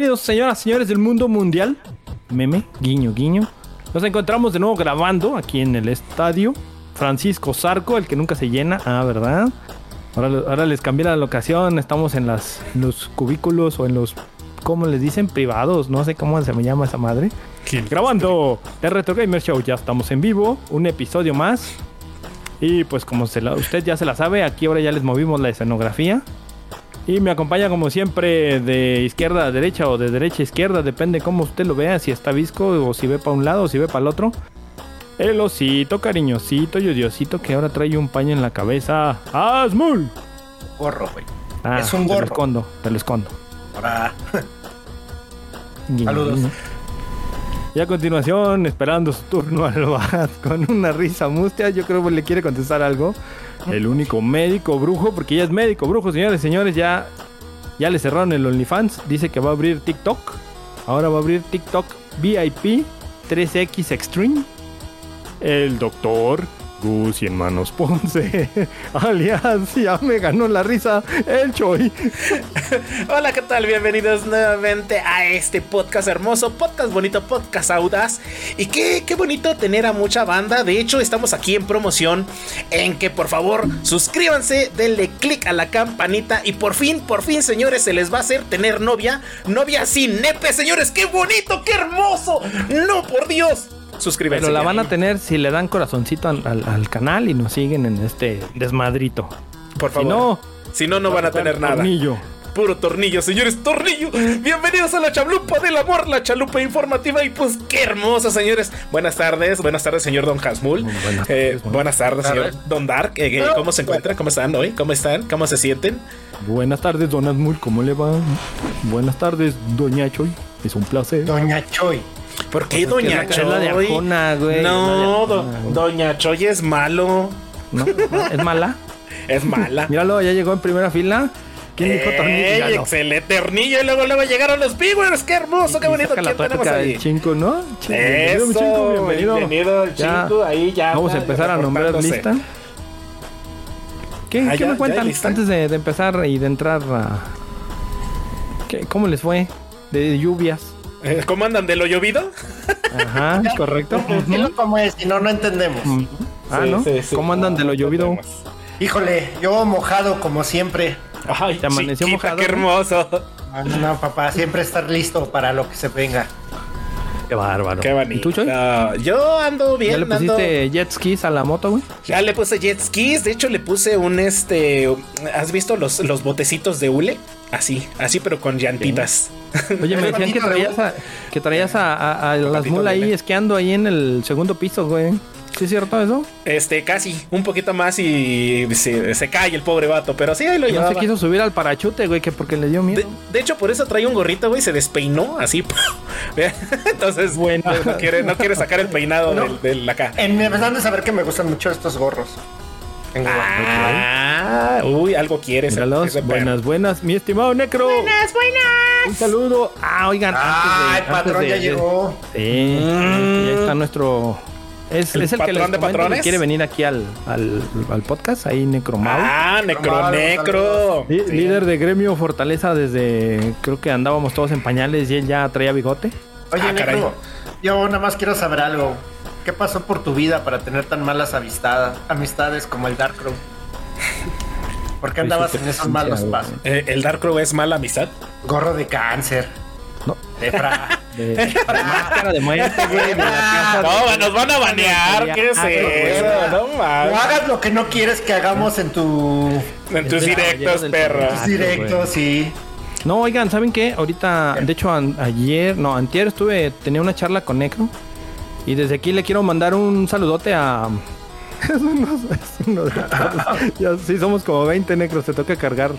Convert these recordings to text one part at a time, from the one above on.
Bienvenidos, señoras y señores del mundo mundial. Meme, guiño, guiño. Nos encontramos de nuevo grabando aquí en el estadio. Francisco Zarco, el que nunca se llena. Ah, ¿verdad? Ahora, ahora les cambié la locación. Estamos en las, en los cubículos o en los, ¿cómo les dicen? Privados. No sé cómo se me llama esa madre. Grabando el Retro Gamer Show. Ya estamos en vivo. Un episodio más. Y pues como se la- usted ya se la sabe, aquí ahora ya les movimos la escenografía. Y me acompaña como siempre de izquierda a derecha o de derecha a izquierda, depende cómo usted lo vea, si está visco o si ve para un lado o si ve para el otro. El osito cariñosito y odiosito que ahora trae un paño en la cabeza. ¡Asmul! Gorro, güey. Ah, Es un Te lo gorro. escondo, te lo escondo. Guiño, Saludos. Y a continuación, esperando su turno al bat con una risa mustia, yo creo que le quiere contestar algo. El único médico brujo, porque ya es médico brujo, señores, señores, ya, ya le cerraron el OnlyFans. Dice que va a abrir TikTok. Ahora va a abrir TikTok VIP 3X Extreme. El doctor Gus y Hermanos Ponce, alias, ya me ganó la risa el Choi. Hola, ¿qué tal? Bienvenidos nuevamente a este podcast hermoso, podcast bonito, podcast audaz. Y qué, qué bonito tener a mucha banda. De hecho, estamos aquí en promoción en que por favor suscríbanse, denle click a la campanita y por fin, por fin, señores, se les va a hacer tener novia. Novia sin nepe, señores. ¡Qué bonito, qué hermoso! No, por Dios. Suscríbanse. Pero la van a tener si le dan corazoncito al, al- al canal y nos siguen en este desmadrito. Por Si favor. no, Si no, no van a tener nada. Tornillo. Puro tornillo, señores, tornillo. Bienvenidos a la chalupa del amor, la chalupa informativa. Y pues qué hermosa, señores. Buenas tardes, buenas tardes, señor Don Hasmul. Buenas Eh, tardes, buenas tardes, señor Don Dark. Eh, eh, ¿Cómo se encuentran? ¿Cómo están hoy? ¿Cómo están? ¿Cómo se sienten? Buenas tardes, Don Asmul, ¿cómo le va? Buenas tardes, Doña Choy. Es un placer. Doña Choy. ¿Por qué es Doña la de Choy? Arjona, güey, No, do-. Doña Choy es malo. ¿No? ¿Es mala? Es mala. Míralo, ya llegó en primera fila. ¿Quién dijo tornillo? ¡Ey, excelente tornillo! Y luego, luego llegaron los viewers. ¡Qué hermoso, qué bonito! ¿Quién tenemos ahí? ¿no? Bienvenido, Eso, chinco, bienvenido. bienvenido el ahí ya Vamos a empezar a nombrar lista. ¿Qué, Ah, qué ya, me cuentan antes de, de empezar y de entrar a... ¿Qué- ¿Cómo les fue? De lluvias. Eh, ¿Cómo andan de lo llovido? Ajá, correcto. Cómo es, si no, no entendemos. Ah, ¿no? sí, sí. ¿Cómo andan de lo llovido? Híjole, yo mojado como siempre. Ay, ¿Te amaneció chiquita, mojado, qué no? hermoso. No, no, papá, siempre estar listo para lo que se venga. Qué bárbaro. Qué bonito. ¿Y tú, Choy? Ah, yo ando bien. ¿Ya le ando- pusiste jet skis a la moto, güey? Ya le puse jet skis. De hecho, le puse un este. ¿Has visto los, los botecitos de hule? Así, así, pero con llantitas. Oye, me ¿El decían que traías a, que traías a, a- a las mulas ahí ley. esquiando ahí en el segundo piso, güey. ¿Sí es cierto eso? Este, casi, un poquito más y se, se cae el pobre vato. Pero sí, ahí lo No llevaba. se quiso subir al parachute, güey, que porque le dio miedo. de hecho, por eso trae un gorrito, güey, se despeinó así. Entonces, Bueno. no, quiere, no quiere sacar el peinado No. del, del acá. En me de saber que me gustan mucho estos gorros. Tengo Ah, uy, algo quieres. Ese perro. buenas, buenas, mi estimado Necro. Buenas, buenas. Un saludo. Ah, oigan, Ah, el antes de- antes patrón de- ya de- llegó. Sí, ya está nuestro. Es, ¿El es el que les patrón de comento que patrones? quiere venir aquí al, al, al podcast, ahí Necromau. Ah, Necro Necro. Sí. Líder de gremio Fortaleza desde creo que andábamos todos en pañales y él ya traía bigote. Oye, Ah, caray. Necro, yo nada más quiero saber algo. ¿Qué pasó por tu vida para tener tan malas amistad- amistades como el Darkrow? ¿Por qué andabas en esos malos pasos? Eh, ¿El Darkrow es mala amistad? Gorro de cáncer. No. De, máscara de muerte, güey. de la casa No, de- nos van a banear. ¿Qué es Ah, eso? No No mames. hagas lo que no quieres que hagamos en tu En tus directos, Caballeros del perro. Zodiaco. directo, sí. No, oigan, ¿saben qué? Ahorita, de hecho, an- ayer, no, antier estuve, tenía una charla con Necro. Y desde aquí le quiero mandar un saludote a... Es uno- es uno de todos. Ya, sí, somos como 20 necros, te toca cargar.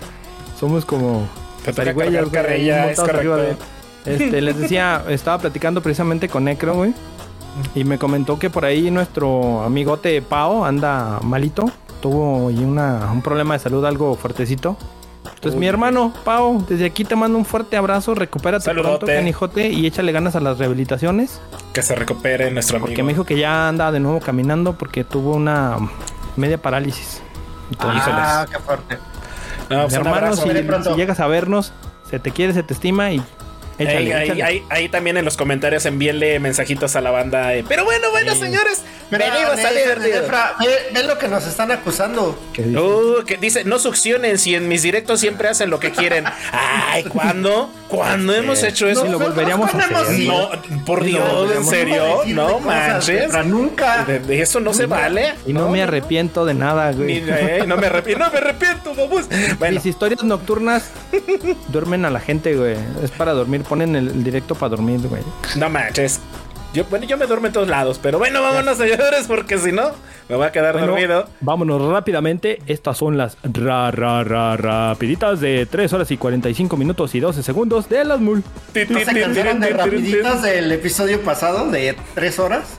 Somos como... Te toca cargar carrilla, es arriba correcto. de- Este, les decía, estaba platicando precisamente con Necro, güey. Y me comentó que por ahí nuestro amigote Pao anda malito. Tuvo una, un problema de salud algo fuertecito. Entonces, mi hermano, Pau, desde aquí te mando un fuerte abrazo. Recupérate Saludote. pronto, canijote, y échale ganas a las rehabilitaciones. Que se recupere nuestro amigo. Porque me dijo que ya anda de nuevo caminando porque tuvo una media parálisis. Entonces, Ah, qué fuerte. No, pues hermano, si, si llegas a vernos, se te quiere, se te estima y échale, Ahí, ahí- échale. ahí- ahí también en los comentarios envíenle mensajitos a la banda. eh, Pero bueno, bueno, señores. Mira, venimos ve, a ve, divertir. Ve, ve lo que nos están acusando. Que dice, Uh, que dice, no succionen si en mis directos siempre hacen lo que quieren. Ay, ¿cuándo? ¿Cuándo hemos hecho eso? Sí, lo volveríamos a hacer. No, por Dios, ¿en serio? No manches. Nunca. De, eso no se vale. y no, me arrepiento de nada, güey. eh, no me arrepiento, no me arrepiento, vamos. Bueno, Mis historias nocturnas duermen a la gente, güey. Es para dormir, ponen el directo para dormir, güey. no manches. Yo, bueno, yo me duermo en todos lados, pero bueno, vámonos, señores, porque si no, me voy a quedar Bueno, dormido. Vámonos rápidamente. Estas son las ra, ra, ra, rapiditas de 3 horas y 45 minutos y 12 segundos de las mul. ¿No se cansaron de rapiditas del episodio pasado de tres horas?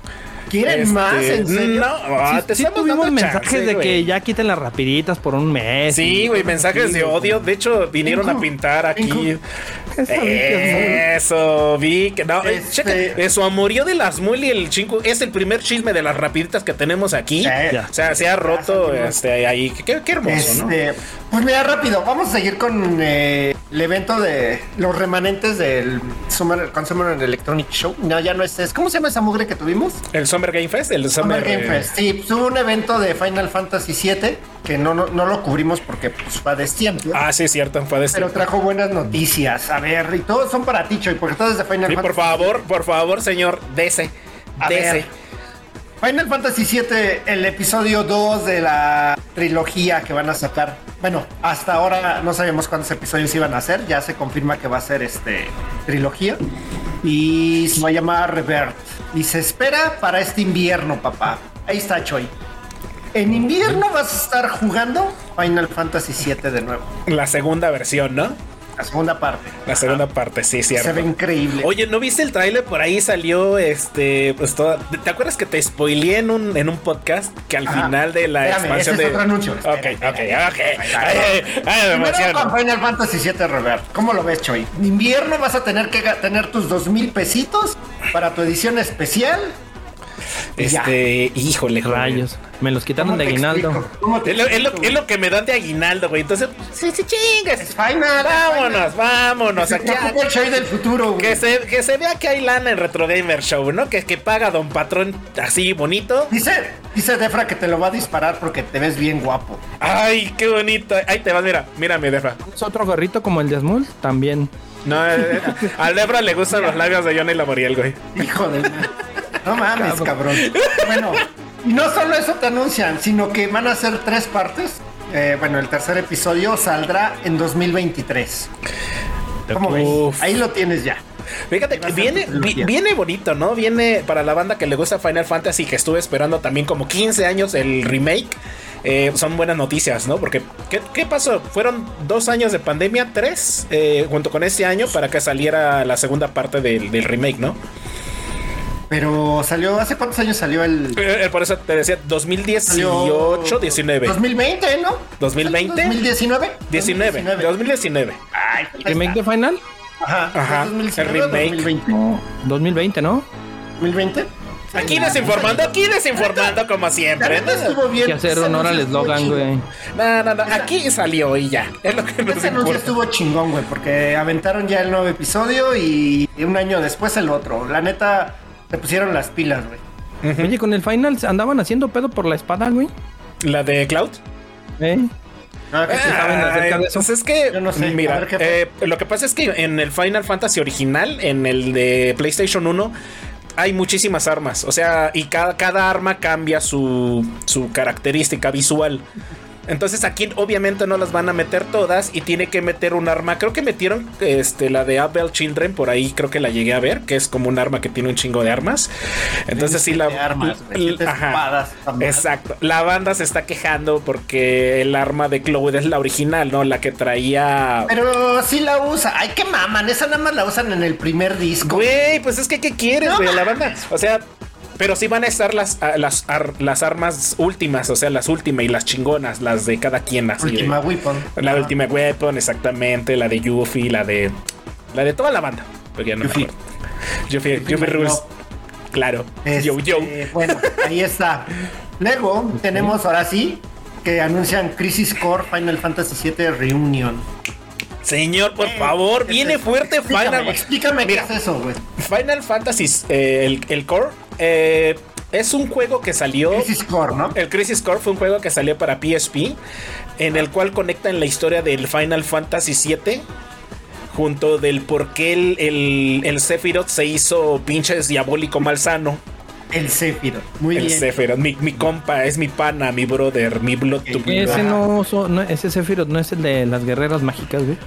¿Quieren Este, más? ¿En serio? No, ah, te Sí estamos tuvimos dando mensajes chance, de güey. que ya quiten las rapiditas por un mes. Sí, güey, mensajes de odio. De hecho, vinieron a pintar aquí. Eso, vi que no, eh, Este- checa, su amorío de las mul y el chingo es el primer chisme de las rapiditas que tenemos aquí. O sea, se ha roto este, ahí. Qué, qué hermoso, ¿no? Este, Pues mira, rápido, vamos a seguir con eh, el evento de los remanentes del Summer Consumer Electronic Show. No, ya no es, es- ¿Cómo se llama esa mugre que tuvimos? El Summer Game Fest, el Summer, Summer Game eh, Fest. Sí, pues, hubo un evento de Final Fantasy VII que no, no, no lo cubrimos porque pues, fue a destiempo. Ah, sí, cierto, fue de. Pero trajo buenas noticias. A ver, y todos son para ti, Choy, porque todos de Final Sí, Fantasy. por favor, por favor, señor, dese. Dese. Final Fantasy VII, el episodio 2 de la trilogía que van a sacar. Bueno, hasta ahora no sabemos cuántos episodios iban a hacer. Ya se confirma que va a ser este trilogía. Y se va a llamar Revert. Y se espera para este invierno, papá. Ahí está, Choi. En invierno vas a estar jugando Final Fantasy VII de nuevo. La segunda versión, ¿no? La segunda parte. La segunda parte, sí, cierto. Se ve increíble. Oye, ¿no viste el tráiler? Por ahí salió este, pues toda. ¿Te acuerdas que te spoileé en un, en un podcast que al Ajá. final de la Espérame, expansión ese es de. otro anuncio. Ok, Espera, ok, espera. ok. Ay, ay, ay, me Primero con Final Fantasy VII Revert. ¿Cómo lo ves, Choy? En invierno vas a tener que tener tus dos mil pesitos para tu edición especial. Y ya. Este, híjole. Rayos. Me los quitaron ¿Cómo de te aguinaldo. explico? ¿Cómo te Es lo, es, lo, explico? es lo que me dan de aguinaldo, güey. Entonces, sí, sí, chingas. Es final. Vámonos, vámonos. Se Aquí, el Choy del futuro, güey. que, se, que se vea que hay lana en Retro Gamer Show, ¿no? Que, que paga Don Patrón así bonito. Dice, dice Defra que te lo va a disparar porque te ves bien guapo. Ay, qué bonito. Ahí te vas, mira, mírame, Defra. ¿Es otro gorrito como el de Smul? También. No, eh, al Defra le gustan los labios de Johnny Laboriel, güey. Hijo del... No mames, cabrón. Bueno, y no solo eso te anuncian, sino que van a ser tres partes. Eh, bueno, el tercer episodio saldrá en 2023. ¿Cómo ves? Ahí lo tienes ya. Fíjate, viene, vi- viene bonito, ¿no? Viene para la banda que le gusta Final Fantasy, que estuve esperando también como 15 años el remake. Eh, son buenas noticias, ¿no? Porque, ¿qué, qué pasó? Fueron dos años de pandemia, tres, eh, junto con este año, para que saliera la segunda parte del, del remake, ¿no? Pero salió, ¿hace cuántos años salió el Eh, por eso te decía, 2018, 19. 2020, ¿no? 2020? 2019. 19, 2019. Ay, ¿Remake de Final? Ajá, Ajá, 2019, el remake. 2020. No. 2020, ¿no? 2020. Aquí desinformando, aquí desinformando como siempre. estuvo bien. Que hacer honor al eslogan, güey. No, no, no, aquí salió y ya. Es lo que nos Ese anuncio estuvo chingón, güey, porque aventaron ya el nuevo episodio y un año después el otro. La neta, se pusieron las pilas, güey. Oye, con el final andaban haciendo pedo por la espada, güey. La de Cloud. ¿Eh? Ah, que sí saben Ay, acerca de eso. pues es que, Yo no sé. A mira, ver, eh, lo que pasa es que en el Final Fantasy original, en el de PlayStation 1, hay muchísimas armas. O sea, y cada, cada arma cambia su, su característica visual. Entonces aquí obviamente no las van a meter todas y tiene que meter un arma. Creo que metieron este, la de Abel Children, por ahí creo que la llegué a ver, que es como un arma que tiene un chingo de armas. Entonces sí la... Armas, ajá. Exacto. La banda se está quejando porque el arma de Cloud es la original, ¿no? La que traía... Pero sí la usa. Ay, qué maman. Esa nada más la usan en el primer disco. Güey, pues es que ¿qué quieres, No güey? La banda. O sea, pero sí van a estar las, a- las, ar- las armas últimas, o sea, las últimas y las chingonas, las de cada quien. Así de- Última Weapon. La Ah. última Weapon, exactamente. La de Yuffie, la de. La de toda la banda. Porque ya no Yuffie. acuerdo. Yuffie, Yuffie Yuffie Rules. no. Claro. Este, Yo, yo. Bueno, ahí está. Luego tenemos ahora sí que anuncian Crisis Core Final Fantasy VII Reunion. Señor, por favor, viene fuerte Explícame, Final. Explícame Mira, qué es eso, güey. Final Fantasy, eh, el, el Core, eh, es un juego que salió. Crisis Core, ¿no? El Crisis Core fue un juego que salió para PSP, en el cual conectan la historia del Final Fantasy VII junto del por qué el, el, el Sephiroth se hizo pinches diabólico malsano. El Sephiroth. Muy el bien. Sephiroth, mi, mi compa, es mi pana, mi brother, mi blood to. Ese no, so- no- ese Sephiroth no es el de las guerreras mágicas, güey.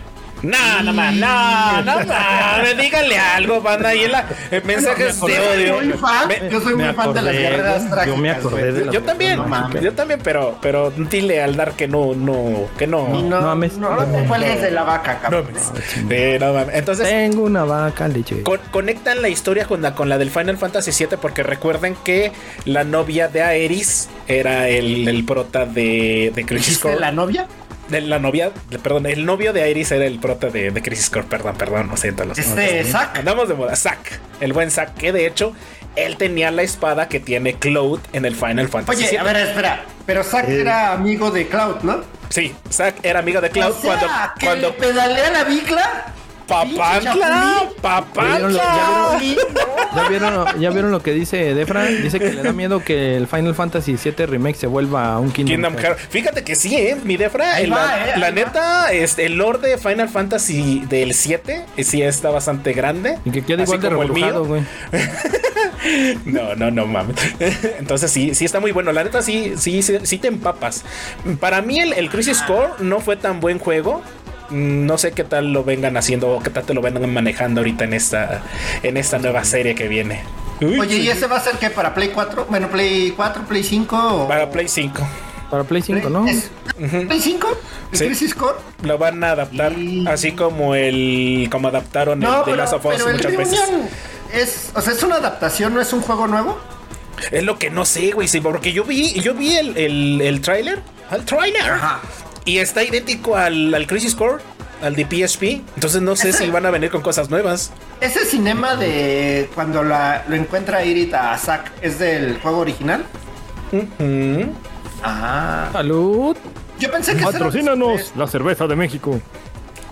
No, no más, no, no mames, díganle algo, banda. Ahí en la eh, mensajes Yo de soy odio. muy fan, Me- yo soy muy me fan de las acordé, guerreras yo trágicas. me acordé de las Yo también, No yo también, pero, pero dile al dar que no, no, que no. No, no, mames. no, no te cuelgues de la vaca, cabrón. Sí, no mames. Entonces, Tengo una vaca leche. con- conectan la historia con la, con la del Final Fantasy VII porque recuerden que la novia de Aeris era el, el prota de, de Crisis ¿Dijiste Core. la novia? De la novia, de- perdón, el novio de Aeris era el prota de, de Crisis Core. Perdón, perdón, no siento los Este, Zack. Andamos de moda. Zack, el buen Zack, que de hecho él tenía la espada que tiene Cloud en el Final Fantasy Oye, VII. a ver, espera. Pero Zack era amigo de Cloud, ¿no? Sí, Zack era amigo de Cloud o sea, cuando, que cuando le pedalea la bicla. Papantla, ¿Ya vieron lo- Papantla. ¿Ya vieron, ¿Ya vieron lo que dice Defra? Dice que le da miedo que el Final Fantasy VII Remake se vuelva a un Kingdom, Kingdom Hearts. Hearts. Fíjate que sí, eh, mi Defra. Eh, va, la eh, neta, este, el lore de Final Fantasy del 7 eh, sí está bastante grande. Y que queda igual de rebrujado, güey. No, no, no mames. Entonces sí, sí está muy bueno. La neta sí, sí, sí, sí te empapas. Para mí el, el Crisis Core no fue tan buen juego. Mm, No sé qué tal lo vengan haciendo o qué tal te lo vengan manejando ahorita en esta, en esta nueva serie que viene. Uy, Oye, ¿y ese va a ser qué? ¿Para Play 4? Bueno, Play 4, Play 5 o... Para Play 5. Para Play 5, ¿no? ¿Es- ¿Play 5? ¿El Sí. Crisis Core? Lo van a adaptar Y- así como el como adaptaron No, el de Last of Us pero el muchas veces. Es... O sea, ¿es una adaptación? ¿No es un juego nuevo? Es lo que no sé, güey, sí, porque yo vi yo vi el el, el tráiler, el tráiler. Y está idéntico al, al Crisis Core, al de PSP. Entonces no sé Ese- si van a venir con cosas nuevas. ¿Ese cinema de cuando la, lo encuentra Irit a Zack es del juego original? Ujú. Ah. Salud. Yo pensé que Patrocínanos la cerveza de México.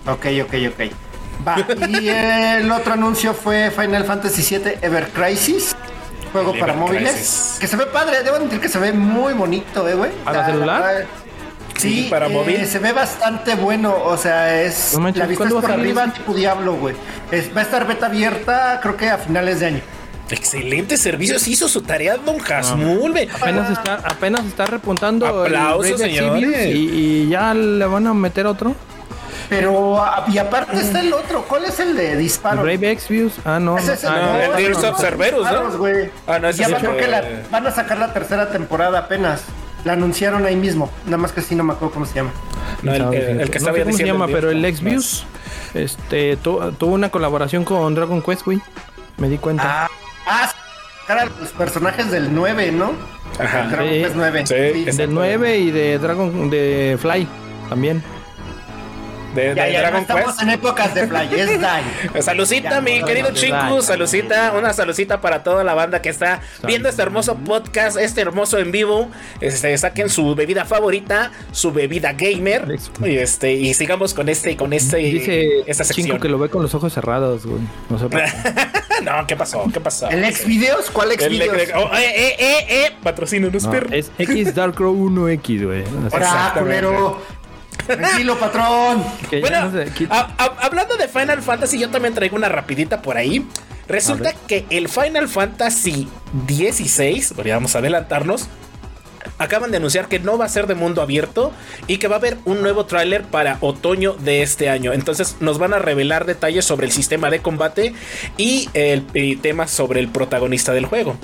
Ok, ok, ok. Va. Y el otro anuncio fue Final Fantasy VII Ever Crisis. Juego El para Ever móviles. Crisis. Que se ve padre. Debo admitir que se ve muy bonito, eh, güey. ¿Para celular? la verdad, Sí, Sí, para eh, móvil. Se ve bastante bueno. O sea, es. No manches, la vista es ¿cuándo va por arriba, ese? tipo Diablo, güey. Es- va a estar beta abierta, creo que a finales de año. Excelente servicio, se hizo su tarea Don Hasmul, güey. Apenas está, apenas está repuntando Aplausos, el señores. Y, y ya le van a meter otro. Pero, y aparte está el otro. ¿Cuál es el de El disparo? Brave Exvius. Ah, no. Ese no. es el, Ah, no, el no, no, of no, ¿no? Ah, no, ese Ya el creo que- que la, van a sacar la tercera temporada apenas. La anunciaron ahí mismo. Nada más que sí no me acuerdo cómo se llama. No, el, el- el que no estaba sé cómo se diciendo llama, pero el. Exvius este, tu- tuvo una colaboración con Dragon Quest, güey. Me di cuenta. Ah, ah, los personajes del 9, ¿no? Ajá. Dragon Sí. Quest 9. Sí, Sí. Del 9 y de Dragon de Fly también. De, Ya, de ya, no Dragon estamos Quest. en épocas de. Saludcita, Ya, mi no, querido no, Chinku, no, saludcita, una saludcita para toda la banda que está viendo este hermoso podcast, este hermoso en vivo. Este, saquen su bebida favorita, su bebida gamer, y este, y sigamos con este, con este, Dice esta Chinko sección. que lo ve con los ojos cerrados, güey. No sé por qué. no, ¿qué pasó? ¿Qué pasó? ¿El ex videos? ¿Cuál ex El- videos? oh, eh, eh, eh, eh, patrocínanos, No, perro. es X Dark Crow 1X, güey. O sea, Ahora, Exactamente. culero. Tranquilo, patrón. Bueno, no sé, qui- a- a- hablando de Final Fantasy, yo también traigo una rapidita por ahí. Resulta A que el Final Fantasy XVI, podríamos adelantarnos, acaban de anunciar que no va a ser de mundo abierto y que va a haber un nuevo tráiler para otoño de este año. Entonces nos van a revelar detalles sobre el sistema de combate y el y temas sobre el protagonista del juego.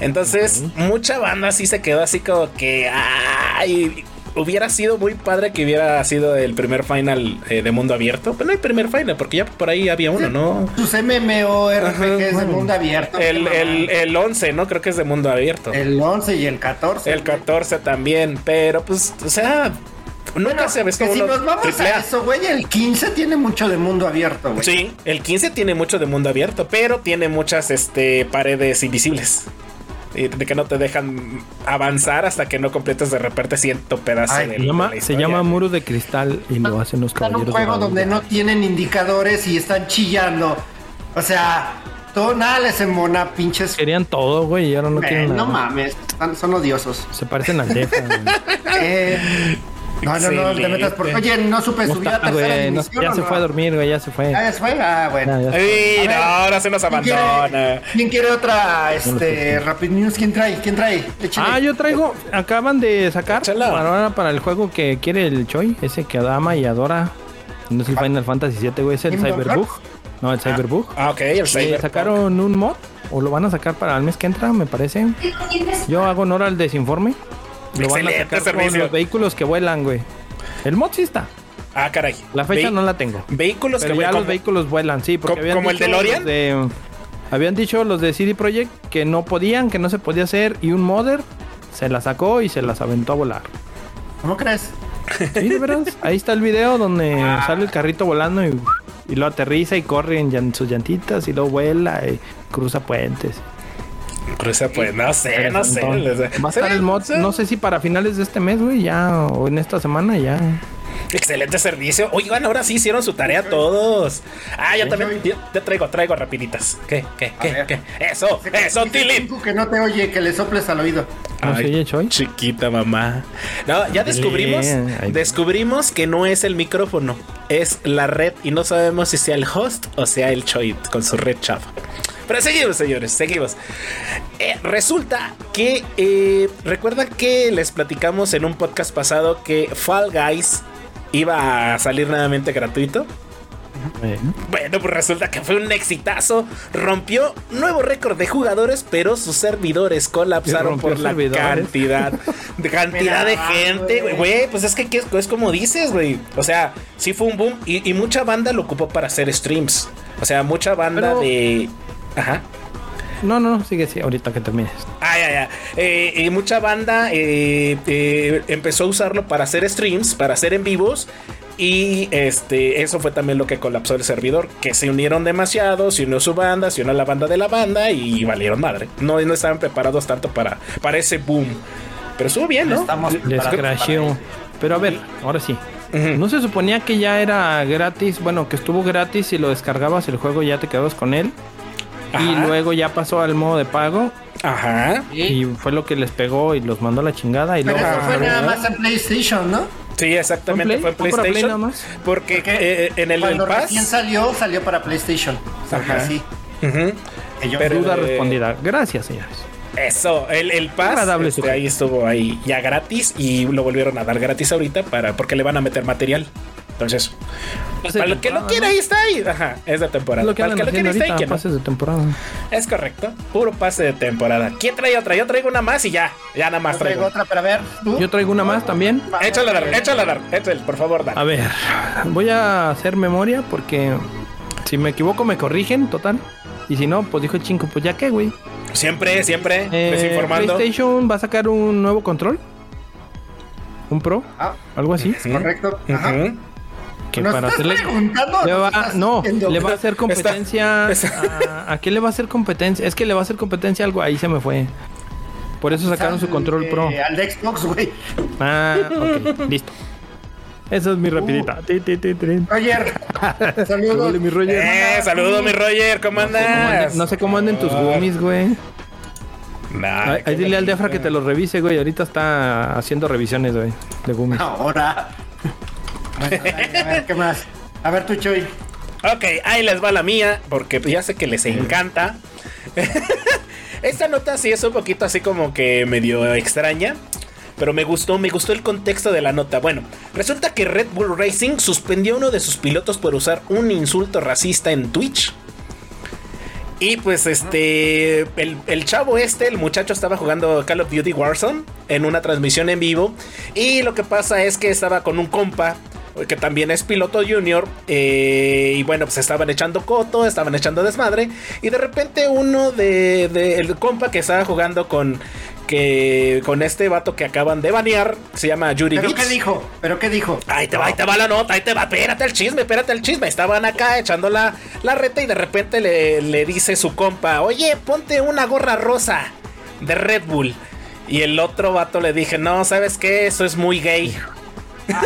Entonces, mucha banda sí se quedó así como que ay, hubiera sido muy padre que hubiera sido el primer final eh, de mundo abierto. Pero no hay primer final porque ya por ahí había uno, ¿no? Tus MMORPGs de mundo abierto. El, el, el 11, ¿no? Creo que es de mundo abierto. El 11 y el 14. El 14 también, pero pues, o sea, nunca Bueno, se visto que si nos vamos a A. eso, güey, el 15 tiene mucho de mundo abierto, güey. Sí, el 15 tiene mucho de mundo abierto, pero tiene muchas este, paredes invisibles. Y De que no te dejan avanzar hasta que no completes de repente ciento pedazos Ay, de, se de llama, la se llama Muro de Cristal y lo hacen los un caballeros. de juego donde no tienen indicadores y están chillando. O sea, todo nada les embona, pinches. Querían todo, güey, y ahora no Eh, quieren no nada. mames, son odiosos. Se parecen al güey. Eh, no, no, no, te metas por. Oye, no supe subir a tercera no- ya ¿o se no? fue a dormir, güey, ya se fue. Ah, ya se fue. Ah, bueno. Ya, ya se fue. Ey, A ver, no, ahora se nos ¿Quién quiere, abandona. ¿Quién quiere otra este, Rapid News? ¿Quién trae? ¿Quién trae? Échale. Ah, yo traigo, acaban de sacar para, ahora para el juego que quiere el Choi, ese que ama y adora. No es el Final Fantasy 7, güey, es el Cyberbug. No, el Cyberbug. Ah, ok, el Eh, Cyber. sacaron un mod, o lo van a sacar para el mes que entra, me parece. Yo hago honor al desinforme. Lo van a sacar con los vehículos que vuelan, güey. El mod sí está. Ah, caray. La fecha Ve- no la tengo. Vehículos Pero que ya como- los vehículos vuelan, sí. Porque ¿Como- habían como el DeLorean? de- habían dicho los de CD Projekt que no podían, que no se podía hacer. Y un modder se la sacó y se las aventó a volar. ¿Cómo crees? Sí, de veras. Ahí está el video donde Ah. sale el carrito volando y, y lo aterriza y corre en sus llantitas y luego vuela y cruza puentes. Cruza, pues, no sé, no sé. Va a estar el mod, no sé si para finales de este mes, güey, ya, o en esta semana ya. Excelente servicio. Oigan, ahora sí hicieron su tarea todos. Ah, yo también. Yo, yo traigo, traigo rapiditas. ¿Qué? ¿Qué? ¿Qué? ver. ¿Qué? Eso, eso, Tilly. Que no te oye, que le soples al oído. ¿No se Ay? Chiquita mamá. No, ya descubrimos, descubrimos que no es el micrófono, es la red y no sabemos si sea el host o sea el Choit con su red chafa. Pero seguimos, señores, seguimos. Eh, resulta que eh, recuerdan que les platicamos en un podcast pasado que Fall Guys iba a salir nuevamente gratuito. Bueno, pues resulta que fue un exitazo. Rompió nuevo récord de jugadores, pero sus servidores colapsaron por la servidores. cantidad de cantidad de gente. güey. Güey, pues es que es, es como dices, güey. O sea, sí fue un boom y, y mucha banda lo ocupó para hacer streams. O sea, mucha banda Pero- de. Ajá. No, no, no, sigue, sí, ahorita que termines. Ah, ya, ya. Eh, y mucha banda eh, eh, empezó a usarlo para hacer streams, para hacer en vivos. Y este, eso fue también lo que colapsó el servidor. Que se unieron demasiado, se unió su banda, se unió la banda de la banda y valieron madre. No, no estaban preparados tanto para, para ese boom. Pero estuvo bien, ¿no? Estamos Les. Pero a ver, ahora sí. ¿No se suponía que ya era gratis? Bueno, que estuvo gratis y lo descargabas el juego y ya te quedabas con él. Y luego ya pasó al modo de pago. Ajá. Y fue lo que les pegó y los mandó a la chingada. Y Pero luego eso fue nada más en PlayStation, ¿no? Sí, exactamente. ¿Fue en Play? ¿Fue para Play PlayStation. nada más? Porque Porque eh, en el, Cuando el Pass. recién salió, salió para PlayStation. Ajá. así. Pero- duda eh, respondida. Gracias, señores. Eso, el, el Pass agradable este, ahí estuvo ahí ya gratis y lo volvieron a dar gratis ahorita para porque le van a meter material. Entonces, para el que lo quiera ¿no? ahí está ahí. Ajá, es de temporada. lo que para el que lo quiera está ahí, no. pases de temporada. Es correcto. Puro pase de temporada. ¿Quién trae otra? Yo traigo una más y ya. Ya nada más Yo traigo traigo. otra para ver. ¿tú? Yo traigo una más también. Échala a dar, échala a dar. Échale, por favor, dar. A ver, voy a hacer memoria porque si me equivoco me corrigen, total. Y si no, pues dijo el chingo, pues ya qué, güey. Siempre, siempre Eh, desinformando. PlayStation va a sacar un nuevo control. Un Pro, Ah, algo así. es correcto. Ajá. Que ¿Nos para estás hacerle. preguntando o le nos va- estás no, diciendo? le va a hacer competencia. está- A, ¿a qué le va a hacer competencia? Es que le va a hacer competencia algo. Ahí se me fue. Por eso sacaron su control pro. Al de Xbox, güey. Ah, ok, listo. Esa es mi rapidita. Ti, ti, ti, ti. Roger, saludos. Mi Roger. Eh, saludo mi Roger, ¿cómo No sé cómo anden- andas? No sé cómo anden tus gummies, güey. Nah, Ahí dile al Defra que te los revise, güey. Ahorita está haciendo revisiones, güey, de gummies. Ahora. Bueno, a ver, ¿qué más? A ver, tú, Choy. Ok, ahí les va la mía, porque ya sé que les encanta. Esta nota sí es un poquito así como que medio extraña. Pero me gustó, me gustó el contexto de la nota. Bueno, resulta que Red Bull Racing suspendió a uno de sus pilotos por usar un insulto racista en Twitch. Y pues este, el, el chavo este, el muchacho estaba jugando Call of Duty Warzone en una transmisión en vivo. Y lo que pasa es que estaba con un compa que también es piloto junior. eh, y bueno, pues estaban echando coto, estaban echando desmadre. Y de repente uno de, de- el compa que estaba jugando con que con este vato que acaban de banear, se llama Yuri ¿Pero Beats. qué dijo? ¿Pero qué dijo? Ahí te va, ahí te va la nota, ahí te va, espérate el chisme, espérate el chisme. Estaban acá echando la, la reta y de repente le, le dice su compa, oye, ponte una gorra rosa de Red Bull. Y el otro vato le dije, no, ¿sabes qué? Eso es muy gay.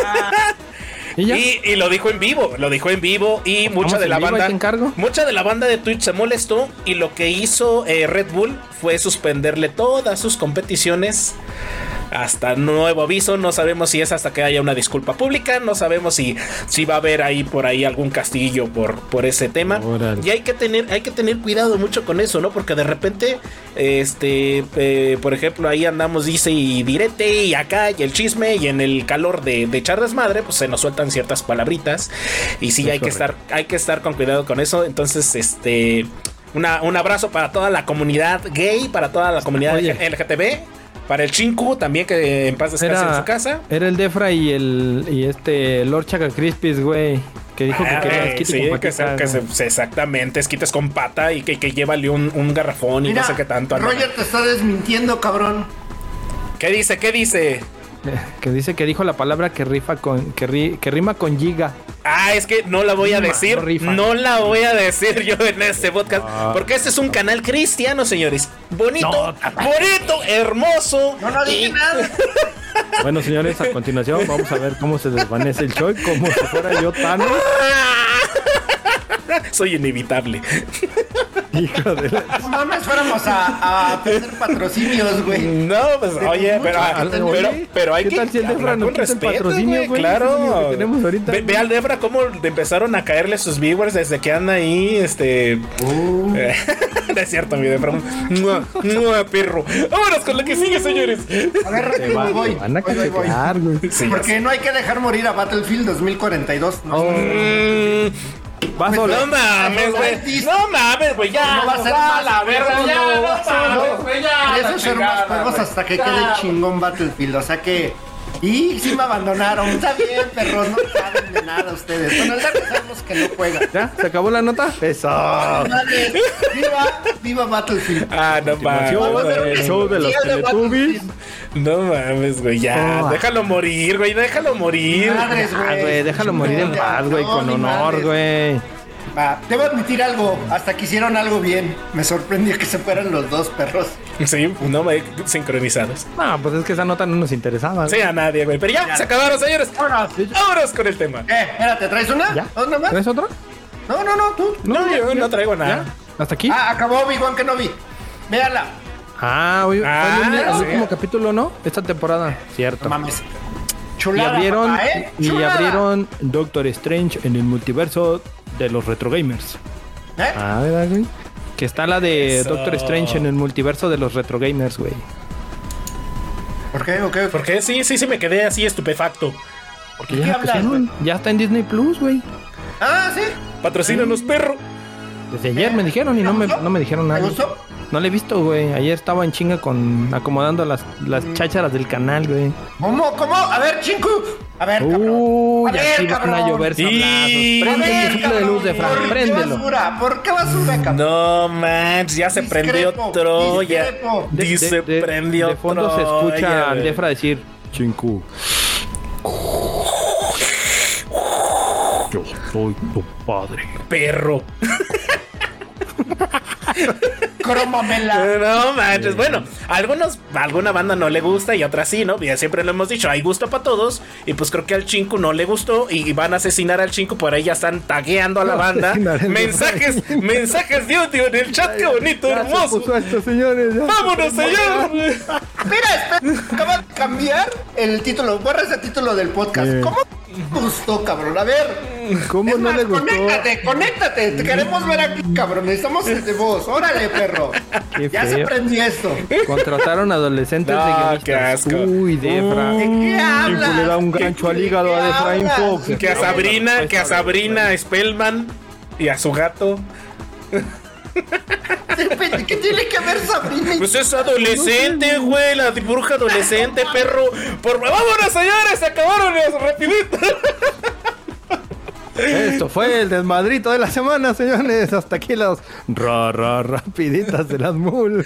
¿Y ya? Y, y lo dijo en vivo, lo dijo en vivo y mucha de la banda, mucha de la banda de Twitch se molestó y lo que hizo eh, Red Bull fue suspenderle todas sus competiciones hasta nuevo aviso. No sabemos si es hasta que haya una disculpa pública, no sabemos si, si va a haber ahí por ahí algún castillo por, por ese tema. Y hay que tener, hay que tener cuidado mucho con eso, ¿no? Porque de repente, este, eh, por ejemplo, ahí andamos, dice y direte, y acá, y el chisme, y en el calor de, de echar desmadre, pues se nos sueltan ciertas palabritas. Y sí, hay que estar, hay que estar con cuidado con eso. Entonces, este. Una, un abrazo para toda la comunidad gay, para toda la comunidad Oye. LGTB, para el Chinku también, que en paz descanse en su casa. era el Defra y el y este Lord Chaca Crispis, güey. Que dijo Ah, que quería güey, esquite sí, con que, que se- güey. se- exactamente, esquites con pata y que, que llévale un, un garrafón y no sé qué tanto. Roger te está desmintiendo, cabrón. ¿Qué dice? ¿Qué dice? Que dice que dijo la palabra que rifa con que, ri- que rima con giga. Ah, es que no la voy a Rima, decir. no rifa. No la voy a decir yo en este podcast. Ah. Porque este es un canal cristiano, señores. Bonito, No. bonito, hermoso. No, no dije y- nada. Bueno, señores, a continuación vamos a ver cómo se desvanece el Choi, como si fuera yo Thanos. Soy inevitable. Hijo de la... No mames, fuéramos a, a pedir patrocinios, güey. No, pues De oye, pero, pero, pero hay ¿Qué que tal si el quita el patrocinio, güey, Claro. que tenemos ahorita. Ve, ve al Debra cómo empezaron a caerle sus viewers desde que anda ahí, este... Uh. Eh, no es cierto, mi Debra. Mua, mua, perro. Vámonos con lo que sigue, señores. A ver, va- voy. van a Voy, voy, voy. cachetear, güey. Sí, Porque no hay que dejar morir a Battlefield 2042. ¿no? Mm, Vas solo. No mames, güey. No mames, güey. Ya. No va a ser va más la verga. Ya, no, mames, güey. Ya. Eso la ser más juegos hasta que Ya. quede chingón Battlefield. O sea que. Y sí me abandonaron. Está bien, perros. No saben de nada ustedes. Bueno, ya que sabemos que no juegan. ¿Ya? ¿Se acabó la nota? Eso. Vale. Viva, viva Battlefield. Ah, no mames. El show de los Teletubbies. No mames, güey. Ya. Oh. Déjalo morir, güey. Déjalo morir. Madres, Ah, güey. güey, déjalo morir en paz, güey, No, con honor, madres. güey. Va, debo admitir algo. Hasta que hicieron algo bien. Me sorprendió que se fueran los dos perros. Sí, no me sincronizados. No, pues es que esa nota no nos interesaba. Sí, a nadie, güey. Pero ya, se acabaron, señores. Vámonos. Vámonos con el tema. Eh, espérate, ¿traes una? ¿Ya? ¿Una más? ¿Traes otra? No, no, no, tú. No, yo no traigo ¿Ya? nada. ¿Hasta aquí? Ah, acabó Obi-Wan Kenobi. Véala. Ah, hoy Ah, el, el sí. último capítulo, ¿no? Esta temporada. Cierto. No mames. Y Chulada, abrieron, papá, ¿eh? y Chulada. abrieron Doctor Strange en el multiverso de los retro gamers. ¿Eh? Ah, ¿verdad, güey? Que está la de Eso. Doctor Strange en el multiverso de los retro gamers, güey. ¿Por qué? ¿O qué? ¿Por qué? Sí, sí, sí, me quedé así estupefacto. Porque ¿De ya hablas. Ya está en Disney Plus, güey. Ah, sí. Patrocínanos, perro. Desde ayer me dijeron y no me, no me dijeron ¿Te nada. gustó? No le he visto, güey. Ayer estaba en chinga con acomodando las, las chácharas del canal, güey. ¿Cómo? ¿Cómo? A ver, chinku. A ver, cabrón. Uy, A ver, aquí van a llover Sí. Prende ver, el sufle de luz de Fran, ¿Por qué basura? ¿Por qué basura, cabrón? No, manches, ya se Discrepo, prendió Troya. discrepo. De- Dice, de- de- prendió De fondo se escucha al. Defra decir, chinku. Yo soy tu padre. Perro. Crómamela. No manches. Bueno, a algunos, a alguna banda no le gusta y a otra sí, ¿no? Ya siempre lo hemos dicho, hay gusto para todos. Y pues creo que al Chinku no le gustó y van a asesinar al Chinku. Por ahí ya están tagueando a la banda. Mensajes, mensajes de odio en el chat. Qué bonito, Ya hermoso. esto, señores. ya. Vámonos, señor. Mira, espera, acaba de cambiar el título. Borra ese título del podcast. ¿Cómo gustó, cabrón? A ver. ¿Cómo Es no más, le gustó? Conéctate, conéctate. Te queremos ver aquí, cabrón. Necesitamos de voz. Órale, perro. Qué ya se feo. aprendió esto. Contrataron adolescentes No, de qué guionistas. asco. Uy, Defra. ¿De qué hablas? Le da un gancho al hígado a ¿De qué hablas? Fox. Que a Sabrina, que a Sabrina Spellman y a su gato. ¿Qué tiene que ver Sabrina? Pues es adolescente, güey, la bruja adolescente, perro. Por vámonos, señores, se acabaron los rapidito. Esto fue el desmadrito de la semana, señores. Hasta aquí las ra, ra, rapiditas de las mul.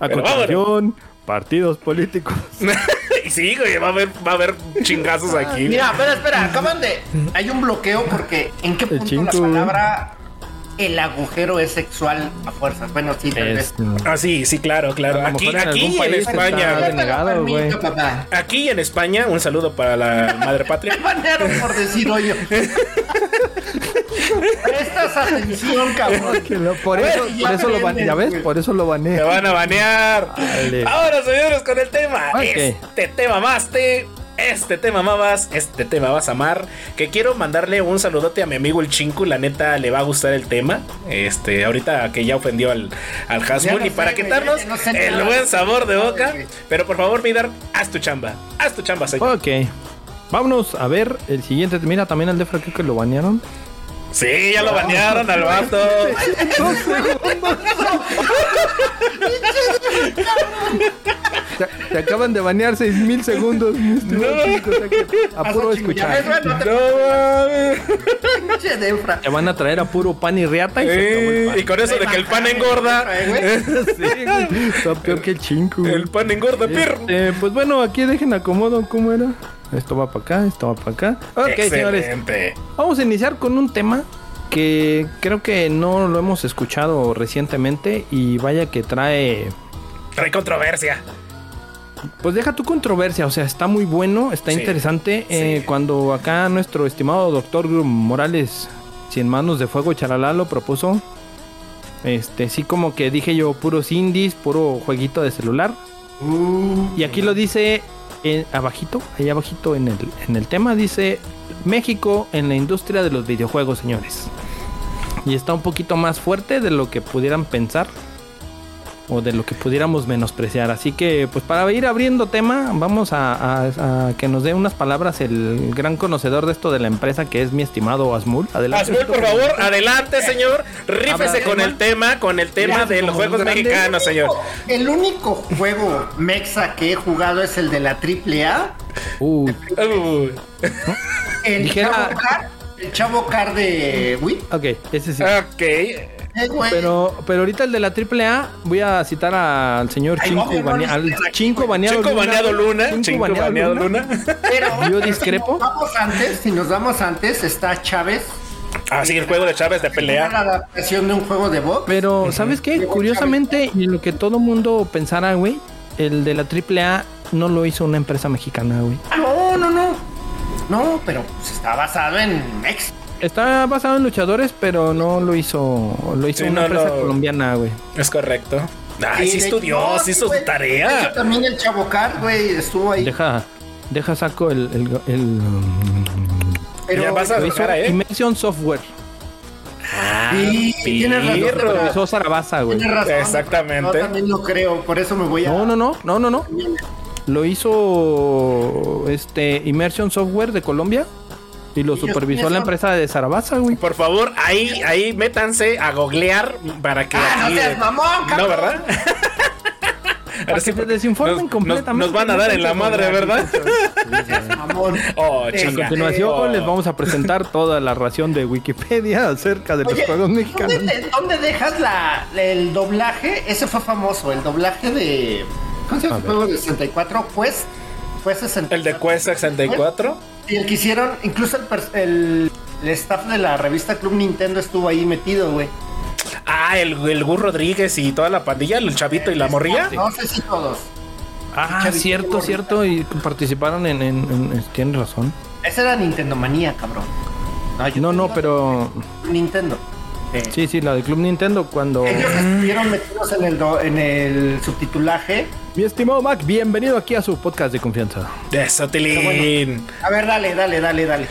A continuación, partidos políticos. y sí, güey, va a haber, va a haber chingazos aquí. Mira, espera, espera, acaban de. Hay un bloqueo porque ¿en qué punto la palabra el agujero es sexual a fuerzas? Bueno, sí, tal vez. Es- Ah, sí, sí, claro, claro. A lo Aquí, mejor en aquí algún en país está España. de- denegado, Permito, güey. papá. Aquí en España, un saludo para la madre patria. Banearon por decir hoyo. Prestas atención, cabrón. por ver, eso, por eso lo ban- aprendes, ¿Ya ves? Por eso lo Me baneé. van a banear. Dale. Ahora, señores, con el tema. Ok. Este tema más te. Este tema mamás, este tema vas a amar. Que quiero mandarle un saludote a mi amigo el Chinku. La neta le va a gustar el tema. Este, ahorita que ya ofendió al, al Hasmul. No y para quitarnos no sé el buen sabor de boca. Pero por favor, Vidar, haz tu chamba. Haz tu chamba, señor. Ok. Vámonos a ver el siguiente. Mira, también al Defra creo que lo banearon. Sí, ya lo banearon al vato. Te, te acaban de banear 6000 segundos. mi estimado chico, o sea que a puro Pasa, chingo, ya ves, escuchar. No Defra. Te van a traer a puro pan y riata y se acabó el Eh, pan. y con eso de que el pan engorda. Sí. Está peor que el chinco. güey. El pan engorda, perro. Este, pues bueno, aquí dejen acomodo cómo era. Esto va para acá, esto va para acá. Ok, señores. Excelente. Vamos a iniciar con un tema que creo que no lo hemos escuchado recientemente y vaya que trae, Trae controversia. pues deja tu controversia, o sea, está muy bueno, está Sí, interesante. Eh, sí. cuando acá nuestro estimado doctor Morales, Cien Manos de Fuego Charalá lo propuso, este, sí como que dije yo, puros indies, puro jueguito de celular. Y aquí lo dice en- abajito, ahí abajito en el, en el tema, dice México en la industria de los videojuegos, señores. Y está un poquito más fuerte de lo que pudieran pensar o de lo que pudiéramos menospreciar. Así que, pues para ir abriendo tema, vamos a, a- a que nos dé unas palabras el gran conocedor de esto de la empresa que es mi estimado Asmul. Adelante. Asmul, por favor, adelante, señor. Rífese con el tema, con el tema Mira, de los juegos grande. mexicanos, señor. El único juego mexa que he jugado es el de la AAA. Uh, Uy. El Dijera- Chavo Car, el Chavo Car de Wii. ok, ese sí. Ok. Güey. Pero, pero ahorita el de la AAA, voy a citar al señor Ay, Chinco, no, al baneado Luna. Chinco baneado baneado Luna. Luna. Pero, ¿Yo discrepo? Si nos vamos antes, si nos vamos antes, está Chávez. Ah, sí, el juego de Chávez de pelea. adaptación de un juego de box. Pero, ¿sabes qué? Curiosamente, y lo que todo mundo pensara, güey, el de la AAA no lo hizo una empresa mexicana, güey. Ah, no, no, no. No, pero pues, está basado en Mex. Está basado en luchadores, pero no lo hizo, lo hizo Sí, una no, empresa no. colombiana, güey. Es correcto. Ay, Y sí estudió, no, sí hizo su De tarea. hecho, también el Chavo Car, güey, estuvo ahí. Deja, deja saco el, el, el- pero Ya vas a lo hizo dejar, ¿eh? Immersion Software. Ah, Sí, tienes razón. Revisó Zarabaza, güey. Tienes razón. Exactamente. Yo también lo creo, por eso me voy a. No, no, no, no, no, no. Lo hizo este Immersion Software de Colombia y lo supervisó la empresa de Zarabaza, güey. Por favor, ahí, ahí métanse a googlear para que. Ah, no seas eh, mamón, No, cabrón. ¿verdad? Para que se desinformen nos, completamente. nos- van a dar en la madre, ¿verdad? Mamón. Oh, Sí, A continuación Oh. les vamos a presentar toda la ración de Wikipedia acerca de los Oye, juegos ¿dónde, mexicanos. te- dónde dejas la, el doblaje? Ese fue famoso, el doblaje de. ¿Cómo se llama el juego de 64? Quest. Quest 64. El de Quest 64. Y el que hicieron, incluso el, el, el staff de la revista Club Nintendo estuvo ahí metido, güey. Ah, el, el Gus Rodríguez y toda la pandilla, el chavito y la morrilla. No sé si todos. Ah, Chavito cierto, cierto. Y participaron en. en, en- en- tienes razón. Esa era Nintendo Manía, cabrón. No, no, pero. Nintendo. Sí, sí, la de Club Nintendo cuando. Ellos estuvieron metidos en el, do- en el subtitulaje. Mi estimado Mac, bienvenido aquí a su podcast de confianza. Eso, Tilín. A ver, dale, dale, dale, dale.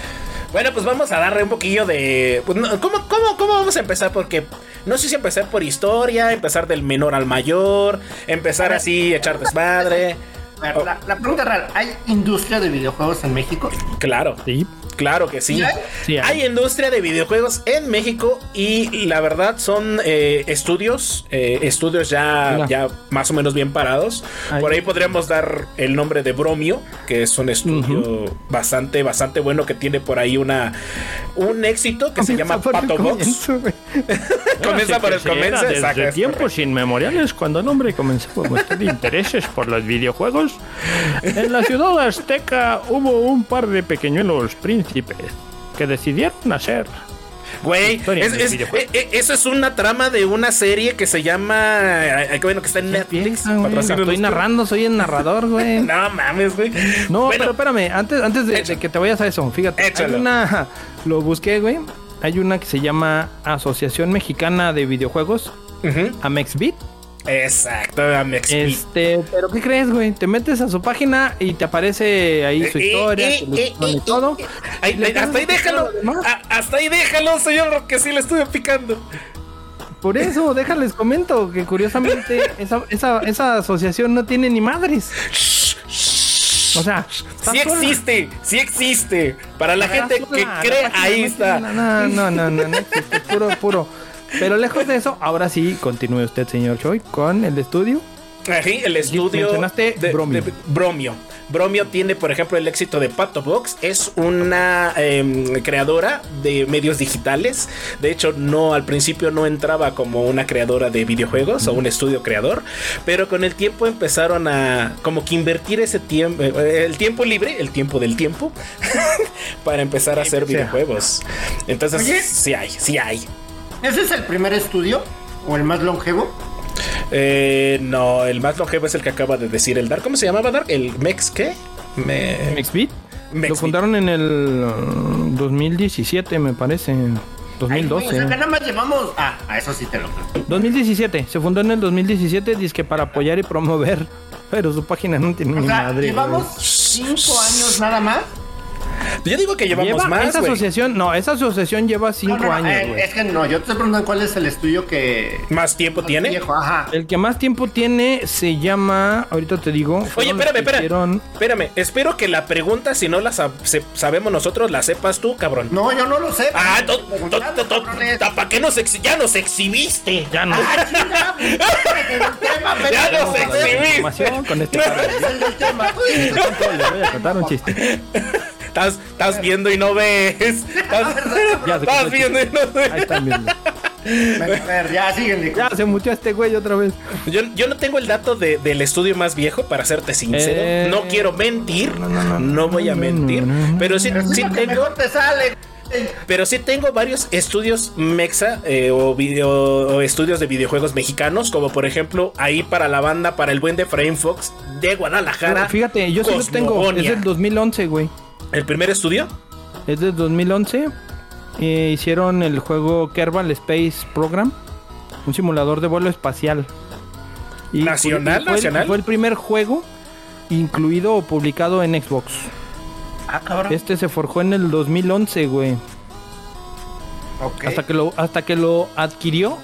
Bueno, pues vamos a darle un poquillo de. pues, ¿cómo, cómo, ¿Cómo vamos a empezar? Porque no sé si empezar por historia, empezar del menor al mayor, empezar así, echar desmadre. A ver, Oh. la, la pregunta real, ¿hay industria de videojuegos en México? Claro, Sí. Claro que sí. ¿Sí hay? Industria de videojuegos en México y la verdad son eh, estudios, eh, estudios ya, ya más o menos bien parados. Ahí. Por ahí podríamos dar el nombre de Bromio, que es un estudio bastante, bastante bueno que tiene por ahí una un éxito que se llama Pato Box. comienzo. Comienza por el comienzo, Desde es tiempos inmemoriales, cuando el hombre comenzó a mostrar intereses por los videojuegos, en la ciudad azteca hubo un par de pequeñuelos príncipes que decidieron hacer. Güey, es- es- eh, eh, eso es una trama de una serie que se llama. eh, bueno, que está en Netflix. Piensa, güey, estoy narrando, soy el narrador, güey. No mames, güey. No, Bueno, pero espérame, antes, antes de, de que te vayas a eso, fíjate, Échalo. hay una, lo busqué, güey, hay una que se llama Asociación Mexicana de Videojuegos, ujú, Amexbit, Exacto, Amex. este, pero ¿qué crees, güey? Te metes a su página y te aparece ahí su Eh, historia, eh, su eh, y todo. ahí- Y hasta ahí déjalo. a- hasta ahí déjalo, señor, que sí le estuve picando. Por eso, déjales comento que curiosamente esa, esa, esa asociación no tiene ni madres. O sea, Sí existe, sí existe. Para la gente sola, que cree, ahí no está. No, no, no, no, no existe, puro, puro. Pero lejos de eso, ahora sí, continúe usted, señor Choi, con el estudio. Ahí, el estudio mencionaste de Bromio. de- Bromio. Bromio tiene, por ejemplo, el éxito de Pato Box. Es una em, creadora de medios digitales. De hecho, no al principio no entraba como una creadora de videojuegos o un estudio creador. Pero con el tiempo empezaron a como que invertir ese tiempo, el tiempo libre, el tiempo del tiempo, para empezar a hacer videojuegos. Entonces, Oye. sí hay, sí hay. ¿Ese es el primer estudio? ¿O el más longevo? Eh, no, el más longevo es el que acaba de decir el Dark. ¿Cómo se llamaba Dark? ¿El Mex qué? Me... Mexbit. Mexbit. Lo fundaron en el uh, 2017, me parece. Ay, güey, 2012. o sea, que nada más llevamos. Ah, a eso sí te lo creo. 2017. Se fundó en el 2017, que para apoyar y promover. Pero su página no tiene O ni sea, madre. llevamos güey. cinco años nada más. Yo digo que llevamos Lleva- más, esa asociación, no, esa asociación lleva cinco No, no, no, años, eh, güey. es que no, yo te estoy preguntando cuál es el estudio que. ¿Más tiempo tiene? Viejo, ajá. El que más tiempo tiene se llama, ahorita te digo. Oye, espérame, espérame. hicieron- Espérame, espero que la pregunta, si no la sab- se- sabemos nosotros, la sepas tú, cabrón. No, yo no lo sé. Ah. ¿para qué nos ya nos exhibiste? Ya no. Ah, Ya nos exhibiste. información con este el del tema. Voy a contar un chiste. Estás, estás viendo y no ves. Estás, Ya se estás contó el viendo y no Ahí ves. están viendo. A ver, ya síguenle. Ya se mutió este güey otra vez. Yo, yo no tengo el dato de- del estudio más viejo, para serte sincero. Eh, no quiero mentir. No, no, no, no, voy a mentir. no, no. Pero sí, Pero sí, tengo. mejor te sale. Pero sí tengo varios estudios mexa eh, o, video, o estudios de videojuegos mexicanos, como por ejemplo ahí para la banda, para el buen de Frame Fox de Guadalajara. Fíjate, yo sí lo tengo. Es del 2011, güey. ¿El primer estudio? Es del 2011. Eh, hicieron el juego Kerbal Space Program. Un simulador de vuelo espacial. Y ¿Nacional, fue, el- nacional? Fue el primer juego incluido o publicado en Xbox. Ah, cabrón. Este se forjó en el 2011, güey. Ok. Hasta que lo hasta que lo adquirió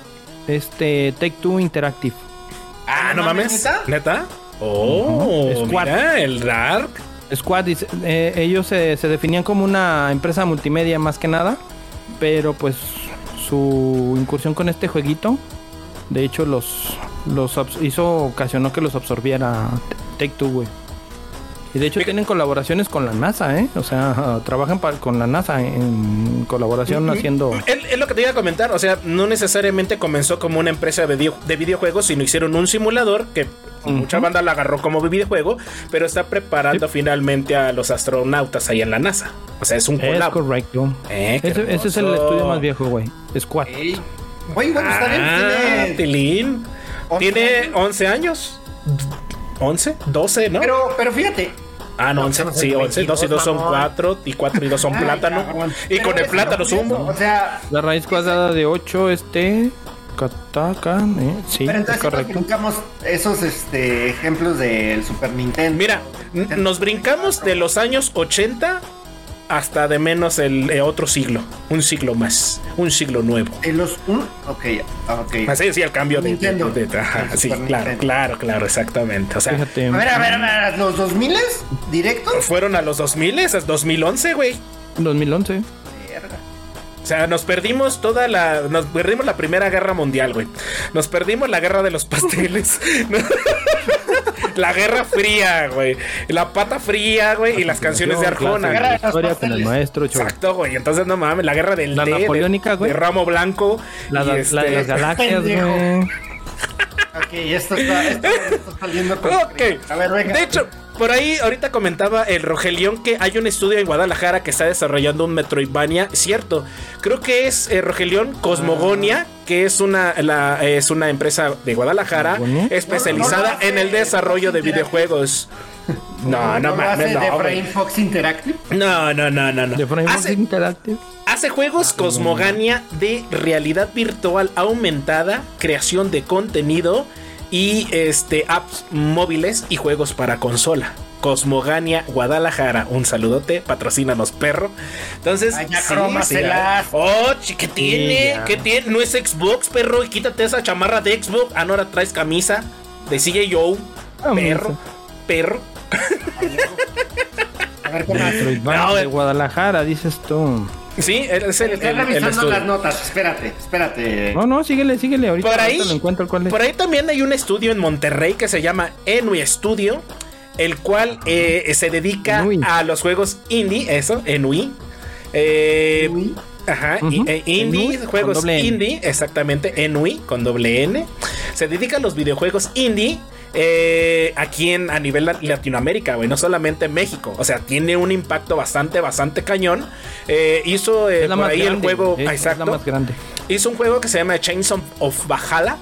este Take Two Interactive. Ah, no ¿no mames, mames. neta? ¿Neta? Oh, mira, el Dark. Squad, eh, ellos se, definían como una empresa multimedia más que nada, pero pues su incursión con este jueguito, de hecho los, hizo, ocasionó que los absorbiera Take Two, güey. Y de hecho tienen colaboraciones con la NASA, ¿eh? O sea, trabajan con la NASA en colaboración haciendo... Es, es lo que te iba a comentar, o sea, no necesariamente comenzó como una empresa de, video- de videojuegos, sino hicieron un simulador que mucha banda la agarró como videojuego, pero está preparando finalmente a los astronautas ahí en la NASA. O sea, es un Es collab. correcto. Eh, ese, ese es el estudio más viejo, güey. Squad. Ey. Oye, bueno, está bien. Ah, tiene- Tilín. 11 Tiene años. 11 años. 11, 12, ¿no? Pero, pero fíjate, ah, no, no, 11, no, sí, 11, 2 y 2 son mamón. 4 y 4 y 2 son Ay, plátano. cabrón. Y Pero con el es plátano sumo. O sea, La raíz cuadrada de 8, este... Kataka, ¿eh? Sí, pero es entonces nos correcto. brincamos esos este, ejemplos del Super Nintendo. Mira, n- nos brincamos de los años 80 hasta de menos el eh, otro siglo. Un siglo más. Un siglo nuevo. En los un, ok, ok. Así sí, el cambio de. Nintendo. de- de- ajá, El sí, claro, Nintendo. claro, claro, exactamente. O sea, Fíjate. A ver, a ver, a ver, los 2000 directos. fueron a los 2000, es 2011, güey. 2011. Verga. O sea, nos perdimos toda la. Nos perdimos la primera guerra mundial, güey. Nos perdimos la guerra de los pasteles. la guerra fría, güey. La pata fría, güey. Y las canciones de Arjona. De los Historia con el maestro Cho. Exacto, güey. Entonces, no mames, la guerra del La de- napoleónica, güey. De ramo blanco. La, y la- este- la de las galaxias, güey. Ok, esto está, esto está saliendo con Ok. A ver, venga. De hecho, por ahí ahorita comentaba el Rogelión que hay un estudio en Guadalajara que está desarrollando un Metroidvania. Cierto, creo que es eh, Rogelión Cosmogonia, que es una, la- es una empresa de Guadalajara ¿Cosmogonia? especializada No, no, no, en el desarrollo de Fox videojuegos. No, no lo mames, no, de. Frame Fox Interactive. no, no, no, no, no. De Framework Hace, Interactive. hace juegos Cosmogania de realidad virtual aumentada, creación de contenido y este apps móviles y juegos para consola. Cosmogania Guadalajara, un saludote, patrocínanos perro. Entonces, Ay, ya. Oh, chi, ¿qué tiene? ¿Qué tiene? No es Xbox, perro, y quítate esa chamarra de Xbox. Ah, no, ahora traes camisa de CJO. Ah, Perro, perro. A ver, ¿qué más? No, de eh. Guadalajara, dices tú. Sí, es el, Estoy el- el revisando estudio. las notas. Espérate, espérate. No, no, síguele, síguele. Ahorita, Por ahí, ahorita lo encuentro cuál es. por ahí también hay un estudio en Monterrey que se llama Enui Studio, el cual eh, se dedica Enui. a los juegos indie, eso, Enui. Eh, Enui. Ajá, eh, indie, Enui juegos doble N. indie, exactamente, Enui con doble N. Se dedica a los videojuegos indie. Eh, aquí en a nivel la- Latinoamérica, güey, no solamente en México. O sea, tiene un impacto bastante, bastante cañón. Eh, hizo eh, por ahí grande. el juego. exacto. más grande. Hizo un juego que se llama Chains of, Valhalla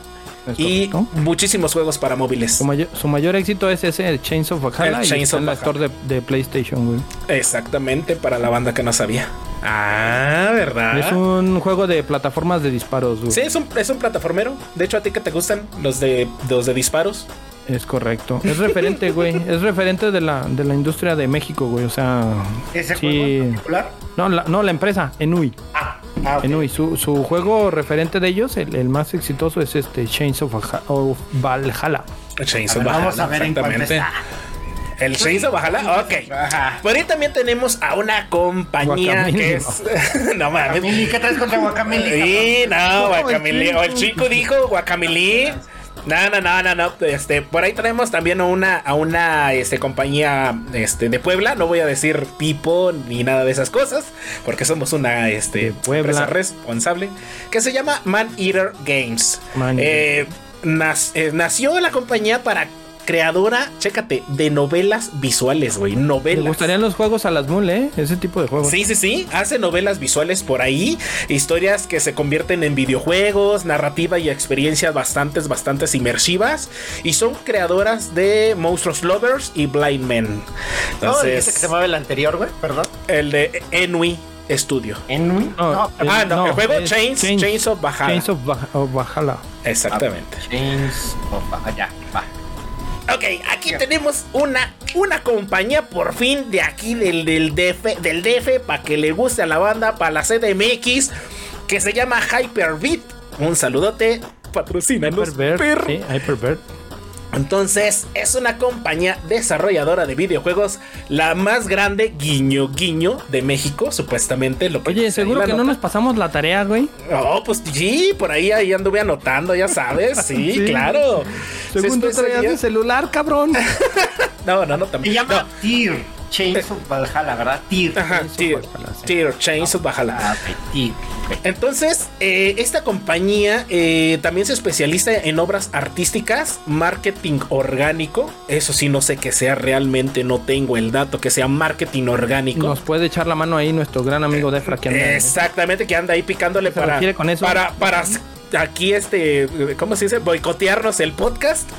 y muchísimos juegos para móviles. Su mayor, su mayor éxito es ese, el Chains of Valhalla. El y Chains está of en la Valhalla. store de, de PlayStation, güey. Exactamente, para la banda que no sabía. Ah, ¿verdad? Es un juego de plataformas de disparos, güey. Sí, es un, es un plataformero. De hecho, a ti que te gustan los de los de disparos. Es correcto. Es referente, güey. Es referente de la, de la industria de México, güey. O sea. ¿Ese sí. juego en particular? No, la, no, la empresa, Enui. Ah, ah, ok. Enui. Su, su juego referente de ellos, el, el más exitoso, es este Chains of, of Valhalla. Chains of ver, vamos Valhalla, a ver exactamente. El Chains of Valhalla, ok. Ajá. Por ahí también tenemos a una compañía que es. no mames. ¿qué traes contra Guacamili? Sí, no, el O el chico dijo Guacamili. No, no, no, no, no. Este, por ahí traemos también a una, a una este, compañía este, de Puebla. No voy a decir tipo ni nada de esas cosas. Porque somos una este, empresa responsable. Que se llama Man Eater Games. Man Eh, nas- eh, nació la compañía para creadora, chécate, de novelas visuales, güey. Me Novelas. gustarían los juegos a las mule, ¿eh? Ese tipo de juegos. Sí, sí, sí. Hace novelas visuales por ahí. Historias que se convierten en videojuegos, narrativa y experiencias bastantes, bastantes inmersivas. Y son creadoras de Monstruos Lovers y Blind Men. ¿Cómo Entonces, dijiste que se llamaba el anterior, güey? Perdón. el de Enui Studio. ¿Enui? No, pero- Ah, no, el juego es Chains- Chains of Valhalla. Chains of Valhalla. Exactamente. Chains of... Ah, ya, va. Ok, aquí tenemos una, una compañía por fin de aquí del, del DF, del DF para que le guste a la banda, para la CDMX, que se llama Hyperbeat. Un saludote, patrocínanos, Hyperbird. Sí, Hyperbird. Entonces, es una compañía desarrolladora de videojuegos, la más grande, guiño, guiño, de México, supuestamente. Lo que Oye, seguro que no nos pasamos la tarea, güey. No, pues sí, por ahí, ahí anduve anotando, ya sabes. Sí, Sí. claro. Según tú Se traías de celular, cabrón. No, no, no, Se también. llama No. Chains of Valhalla, ¿verdad? Tyr. Ajá, sí. Tier, Chains of Valhalla. Ah, Tyr. Entonces, eh, esta compañía eh, también se especializa en obras artísticas, marketing orgánico. Eso sí, no sé que sea realmente, no tengo el dato, que sea marketing orgánico. Nos puede echar la mano ahí nuestro gran amigo Defra que anda. Exactamente, que anda ahí picándole ¿Qué se para, con eso? para, para aquí este, ¿cómo se dice? Boicotearnos el podcast.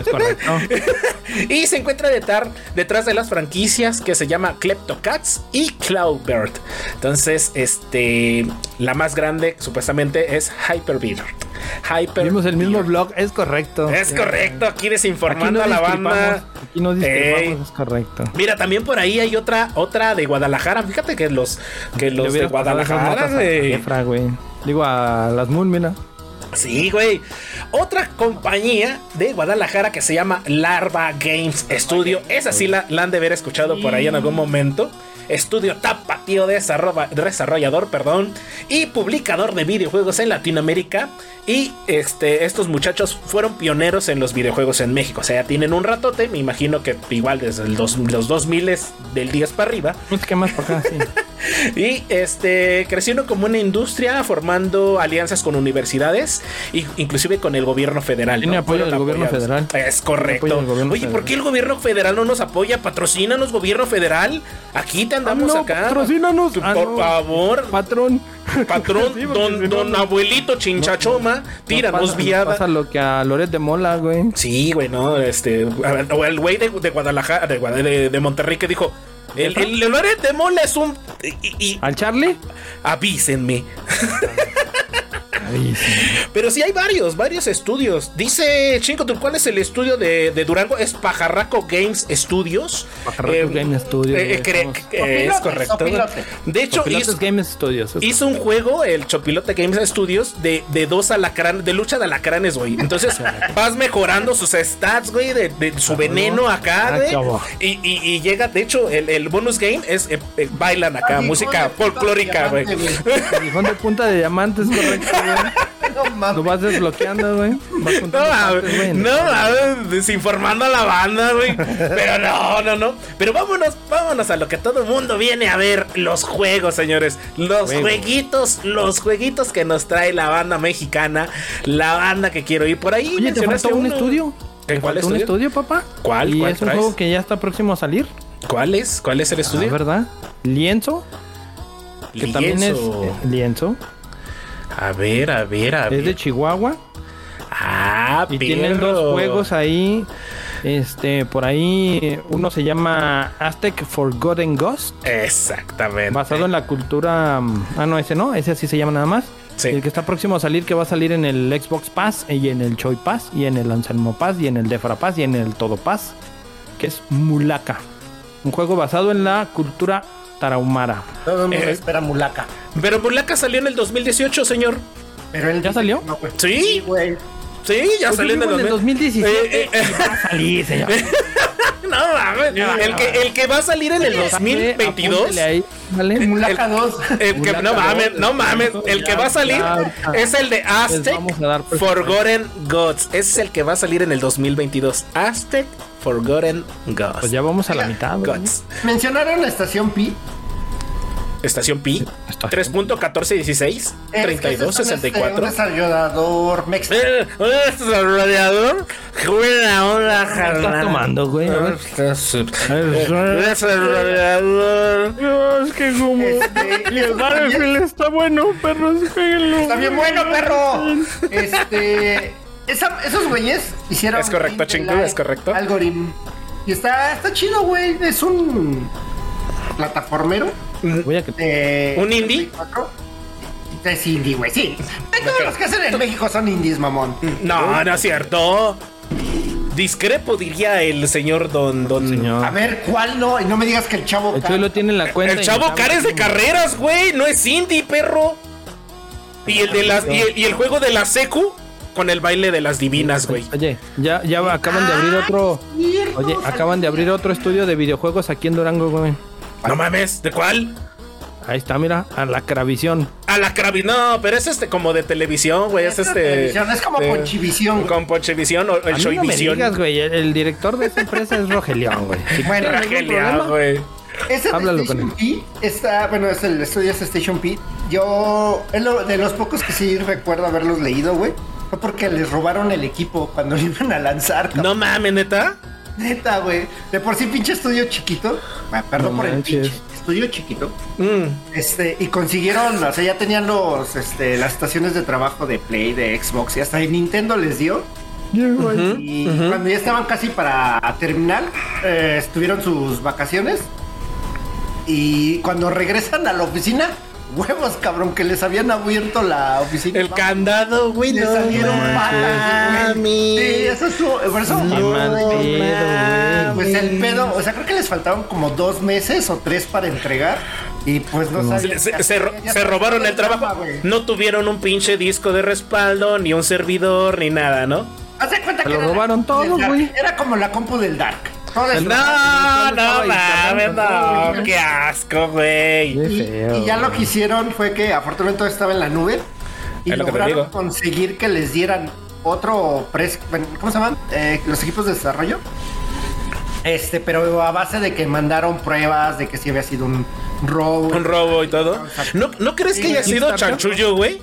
Es correcto. y se encuentra detrás, detrás de las franquicias que se llama Kleptocats y Cloudbird. Entonces, este, la más grande supuestamente es Hyperbird. Hyper Vimos el mismo blog, es correcto. Es correcto, aquí desinformando Aquí no a la banda. Aquí no Ey. es correcto. Mira, también por ahí hay otra, otra de Guadalajara. Fíjate que los, que los de Guadalajara, notas a güey. Defra, güey. Digo a las Moon, mira. Sí, güey. Otra compañía de Guadalajara que se llama Larva Games Studio. Esa sí la, la han de haber escuchado por ahí en algún momento. Estudio tapatío desarrolla- desarrollador, perdón, y publicador de videojuegos en Latinoamérica. Y este, estos muchachos fueron pioneros en los videojuegos en México. O sea, ya tienen un ratote, me imagino que igual desde el dos- los 2000 del 10 para arriba. Qué más por acá, sí. Y este crecieron como una industria, formando alianzas con universidades e inclusive con el gobierno federal. Tiene apoyo del gobierno federal. Es correcto. Gobierno Oye, ¿por qué el gobierno federal no nos apoya? Patrocínanos, gobierno federal. Aquí te andamos Ah, no, acá. patrocínanos. Ah, Por no. favor. Patrón. Patrón, Sí, don, no, don no- abuelito chinchachoma, Nos tíranos pasa- nos viada. Pasa lo que a Loret de Mola, güey. Sí, güey, no, este, o el güey de, de Guadalajara, de, de, de Monterrey que dijo, el, el, Loret de Mola es un... Y, y- ¿Al Charlie? avísenme. Pero sí hay varios, varios estudios. Dice Chingo, ¿tú ¿cuál es el estudio de, de Durango? Es Pajarraco Games Studios. Pajarraco Games Studios, eh, eh, eh, es correcto. sopilote. De hecho, hizo, Games Studios. es- hizo un juego, el Chopilote Games Studios, de, de dos alacranes, de lucha de alacranes, güey. Entonces vas mejorando sus stats, güey, de, de su veneno acá, Ah, güey. Y, y- y llega, de hecho, el, el bonus game es eh, eh, bailan acá, Ay, música folclórica, güey. de punta de diamantes, correcto, güey. No mames. Lo vas desbloqueando, güey. Vas No, mames, mames, desinformando a la banda, güey. Pero no, no, no. Pero vámonos, vámonos a lo que todo el mundo viene a ver: los juegos, señores. Los jueguitos, los jueguitos que nos trae la banda mexicana, la banda que quiero ir por ahí. Oye, ¿te faltó un uno. estudio? ¿Qué, ¿Te cuál faltó un estudio? estudio, papá? ¿Cuál? Y ¿Cuál es un traes? juego que ya está próximo a salir. ¿Cuál es? ¿Cuál es el Ah, estudio? ¿verdad? Lienzo, que también es Lienzo. eh, Lienzo. A ver, a ver, a ver. Es de Chihuahua. Ah, Y tienen dos juegos ahí. Este, por ahí uno se llama Aztec Forgotten Ghost, Exactamente. basado en la cultura. Ah, no, ese no, ese así se llama nada más. Sí. El que está próximo a salir, que va a salir en el Xbox Pass, y en el Choi Pass, y en el Anselmo Pass, y en el Defra Pass, y en el Todo Pass, que es Mulaka. Un juego basado en la cultura tarahumara. Todo el mundo Eh. espera mulaca. Pero Burlaca salió en el 2018, señor. Pero él ¿Ya salió? no, güey. Sí. güey. Sí, ya Pues salió en el en el 2000. 2017. Eh, eh, y va a salir, señor. No mames. El que, el que va a salir en el 2022. Apúntele ahí, ¿vale? Mulaca 2. El que, no mames, no mames. El que va a salir es el de Aztec Forgotten Gods. Ese es el que va a salir en el 2022. Aztec Forgotten Gods. Pues ya vamos a la mitad. Gods. Mencionaron la estación Pi. Estación Pi. Estación. 3.1416. Es- 32, es un, 64. Un desarrollador mex. Eh, Un desarrollador. Buena onda, ¿Qué estás tomando, güey? A ver. Desarrollador. Es que como... Este, Y el Battlefield está bueno, perros, péguenlo. Está bien bueno, perro. Este. esos güeyes hicieron. Es correcto, Chingu, es correcto. Algorithm. Y está, está chido, güey. Es un plataformero Voy a de. ¿Un indie? 64. Es indie, güey, sí. Todos los que hacen en México son indies, mamón. No, no es cierto. Discrepo, diría el señor Don. don Señor. A ver, ¿cuál no? Y no me digas que el chavo. El Chuy lo tiene en la cuenta. El chavo sabe Cares de carreras, güey. No es indie, perro. Y el de las. Y el, y el juego de la Secu. con el baile de las divinas, güey. Oye, ya, ya acaban de abrir otro. Oye, acaban de abrir otro estudio de videojuegos aquí en Durango, güey. No mames, ¿de cuál? Ahí está, mira, a la Cravisión. A la Cravi, no, pero es este como de televisión, güey. Es, este. televisión, es como de- Ponchivisión. Con Ponchivisión o el A mí no me digas, güey. El, el director de esa empresa es Rogelión, güey. Si Bueno, problema, güey. Ese Háblalo con Station P está, bueno, es el estudio es Station P. Yo, es lo- de los pocos que sí recuerdo haberlos leído, güey. Fue porque les robaron el equipo cuando lo iban a lanzar. cabrón. No mames, neta. Neta, güey. De por sí, pinche estudio chiquito. Ah, Perdón No por el pinche estudio chiquito. Mm. Este, y consiguieron, o sea, ya tenían los, este, las estaciones de trabajo de Play, de Xbox y hasta de Nintendo les dio. Y cuando ya estaban casi para terminar, eh, estuvieron sus vacaciones. Y cuando regresan a la oficina, huevos, cabrón, que les habían abierto la oficina. El candado, güey, Les no salieron patas, güey. Sí, eso estuvo. Por eso. Pedo, güey. Pues el pedo, o sea, creo que les faltaban como dos meses o tres para entregar. Y pues no Se, sabían. se- ro- robaron el trabajo. No tuvieron un pinche disco de respaldo, ni un servidor, ni nada, ¿no? Haz de cuenta Se que lo la robaron todo, güey. Era como la compu del Dark. No, no mames, no, qué asco, güey. Y, ya lo que hicieron fue que afortunadamente todo estaba en la nube y lo lograron conseguir que les dieran otro pres ¿cómo se llaman? Eh, los equipos de desarrollo. Este, pero a base de que mandaron pruebas de que sí había sido un robo. Un robo y todo. ¿No, ¿no crees que haya sido chanchullo, güey?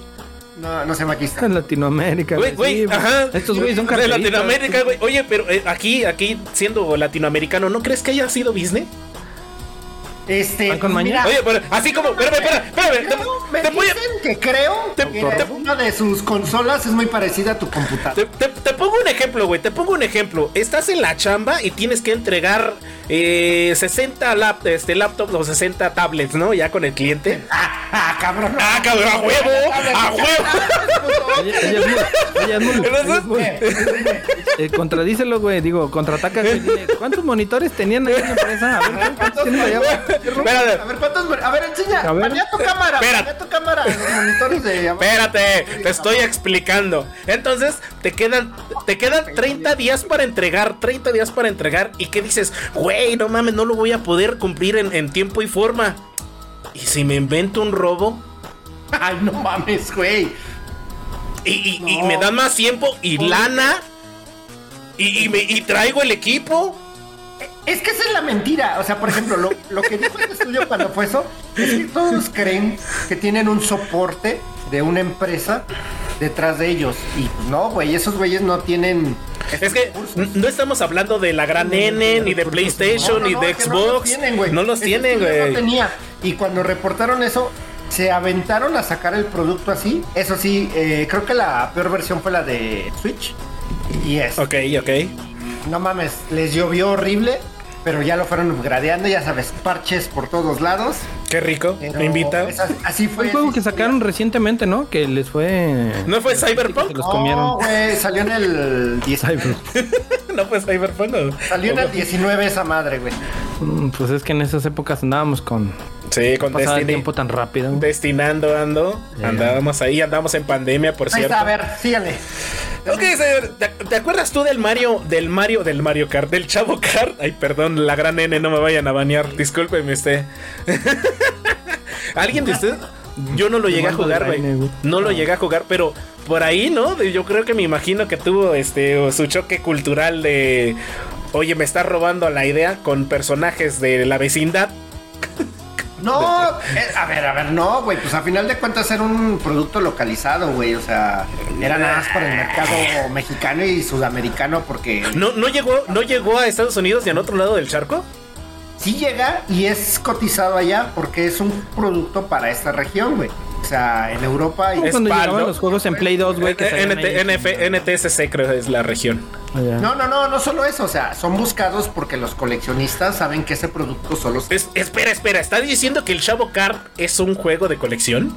No, no se está. En Latinoamérica, Güey, güey, sí, ajá. Estos güeyes son de carteristas. Latinoamérica, güey. Oye, pero eh, aquí, aquí siendo latinoamericano, ¿no crees que haya sido Disney? Este, ¿Van con maña? Oye, pero así como, espérame, espérame, me Te, voy a, dicen que creo Te- que te- una de sus consolas es muy parecida a tu computadora. te, te- te pongo un ejemplo, güey. Te pongo un ejemplo. Estás en la chamba y tienes que entregar eh, 60 lap, este, laptops o 60 tablets, ¿no? Ya con el cliente. Ah, ah, cabrón. ¡Ah, cabrón! ¡A huevo! ¡A huevo! Contradícelo, güey. Digo, contraataca. ¿Cuántos monitores tenían ahí en la empresa? A ver, ¿tú ¿cuántos tienes allá? Espérate. A ver, ¿cuántos? A ver, enseña. A ver. Tu cámara. Tu cámara. Los monitores de. Espérate, te estoy explicando. Entonces, te quedan, te quedan 30 días para entregar, 30 días para entregar. ¿Y qué dices? Güey, no mames, no lo voy a poder cumplir en, en tiempo y forma. ¿Y si me invento un robo? Ay, no mames, güey. Y, y- y me dan más tiempo y lana. Y, y me, y traigo el equipo. Es que esa es la mentira. O sea, por ejemplo, lo, lo que dijo este estudio cuando fue eso, es que todos creen que tienen un soporte de una empresa detrás de ellos. Y no, güey, esos güeyes no tienen. Es que no estamos hablando de la gran N, ni de PlayStation, No, no, ni de Xbox. tienen, güey. No los tienen, güey. No tenía. Y cuando reportaron eso, se aventaron a sacar el producto así. Eso sí, eh, creo que la peor versión fue la de Switch. Y es. Ok, ok. No mames, les llovió horrible. Pero ya lo fueron gradeando, ya sabes, parches por todos lados. Qué rico. Pero Me invita. es así- Fue el juego que sacaron recientemente, ¿no? Que les fue. ¿No fue Cyberpunk? los No, comieron. güey, salió en el 19. Cyber. ¿No fue Cyberpunk? ¿o? Salió en el 19 esa madre, güey. Mm, Pues es que en esas épocas andábamos con. Sí, con Pasaba el Destiny. tiempo tan rápido. Destinando ando. Ya. Andábamos ahí, andábamos en pandemia, por Ahí cierto. está, a ver, síganle. Ok, señor, ¿te, te acuerdas tú del Mario, del Mario, del Mario Kart, del Chavo Kart? Ay, perdón, la gran N, no me vayan a banear, discúlpeme usted. ¿Alguien de ustedes? Yo no lo llegué a jugar, güey. No lo llegué a jugar, pero por ahí, ¿no? Yo creo que me imagino que tuvo este su choque cultural de. Oye, me estás robando la idea con personajes de la vecindad. No, eh, a ver, a ver, no, güey. Pues a final de cuentas era un producto localizado, güey. O sea, era nada más para el mercado mexicano y sudamericano porque ¿No, no, llegó, ¿No llegó a Estados Unidos y al otro lado del charco? sí llega y es cotizado allá porque es un producto para esta región, güey. O sea, en Europa y Es cuando llegaban los juegos en Play 2, güey. NTSC creo es la región. Allá. No, no, no, no solo eso, o sea, son buscados porque los coleccionistas saben que ese producto solo es Es- espera, espera, ¿estás diciendo que el Chavo Card es un juego de colección?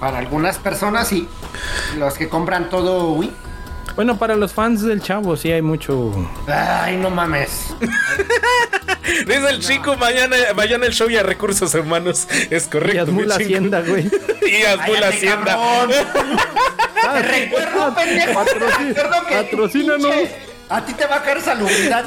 para algunas personas y los que compran todo, uy. Bueno, para los fans del chavo, sí hay mucho. Ay, no mames. Dice el chico, mañana, mañana el show y a recursos humanos. Es correcto. Y la hacienda, güey. Y la hacienda. Te recuerdo, pendejo. Patrocínanos. A ti te va a caer salubridad.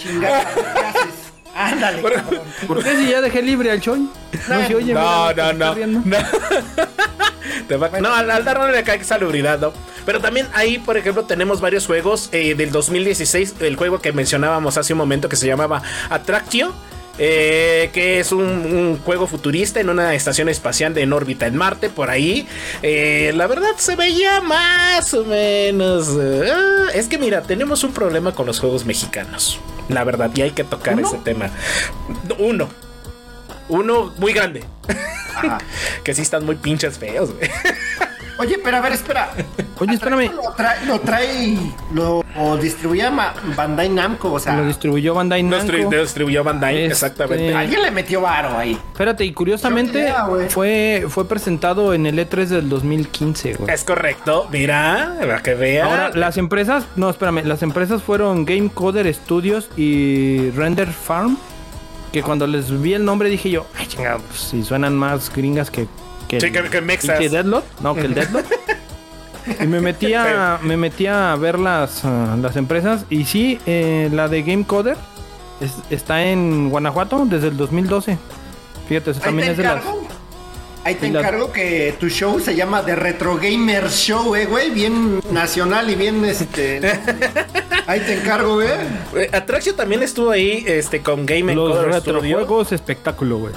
Chingada, ¿qué haces? Ándale, cabrón. ¿Por qué si ya dejé libre al Choy? No, si oye, No, mira, no, no. No, Te va- no, al, al Dark no le cae salubridad, ¿no? Pero también ahí, por ejemplo, tenemos varios juegos eh, del 2016. El juego que mencionábamos hace un momento que se llamaba Attractio. Eh, que es un, un juego futurista en una estación espacial en órbita en Marte, por ahí. Eh, la verdad se veía más o menos. eh, es que mira, tenemos un problema con los juegos mexicanos. La verdad, y hay que tocar ese tema. Uno. Uno muy grande. Ajá. que sí están muy pinches feos, güey. Oye, pero a ver, espera. Oye, espérame. Lo trae, lo, trae, lo o distribuía Ma- Bandai Namco, o sea, Lo distribuyó Bandai Namco. lo distribuyó Bandai, Este- exactamente. alguien le metió varo ahí. Espérate, y curiosamente fue, fue presentado en el E3 del 2015, güey. Es correcto, mira, para que vea. Ahora, las empresas, no, espérame, las empresas fueron Game Coder Studios y Render Farm. Que cuando les vi el nombre dije yo, ay, chingada, pues si suenan más gringas que. Que Sí, que- que mexas. Deadlock. No, que el Deadlock. y me metí a, me metí a ver las, ah, las empresas. Y sí, eh, la de Game Coder es- está en Guanajuato desde el 2012. Fíjate, eso también es de las. Ahí te encargo que tu show se llama The Retro Gamer Show, eh, güey. Bien nacional y bien este. Ahí te encargo, güey. Eh, Atraxio también estuvo ahí este, con Game Los retrojuegos espectáculo, güey.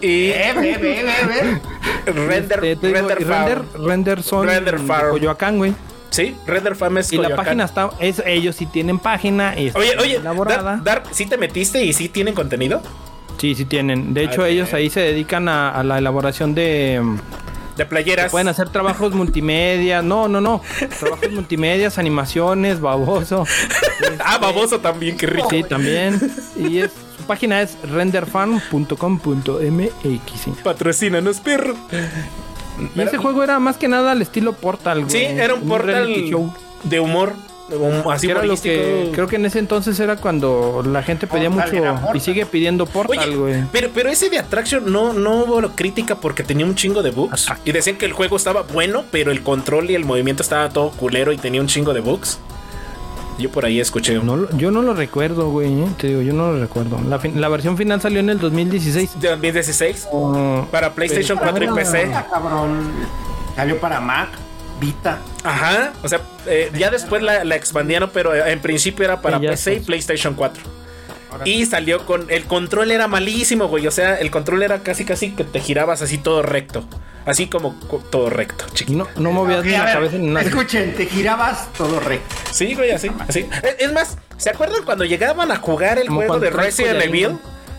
y Eh, ve, ve, ve, ve. Render, Este, te digo, Render render, render son Render de Farm. Coyoacán, güey. Sí, Render Farm es Y la página está, es, ellos sí tienen página. y está Oye, oye, elaborada. Dark, Dark, ¿sí te metiste y sí tienen contenido? Sí, sí tienen. De hecho, Ok. ellos ahí se dedican a, a la elaboración de. mm, De playeras. Pueden hacer trabajos multimedia. No, no, no. Trabajos multimedias, animaciones, baboso. ah, baboso también, qué rico. Sí, también. Y es, su página es renderfarm.com.mx. sí. Patrocínanos, perro. Y ese juego era más que nada al estilo Portal, güey. Sí, era un portal de humor. Así Que era lo que creo que en ese entonces era cuando la gente pedía Portal mucho y sigue pidiendo Portal, güey. pero, pero ese de Attraction no, no hubo crítica porque tenía un chingo de bugs. Y decían que el juego estaba bueno, pero el control y el movimiento estaba todo culero y tenía un chingo de bugs. Yo por ahí escuché. No, yo no lo recuerdo, güey. eh, Te digo, yo no lo recuerdo. La, fin- la versión final salió en el 2016. De 2016 Oh, para PlayStation 4 y. PC. Cabrón. Salió para Mac, Vita. Ajá. O sea, eh, ya después la, la expandieron, pero eh, en principio era para PC y. PlayStation 4. Y salió con. El control era malísimo, güey. O sea, el control era casi, casi que te girabas así todo recto. Así como co- todo recto, chiquito. no, no movías Ok, ni a la ver, cabeza ni nada. Escuchen, te girabas todo recto. Sí, güey, así. así. Es- Es más, ¿se acuerdan cuando llegaban a jugar el Como juego de Resident Evil?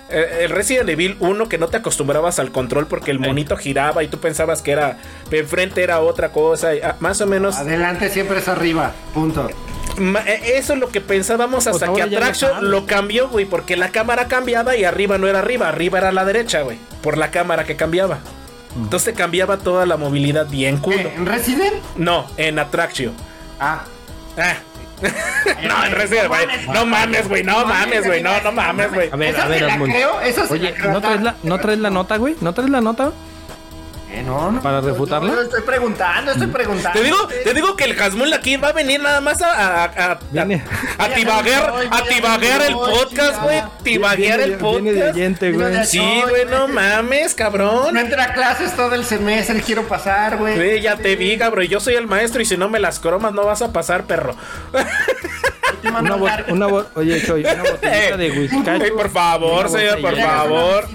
El Resident Evil 1 que no te acostumbrabas al control porque el monito giraba y tú pensabas que era enfrente era otra cosa, y, ah, más o menos Adelante siempre es arriba. Punto. eh, eso es lo que pensábamos Pues hasta que Attraction lo cambió, güey, porque la cámara cambiaba y arriba no era arriba, arriba era a la derecha, güey, por la cámara que cambiaba. Entonces te cambiaba toda la movilidad bien culo. ¿En Resident? No, en Attraction. Ah. Ah. no, en Resident, güey. No mames, güey. No mames, güey. No, no mames, güey. A ver, a ver, Oye. ¿no traes, la, ¿no traes la nota, güey? ¿No traes la nota? Eh, no, no. ¿Para no, refutarla? no, estoy preguntando, estoy preguntando. Te digo, te digo que el Hasmul aquí va a venir nada más a, a, a, a, a tibaguear, a tibaguear el podcast, güey. Tibaguear el Viene de podcast. oyente, güey. Sí, güey, no mames, No cabrón. entra a clases todo el semestre, quiero pasar, güey. Güey, ya te vi, cabrón. Yo soy el maestro y si no me las cromas no vas a pasar, perro. Te mando Una, bot- una bo- Oye, Choy, una botellita de whisky. Por favor, señor, por favor.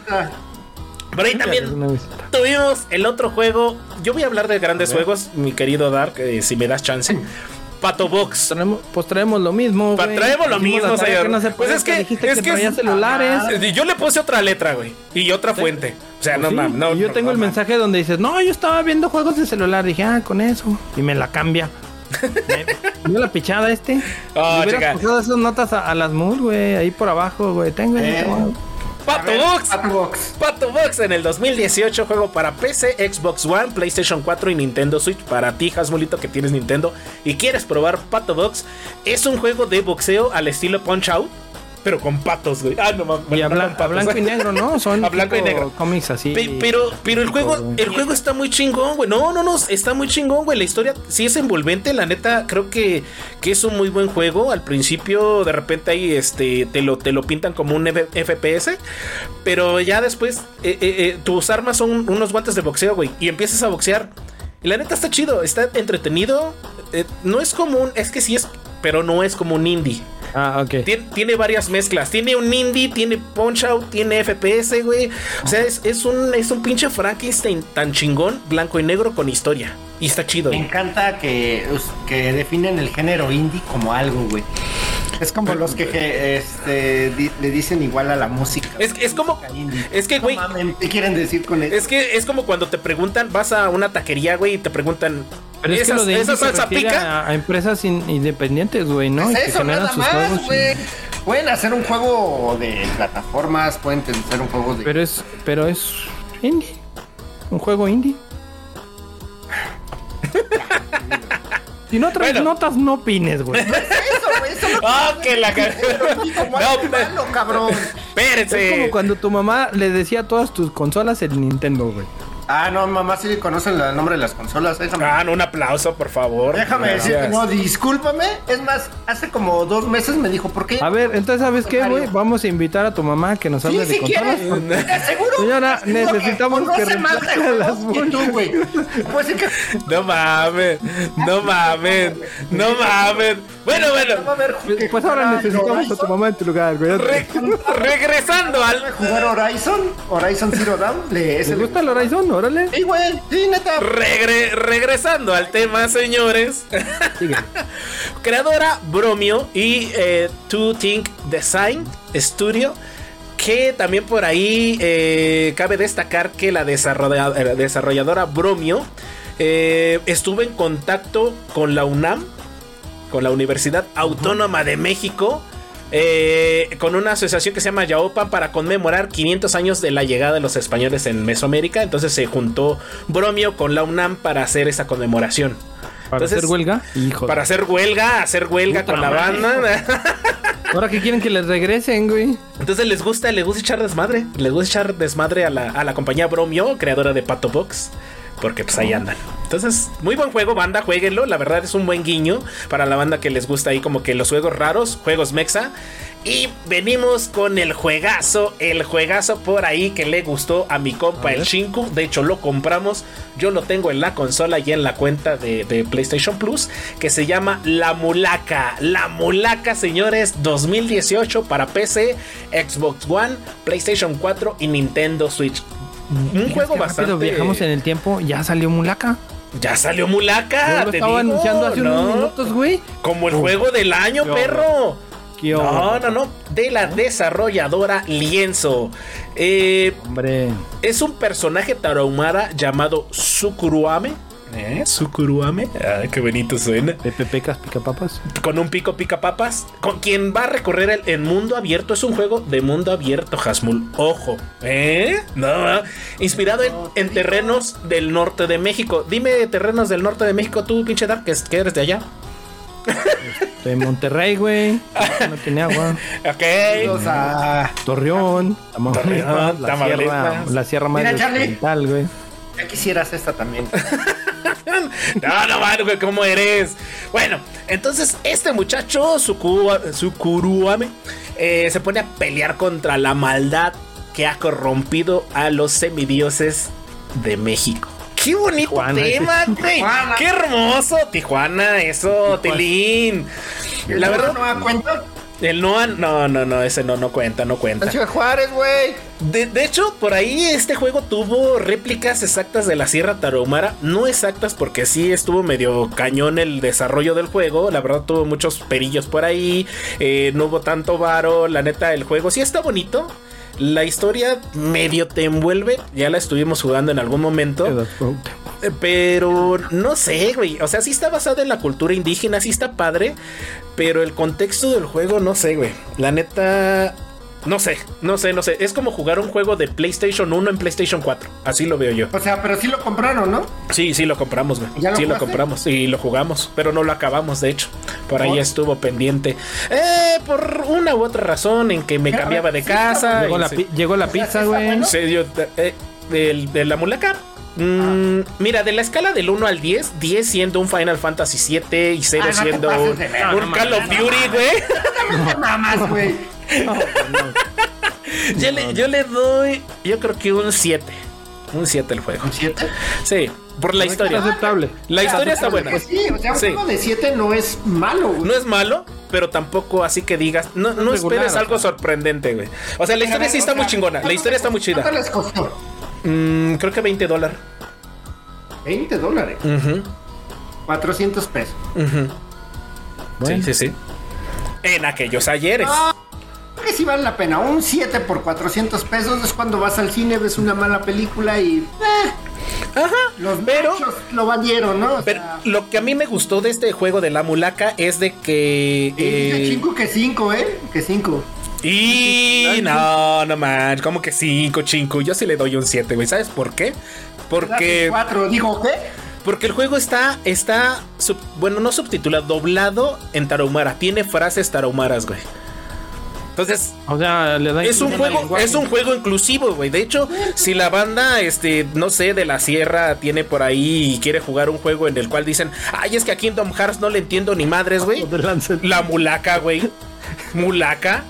Por ahí también tuvimos el otro juego. Yo voy a hablar de grandes juegos, mi querido Dark, eh, si me das chance. Pato Box. Traemos, pues traemos lo mismo, Pa- traemos lo mismo, que no se Pues es que- es que, que traía es- celulares. Eh, Yo le puse otra letra, güey. Y otra fuente. O sea, Pues no sí, mames. No, yo no, tengo no el mensaje donde dices, no, yo estaba viendo juegos de celular. Dije, ah, con eso. Y me la cambia. Me la pichada este. Ah, Le hubieras esas notas a, a las MUL, güey. Ahí por abajo, güey. Tengo Eh. Pato ver, Box. Pato Box. Pato Box en el 2018, juego para PC, Xbox One, PlayStation 4 y Nintendo Switch. Para ti, Hasmulito, que tienes Nintendo y quieres probar Pato Box, es un juego de boxeo al estilo Punch Out. Pero con patos, güey. Ah, no mames. Y a, no patos. blanco y negro, ¿no? Son A blanco y negro. cómics así. Pe- Pero, pero el juego, el juego está muy chingón, güey. No, no, no, está muy chingón, güey. La historia sí es envolvente, la neta, creo que, que es un muy buen juego. Al principio, de repente ahí este, te lo, te lo pintan como un F- FPS. Pero ya después, eh, eh, eh, tus armas son unos guantes de boxeo, güey. Y empiezas a boxear. Y la neta está chido, está entretenido. Eh, no es como un, es que sí es, pero no es como un indie. Ah, ok. Tien- Tiene, varias mezclas. Tiene un indie, tiene punch out, tiene FPS, güey. O sea, es, es un, es un pinche Frankenstein tan chingón, blanco y negro con historia. Y está chido. Me güey. encanta que, que definen el género indie como algo, güey. Es como los que este, di- le dicen igual a la música. Es, es como. Indie. Es que, güey. ¿Qué quieren decir con eso? Es que es como cuando te preguntan, vas a una taquería, güey, y te preguntan. Pero es que ¿Esa, lo de esa indie se salsa pica? a, a empresas in- independientes, güey, ¿no? Pues eso, nada más, y-. Pueden hacer un juego de plataformas, pueden hacer un juego de... Pero es, pero es indie. Un juego indie. si no traes Bueno. notas, no opines, güey. Eso, güey, eso no ¡Ah, que la No, pe- malo, cabrón. Espérense. Es como cuando tu mamá le decía a todas tus consolas el Nintendo, güey. Ah, no, mamá, sí conocen el nombre de las consolas. Déjame, Ah, no, un aplauso, por favor. déjame decirte, Gracias. no, discúlpame. Es más, hace como dos meses me dijo, ¿por qué? A ver, entonces, ¿sabes qué, güey? Vamos a invitar a tu mamá a que nos Sí, hable de si consolas. quieres. Te aseguro. Señora, necesitamos que conoce más de las que güey. Pues sí que... No mames, no mames, no mames. Bueno, bueno, que Pues ahora necesitamos a tu mamá en tu lugar, güey. re- regresando al jugar Horizon, Horizon Zero Dawn, le es ¿Te el... gusta el Horizon? Órale. Sí, güey, sí, neta. regre- regresando al tema, señores. Sigue. Creadora Bromio y eh, Two Think Design Studio. Que también por ahí eh, cabe destacar que la eh, desarrolladora Bromio eh, estuvo en contacto con la UNAM, con la Universidad Autónoma de México, eh, con una asociación que se llama Yaopan para conmemorar 500 años de la llegada de los españoles en Mesoamérica. Entonces se juntó Bromio con la UNAM para hacer esa conmemoración. Para Entonces, hacer huelga, hijo. Para hacer huelga, hacer huelga Puta con la madre. banda. Ahora que quieren que les regresen, güey. Entonces les gusta, les gusta echar desmadre. Les gusta echar desmadre a la, a la compañía Bromio, creadora de Pato Box. Porque pues ahí andan. Entonces, muy buen juego, banda, jueguenlo. La verdad es un buen guiño para la banda que les gusta ahí como que los juegos raros, juegos mexa. Y venimos con el juegazo, el juegazo por ahí que le gustó a mi compa el Shinku. De hecho, lo compramos. Yo lo tengo en la consola y en la cuenta de, de PlayStation Plus. Que se llama La Mulaca. La Mulaca, señores, 2018 para PC, Xbox One, PlayStation 4 y Nintendo Switch. Un juego bastante. viajamos en el tiempo, ya salió Mulaka. Ya salió Mulaca. Yo te estaba digo, anunciando hace ¿no? unos minutos, güey. Como el juego del año, Qué perro. Qué No, no, no. De la desarrolladora Lienzo. Eh, Hombre. es un personaje tarahumara llamado Sukuruame. ¿Eh? Sukuruame. Ay, qué bonito suena. Pepe Pecas Picapapas. Con un pico pica papas. Con quien va a recorrer el, el mundo abierto. Es un juego de mundo abierto, Hasmul. Ojo. ¿Eh? No. Inspirado en, en terrenos del norte de México. Dime terrenos del norte de México, tú, pinche Dark, que, que eres de allá. De Monterrey, güey. No tiene agua. Ok. O sea, Torreón. Tamaulipas, Torreón, la, sierra, la sierra Charlie. occidental, güey. Ya quisieras esta también. No, no, mano, güey, ¿cómo eres? Bueno, entonces este muchacho, Suku- Sukuruame, eh, se pone a pelear contra la maldad que ha corrompido a los semidioses de México. Qué bonito Tijuana, tema, güey. Tijuana. Qué hermoso, Tijuana, eso, Tilín. La verdad, no da cuenta. El Noah, no, no, no, ese no, no cuenta, no cuenta. Ciudad Juárez, güey. De, de hecho, por ahí este juego tuvo réplicas exactas de la Sierra Tarahumara. No exactas porque sí estuvo medio cañón el desarrollo del juego. La verdad tuvo muchos perillos por ahí. eh, no hubo tanto varo. La neta, el juego sí está bonito. La historia medio te envuelve. Ya la estuvimos jugando en algún momento. Eh, Pero no sé, güey. O sea, sí está basado en la cultura indígena, sí está padre. Pero el contexto del juego, no sé, güey. La neta, No sé, no sé, no sé. Es como jugar un juego de PlayStation 1 en PlayStation 4. Así lo veo yo. O sea, pero sí lo compraron, ¿no? Sí, sí lo compramos, güey. ¿Ya lo sí lo jugaste? compramos y lo jugamos, pero no lo acabamos, de hecho. Por ahí ¿Por? estuvo pendiente. Eh, por una u otra razón en que me Pero, cambiaba de sí, casa. Llegó la, pi- llegó la pizza, ¿sí güey. bueno? se dio, eh, del- de la mulaca. Mm, Mira, de la escala del 1 al 10, 10 siendo un Final Fantasy 7 y 0 Ah, no siendo un, un Call of Duty, güey. No mamas, güey. Yo, le, yo le doy, yo creo que un 7. Un 7 el juego. ¿Un 7? Sí, por la historia. aceptable. La historia está buena. Pues sí, o sea, un Sí. juego de 7 no es malo, güey. No es malo, pero tampoco así que digas, no, no Regular, esperes o algo sorprendente, güey. O sea, la historia sí está muy chingona, la historia está muy chida. ¿Cuánto les costó? Mm, creo que 20 dólares. 20 dólares. 400 pesos. Sí, sí, sí. En aquellos ayeres. Ah, sí vale la pena. Un 7 por 400 pesos es cuando vas al cine, ves una mala película y. eh, Ajá. los pero, lo valieron, ¿no? O pero sea, lo que a mí me gustó de este juego de la mulaca es de que. eh, Chingu que 5, ¿eh? Que 5. y no, no man, como que 5, 5. Yo sí le doy un 7, güey. ¿Sabes por qué? Porque. 4. Digo, ¿qué? Porque el juego está, está, sub- bueno, no subtitulado, doblado en tarahumara. Tiene frases tarahumaras, güey. Entonces, O sea, le da es un juego, es un juego inclusivo, güey. De hecho, si la banda, este, no sé, de la sierra tiene por ahí y quiere jugar un juego en el cual dicen, ay, es que a Kingdom Hearts no le entiendo ni madres, güey. La mulaca, güey. Mulaca.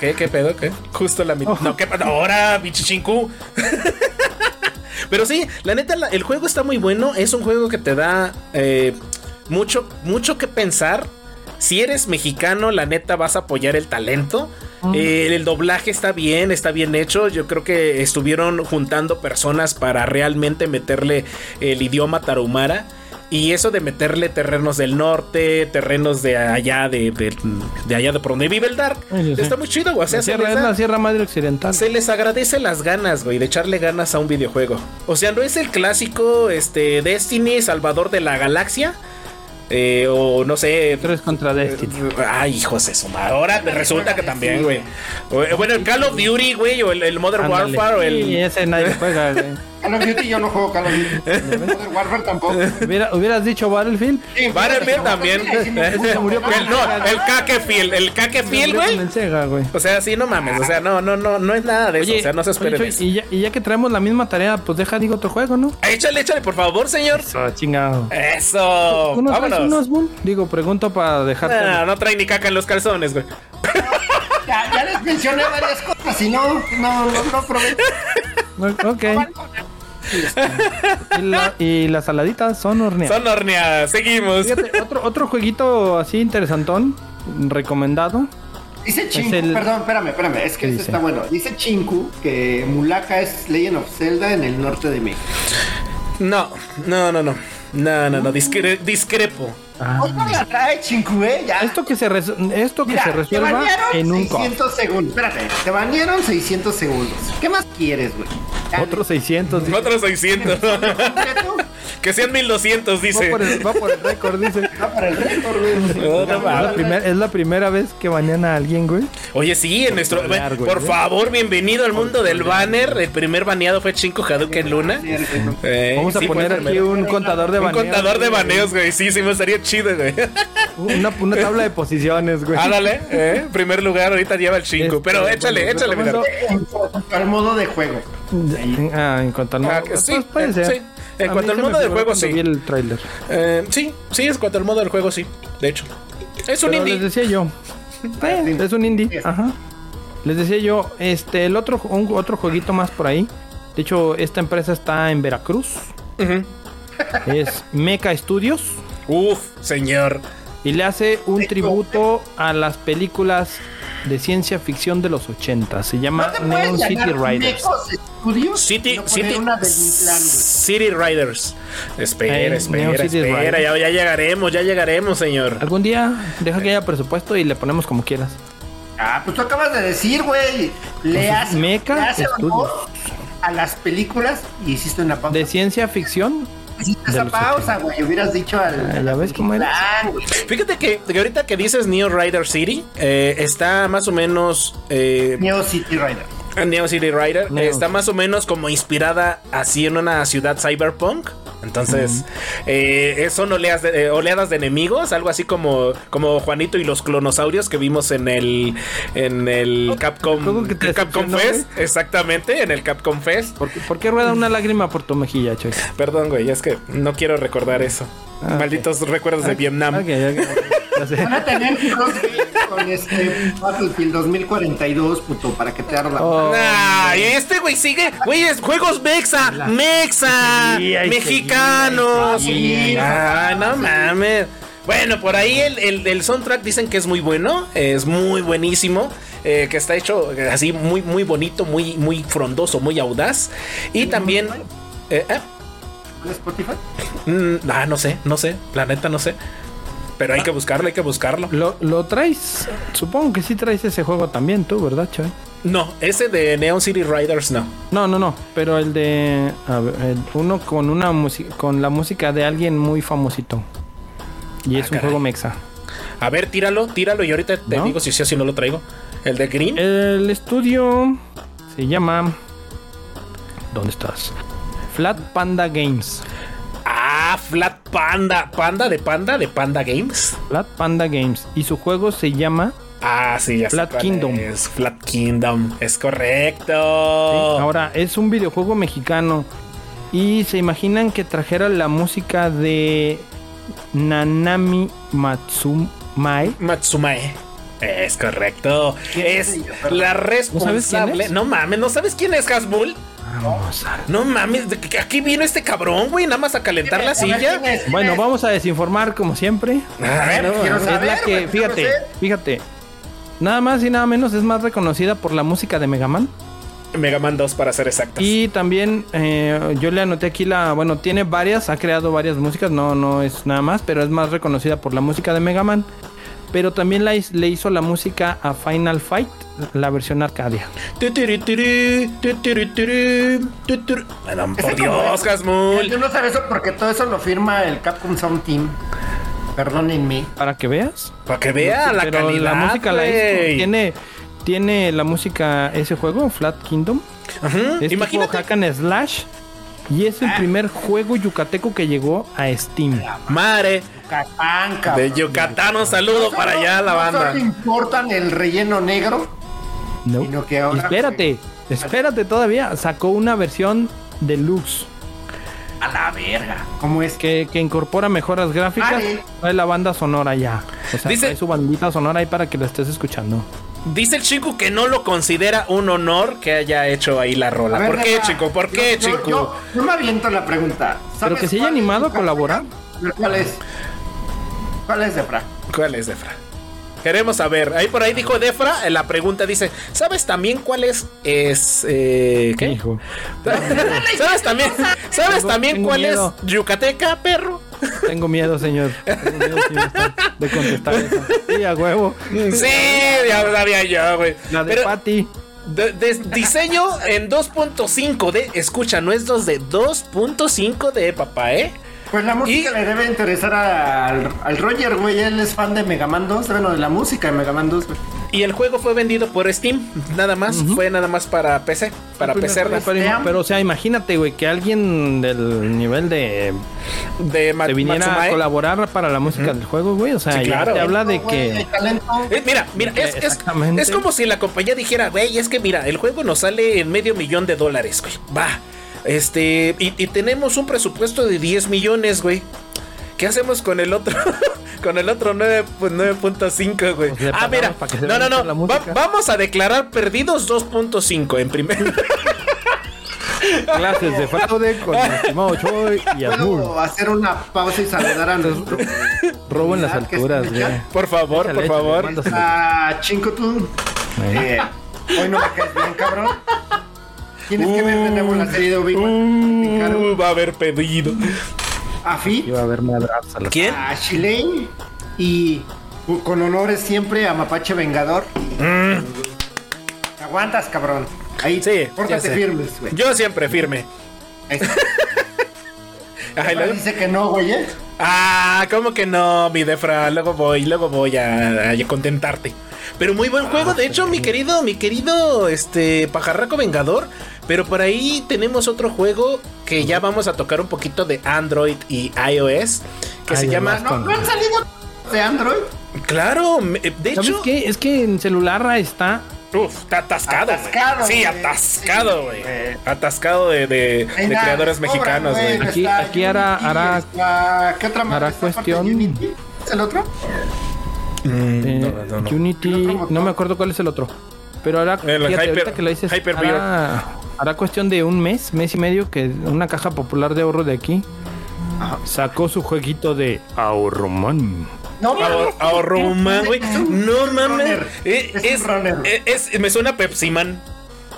¿Qué? ¿Qué pedo? ¿Qué? Justo la mitad. No, ¿qué pedo? Ahora, bichichinku. Pero sí, la neta, la- el juego está muy bueno. Es un juego que te da eh, mucho, mucho que pensar. Si eres mexicano, la neta vas a apoyar el talento. Eh, el doblaje está bien, está bien hecho. Yo creo que estuvieron juntando personas para realmente meterle el idioma tarahumara. Y eso de meterle terrenos del norte, terrenos de allá, de, de, de allá de por donde vive el Dark, Sí, sí, está muy chido, güey. O sea, La se es la Sierra Madre Occidental. se les agradece las ganas, güey, de echarle ganas a un videojuego. O sea, no es el clásico este, Destiny, Salvador de la Galaxia. Eh, o no sé. Tres contra Destiny. Ay, hijos de su madre. Ahora resulta que también, güey. Eh, Bueno, el Call of Duty, güey, o el, el Modern. Warfare, o Sí, el. ese nadie juega, güey. Call of Duty yo no juego Call of Duty. Modern Warfare tampoco. Hubiera- hubieras dicho Battlefield. Sí, Battlefield también. El, puso, murió por- no, el Kakefield, el Kakefield, Con güey. el Sega, güey. O sea, sí, no mames. O sea, no, no, no, no es nada de eso. o sea, no se esperen oye, eso. y, ya, y ya que traemos la misma tarea, pues deja, digo, otro juego, ¿no? Échale, échale, por favor, señor. Eso, chingado. Eso. ¿Tú no traes Vámonos. unos? Digo, pregunto para dejarte. Ah, no trae ni caca en los calzones, güey. Ya, ya les mencioné varias cosas y no, no, no, no aprovecho. Ok. Y, la- y las saladitas son horneadas. Son horneadas. Seguimos. Fíjate, otro, otro jueguito así interesantón, recomendado. Dice Chinku, el- perdón, espérame, espérame, es ¿Qué que esto dice? está bueno. Dice Chinku que Mulaka es Legend of Zelda en el norte de México. No, no, no, no. No, no, no. discre- discrepo. Ah. La trae eh, ya. Esto que se, res- esto que Mira, se te resuelva banearon en un cop. 600 segundos. Espérate, te banearon 600 segundos. ¿Qué más quieres, güey? Otros 600. dice. Otros 600. completo, que sean 1200, Va dice. por, el, va por el récord, dice. Va para el récord, güey. No, no Es la, es primera vez que banean a alguien, güey. Oye, sí, en nuestro. güey, por ¿eh? favor, bienvenido al mundo del banner. El primer baneado fue Chinko Hadouken Luna. Eh, Vamos a sí, poner aquí un contador de Un baneos. contador de baneos, güey. Sí, sí, me estaría chido, güey. Una, una tabla de posiciones, güey. Ándale, eh. Primer lugar, ahorita lleva el Chinko. Este, Pero échale, bueno, échale, mira. Al modo de juego. Ah, en cuanto al Ah, modo. que sí, puede ser. sí. En cuanto al modo del juego, sí. vi el tráiler. Eh, sí, sí, es cuanto al modo del juego, sí. De hecho. Es un Pero indie. les decía yo. Eh, es un indie. Ajá. Les decía yo, este, el otro, un, otro jueguito más por ahí. De hecho, esta empresa está en Veracruz. Ujú. Es Mecha Studios. Uf, señor. Y le hace un tributo a las películas de ciencia ficción de los 80. Se llama ¿No te Neon City Riders. City, No City. City Riders. Espera, Eh, espera, espera. Ya, ya llegaremos, ya llegaremos, señor. Algún día deja que haya presupuesto y le ponemos como quieras. Ah, pues tú acabas de decir, güey. Le Pues, hace, le honor a las películas y hiciste una pausa. De ciencia ficción esa los pausa, güey. Hubieras dicho al. Ah, ya ves cómo güey. Fíjate que, que ahorita que dices Neo Rider City, eh, está más o menos. eh, Neo City Rider. Neo City Rider Neo. está más o menos como inspirada así en una ciudad cyberpunk. Entonces, eh, son oleas de- eh, oleadas de enemigos, algo así como, como Juanito y los clonosaurios que vimos en el en el Capcom, juego que te Capcom Fest. Exactamente, en el Capcom Fest. ¿Por qué, por qué rueda una lágrima por tu mejilla, Choy? Perdón, güey, es que no quiero recordar eso. Ah. Malditos recuerdos de Vietnam. Ok, sé. Van a tener con este Battlefield 2042, puto, para que te arda. Oh, Nah, y este güey sigue, güey, es juegos mexa, mexa, mexicanos. seguir, Ah, no mames. Bueno, por ahí el, el- el soundtrack dicen que es muy bueno, es muy buenísimo, eh, que está hecho eh, así muy, muy bonito, muy, muy frondoso, muy audaz. Y también... eh, eh, ¿En Spotify? mm, ah, no sé, no sé, la neta no sé. Pero hay que buscarlo, hay que buscarlo. ¿Lo, lo traes? Supongo que sí traes ese juego también tú, ¿verdad, Choy? No, ese de Neon City Riders no. No, no, no. Pero el de. a ver, el- uno con una música. Con la música de alguien muy famosito. Y es un caray. juego mexa. A ver, tíralo, tíralo y ahorita te ¿No? digo si sí o si no lo traigo. El de Green. El estudio se llama. ¿Dónde estás? Flat Panda Games. Ah, Flat Panda. Panda de Panda de Panda Games. Flat Panda Games. Y su juego se llama. Ah, sí, ya Flat Kingdom. Es Flat Kingdom. Es correcto. Ahora, es un videojuego mexicano. Y se imaginan que trajera la música de Nanami Matsumae. Matsumae. Es correcto. ¿Quién es Es la sabes quién responsable. es? No mames, ¿no sabes quién es Hasbull? Vamos a No mames, de que aquí vino este cabrón, güey, nada más a calentar la A ver, silla. ¿quién es? ¿Quién Bueno, vamos a desinformar como siempre. Ah, ver, no, quiero mames. saber. es la que, fíjate, fíjate. Nada más y nada menos es más reconocida por la música de Mega Man. Mega Man 2 para ser exactos. Y también eh, yo le anoté aquí la, bueno, tiene varias, ha creado varias músicas, no, no es nada más, pero es más reconocida por la música de Mega Man. Pero también la, le hizo la música a Final Fight, la versión Arcadia. Por Dios, Hasmul. Tú no sabes eso porque todo eso lo firma el Capcom Sound Team. Perdónenme. Para que veas. Para que vea la Pero calidad. la música la hizo. Tiene, tiene la música ese juego, Flat Kingdom. Ujú, Es tipo Imagínate. hack and slash. Y es el primer juego yucateco que llegó a Steam. Madre Yucatán, cabrón. de Yucatán, un saludo No para allá a la no banda. solo importan el relleno negro. No. Sino que ahora- espérate, espérate todavía. Sacó una versión deluxe A la verga. ¿Cómo es? que, que incorpora mejoras gráficas. Vale. Trae la banda sonora ya. O sea, Dice- trae su bandita sonora ahí para que la estés escuchando. Dice el chico que no lo considera un honor que haya hecho ahí la rola. Ver, ¿Por qué, chico? ¿Por qué, Yo- chico? Yo, yo me aviento la pregunta. Pero ¿Sabes que se haya animado a colaborar. ¿Cuál es? ¿Cuál es, Defra? ¿Cuál es, Defra? Queremos saber. Ahí por ahí dijo Defra. en La pregunta dice: ¿Sabes también cuál es? Es. Eh, ¿Qué? Hijo. ¿Sabes también? ¿Sabes Tengo- también tengo cuál miedo. es Yucateca, perro? Tengo miedo, señor. Tengo miedo, señor, de contestar eso. Sí, a huevo. Sí, ya sabía yo, güey. La de Patty. de- de- diseño en 2.5D. Escucha, no es 2D, 2.5D, papá, ¿eh? Pues la música Y- le debe interesar al, al Roger, güey. Él es fan de Mega Man 2. Bueno, de la música de Mega Man 2, güey. Y el juego fue vendido por Steam, nada más, fue nada más para PC, para PC Pero, pero- pero, o sea, imagínate, güey, que alguien del nivel de de te viniera Matsumae. a colaborar para la música del juego, güey. O sea, Sí, claro. te habla de que. Eh, mira, mira, es, es- es como si la compañía dijera, güey, es que mira, el juego nos sale en medio millón de dólares, güey. Va. Este, y, y tenemos un presupuesto de 10 millones, güey. ¿Qué hacemos con el otro? con el otro 9 pues, 9.5, güey. Pues le ah, mira. para que se No, no, no. la Va- música. vamos a declarar perdidos 2.5 en primer. Clases de fraude con el estimado Choi y Azul. Puedo hacer una pausa y saludar a nuestro Robo en las ¿Verdad que alturas, güey. por favor, Échale, por favor. mándaselo. a Chincotun. Eh, hoy no me caes bien, cabrón. Tienes que ver de nuevo la serie de Obi-Wan. Uh, va a haber pedido. A Fi, Iba a haber madrazos ¿Quién? a Shilane y uh, con honores siempre a Mapache Vengador. Te Aguantas, cabrón. Ahí, Sí, pórtate firmes, güey. Yo siempre firme. Ahí está. Ajá, y Pero luego- dice que no, güey, ¿eh? Ah, ¿cómo que no, mi Defra? Luego voy, luego voy a, a contentarte. Pero muy buen juego, de hecho, mi querido, mi querido, este, pajarraco vengador. Pero por ahí tenemos otro juego que ya vamos a tocar un poquito de Android y iOS, que Ay, se llama... ¿No, ¿No han salido de Android? Claro, me- de ¿Sabes hecho... qué? Es que en celular está. Uf, está atascado. Atascado, Sí, atascado, güey. Sí. Atascado de, de- Hay de nada, creadores mexicanos, güey. Aquí- aquí hará- Unity, hará- está- ¿Qué otra hará ¿Está aparte de cuestión- Unity? ¿Es el otro? Mm, eh, no, no, no. Unity. No me acuerdo cuál es el otro. Pero ahora, El fíjate, Hyper- ahorita que lo dices, hará, hará cuestión de un mes, mes y medio, que una caja popular de ahorro de aquí sacó su jueguito de Ahorroman. No, Ahor- Ahorro man, güey. No mames. Es eh, es- me suena Pepsi Man.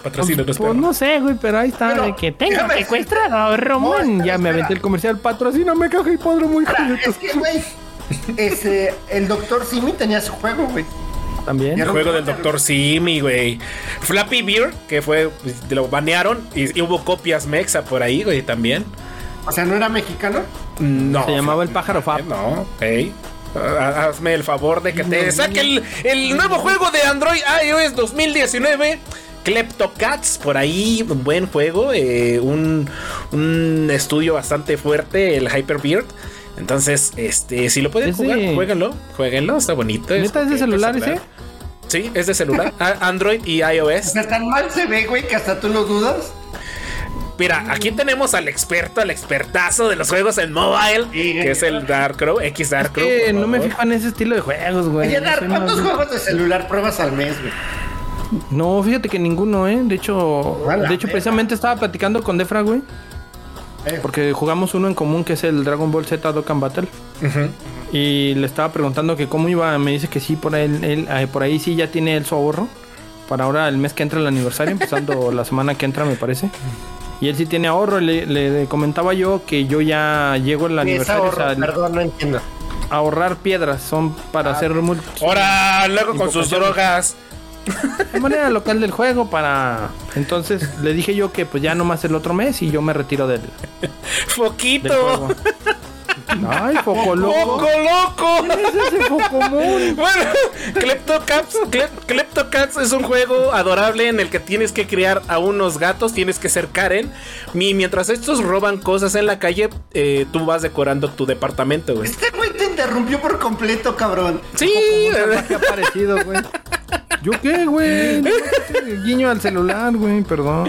Patrocínanos, Pues no sé, güey, pero ahí está que tengo secuestrado a Ahorroman. No, ya me aventé el comercial, patrocíname caja y padre muy es que, güey, ese, el Doctor Simi tenía su juego, güey. También. El juego del Dr. Simi, güey. Flappy Beer, que fue. pues, Lo banearon. Y, y hubo copias mexa por ahí, güey, también. O sea, ¿no era mexicano? No. Se llamaba el pájaro Fab. No, ey. Ah, Hazme el favor de que te saque el, el nuevo juego de Android iOS 2019. Kleptocats, por ahí, un buen juego, eh, un, un estudio bastante fuerte, el Hyperbeard. Entonces, este, si lo pueden Es de- jugar, jueguenlo, jueguenlo, está bonito. ¿Neta es de porque- celular ese? Sí, es de celular, a- Android y iOS. tan mal se ve, güey, que hasta tú lo dudas. Mira, aquí tenemos al experto, al expertazo de los juegos en mobile, que es el Dark Crow, X Dark Crow. Que no me fijo en ese estilo de juegos, güey. Oye, Dar, ¿cuántos no- juegos de celular pruebas al mes, güey? No, fíjate que ninguno, ¿eh? De hecho, de hecho precisamente estaba platicando con Defra, güey. Eh. Porque jugamos uno en común que es el Dragon Ball Z Dokkan Battle. Y le estaba preguntando que cómo iba. Me dice que sí, por ahí, él, eh, por ahí sí ya tiene él su ahorro. Para ahora el mes que entra el aniversario, empezando la semana que entra, me parece. Y él sí tiene ahorro. Le, le comentaba yo que yo ya llego el aniversario o ahorro, sea, perdón, no entiendo. a ahorrar piedras. Son para hacer mul- Ahora, luego con sus drogas. De manera local del juego para entonces le dije yo que pues ya nomás el otro mes y yo me retiro del, Foquito. Ay, foco loco. ¡Foco loco! ¿Qué es ese Focomón? Bueno, Kleptocats, Klep- Kleptocats es un juego adorable en el que tienes que criar a unos gatos, tienes que ser Karen. Y mientras estos roban cosas en la calle, eh, tú vas decorando tu departamento, güey. Este güey te interrumpió por completo, cabrón. Sí, ¿Qué ha parecido, güey? ¿Yo qué, güey? No, Guiño al celular, güey, perdón.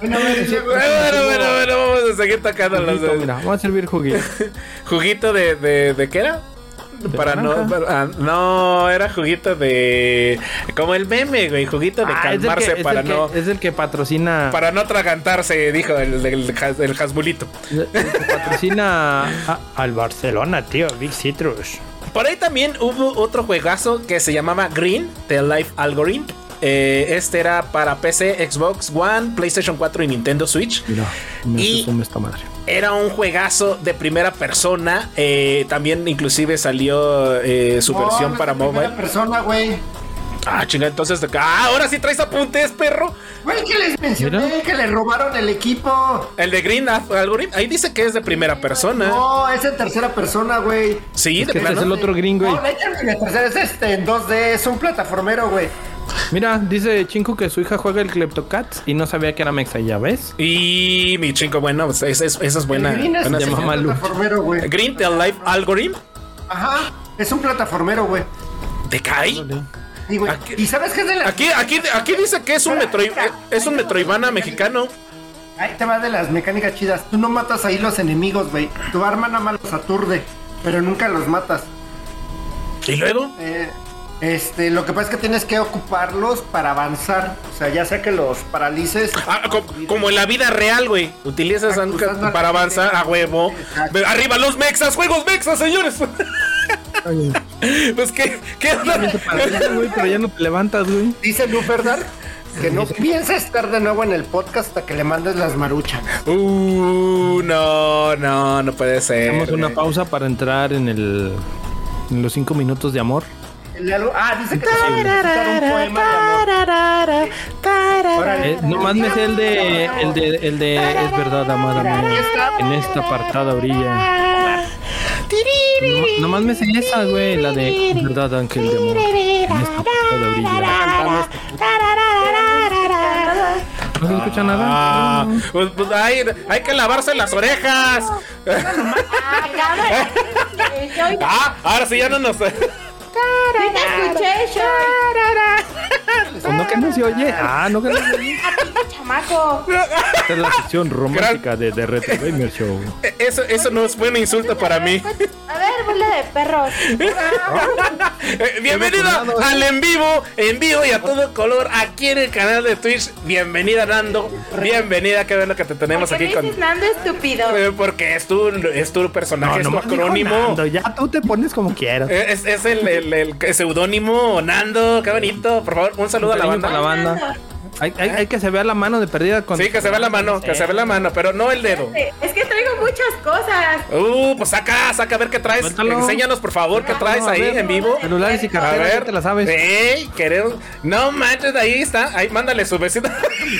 Bueno, bueno, bueno, bueno, vamos a seguir tocando los mira, vamos a servir juguito. Juguito de, de, de qué era? Para no, para- ah, no, era juguito de. Como el meme, güey. Juguito de Ah, que- calmarse para que- no. Es el que patrocina. Para no atragantarse, dijo el, el, el, el Hasbulito. el que patrocina a- al Barcelona, tío, Big Citrus. Por ahí también hubo otro juegazo que se llamaba Green, The Life Algorithm. Eh, este era para PC, Xbox One, PlayStation 4 y Nintendo Switch. Mira, me Y- esta madre. Era un juegazo de primera persona. eh, también inclusive salió eh, su No, versión no para mobile. persona, güey. Ah, chinga, entonces. Ah, ahora sí traes apuntes, perro. Güey, que les mencioné Mira. que le robaron el equipo. El de Green Algorithm, ahí dice que es de primera persona. No, es en tercera persona, güey. Sí, Es de que este plano. es el otro gringo. No, de hecho, ni de tercera, es este en 2D, es un plataformero, güey. Mira, dice Chinko que su hija juega el Kleptocats y no sabía que era Mexa, ¿ya ves? Y mi chingo, bueno, pues, esa es, esa es buena. El Green es, plataformero, güey. Green The Life Algorithm. Ajá, es un plataformero, güey. ¿Te cae? Y, güey, Aquí- ¿y sabes qué es de la... Aquí, aquí, aquí dice que es un Metroid, eh, es un Metroidvana mexicano. Ahí te va de las mecánicas chidas. Tú no matas ahí los enemigos, güey. Tu arma nada más los aturde, pero nunca los matas. Y luego, Eh, este, lo que pasa es que tienes que ocuparlos para avanzar. O sea, ya sea que los paralices. ah, co- como en la vida real, güey. Utilizas para avanzar a huevo. Exacto. Arriba los mexas, juegos mexas, señores. pues qué, qué parece, güey, pero ya no te levantas, güey. Dice Luferdar que no piensa estar de nuevo en el podcast hasta que le mandes las maruchas. Uh, no, no, no puede ser. Hacemos una pausa para entrar en el en los cinco minutos de amor. Algo- Ah, dice que. Órale. Eh, nomás me sé el de, el de, el de, es verdad, amada mía, en esta apartada orilla. Nomás, nomás me sé esa, güey, la de, es verdad, ángel de amor, en esta apartada orilla. ¿No se escucha nada? Ah, pues, pues, hay, hay que lavarse las orejas. Ah, ahora sí ya no nos. Pues no que no se oye. Ah, no que no se oye. chamaco. Esta es la sección romántica de, de Retro Gamer Show. Eso, eso no fue un insulto para mí. A ver, bola de perros. Eh, Bienvenida al en vivo, en vivo y a todo color aquí en el canal de Twitch. Bienvenida Nando, bienvenida, qué bueno que te tenemos ¿Por qué aquí me con... Nando estúpido? Eh, Porque es tu, es tu personaje, es tu nomás dijo acrónimo. Nando, Ya tú te pones como quieras. Eh, Es, es el, el, el seudónimo Nando, qué bonito. Por favor, un saludo a la banda. para la banda. Hay, hay, hay que se vea la mano de perdida con. Sí, que se vea la mano, que se vea la mano, pero no el dedo. Es que traigo muchas cosas. Uh, pues saca, saca a ver qué traes. Enséñanos, por favor, qué traes a ahí ver. en vivo. Celulares y A carteras, ver, ya te la sabes. Ey, queremos. No manches, ahí está. Ahí, mándale su besito.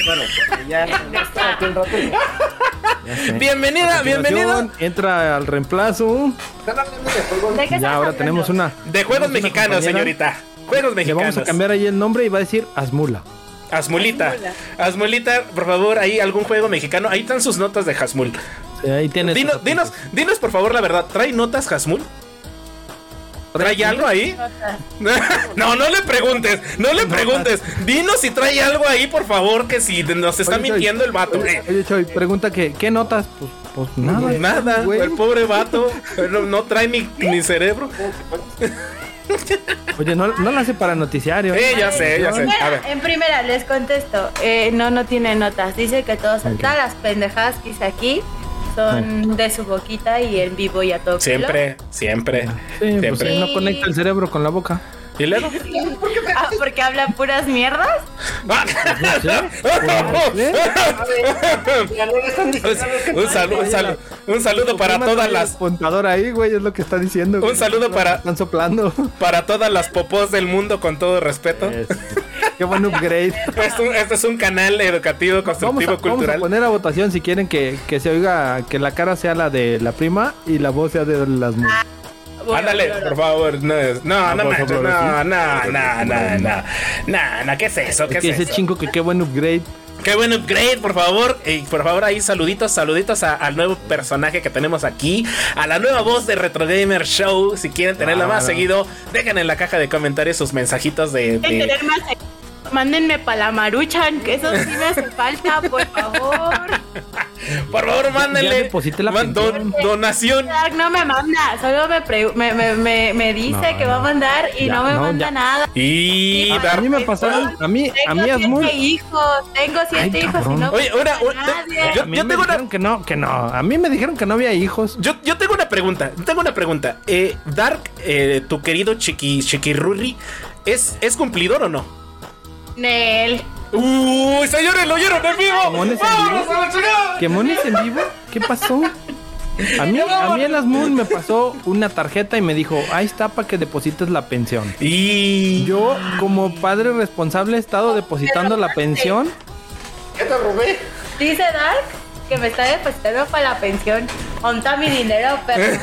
Bueno, ya, ya está aquí un rato. bienvenida, bienvenida. Continuación, Entra al reemplazo. Están hablando de juegos. ¿De qué Ya ahora hablando? tenemos una. De juegos mexicanos, señorita. Juegos Le mexicanos. vamos a cambiar ahí el nombre y va a decir Asmula. Asmulita. Asmulita, por favor, ahí algún juego mexicano. Ahí están sus notas de Hasmul. Sí, ahí tienes. Dinos, sus dinos, dinos, por favor, la verdad. ¿Trae notas Hasmul? ¿Trae algo ahí? No, no le preguntes, no le preguntes. Dinos si trae algo ahí, por favor, que si nos está Oye, mintiendo el vato. Oye, Eh, oye, Choy, pregunta que, ¿qué notas? Pues, pues nada. Nada, güey. el pobre vato no, no trae ni, ni cerebro. Oye, no, no la hace para noticiario. Eh, ya sé, ya sé. A ver. Bueno, en primera les contesto. Eh, no, no tiene notas. Dice que todas todas las pendejadas que hice aquí son de su boquita y en vivo y a todo pelo. Siempre, siempre, Sí, pues siempre. sí, no conecta el cerebro con la boca. ¿Y luego? Ah, porque hablan puras mierdas. Un, saludo, un, saludo, un saludo para todas las Contador ahí, güey, es lo que está diciendo. Un saludo para- Están soplando. para todas las popós del mundo con todo respeto. Qué buen upgrade. Esto, este es un canal educativo, Vamos a, constructivo, vamos a cultural. poner a votación si quieren que, que se oiga que la cara sea la de la prima y la voz sea de las mujeres. Ándale, por favor. No, es- no, no por manches, no, no, no, no, no. No, no, ¿qué es eso? ¿Qué Es que es ese eso? chingo que qué buen upgrade. Qué buen upgrade, por favor. Y por favor, ahí saluditos, saluditos a- al nuevo personaje que tenemos aquí. A la nueva voz de Retro Gamer Show. Si quieren tenerla más Claro. seguido, dejen en la caja de comentarios sus mensajitos de. De- tener más- Mándenme para la maruchan, que eso sí me hace falta, por favor. Por favor, mándenle. la man- don- donación. Dark no me manda, solo me, pre- me, me, me, me dice No, que va a mandar y ya, no me no, manda ya. nada. Y. A mí me pasaron, a mí, a mí Tengo Asmul. siete hijos, tengo siete Ay, hijos y no Oye, nadie. yo- yo me tengo una- dijeron que no, que no. A mí me dijeron que no había hijos. Yo, yo tengo una pregunta. Tengo una pregunta. Eh, Dark, eh, tu querido Chiqui, Chiquirurri, ¿es, ¿es cumplidor o no? Nel. Uy, señores, lo oyeron en vivo. ¿Mones en ¡Vámonos vivo? a la chingada! ¿Qué mones en vivo? ¿Qué pasó? A mí, a mí el Asmul me pasó una tarjeta y me dijo, ahí está para que deposites la pensión. Y Yo, como padre responsable, he estado depositando la pensión. ¿Qué te robé? Dice Dark que me está depositando para la pensión. Onta mi dinero, pero.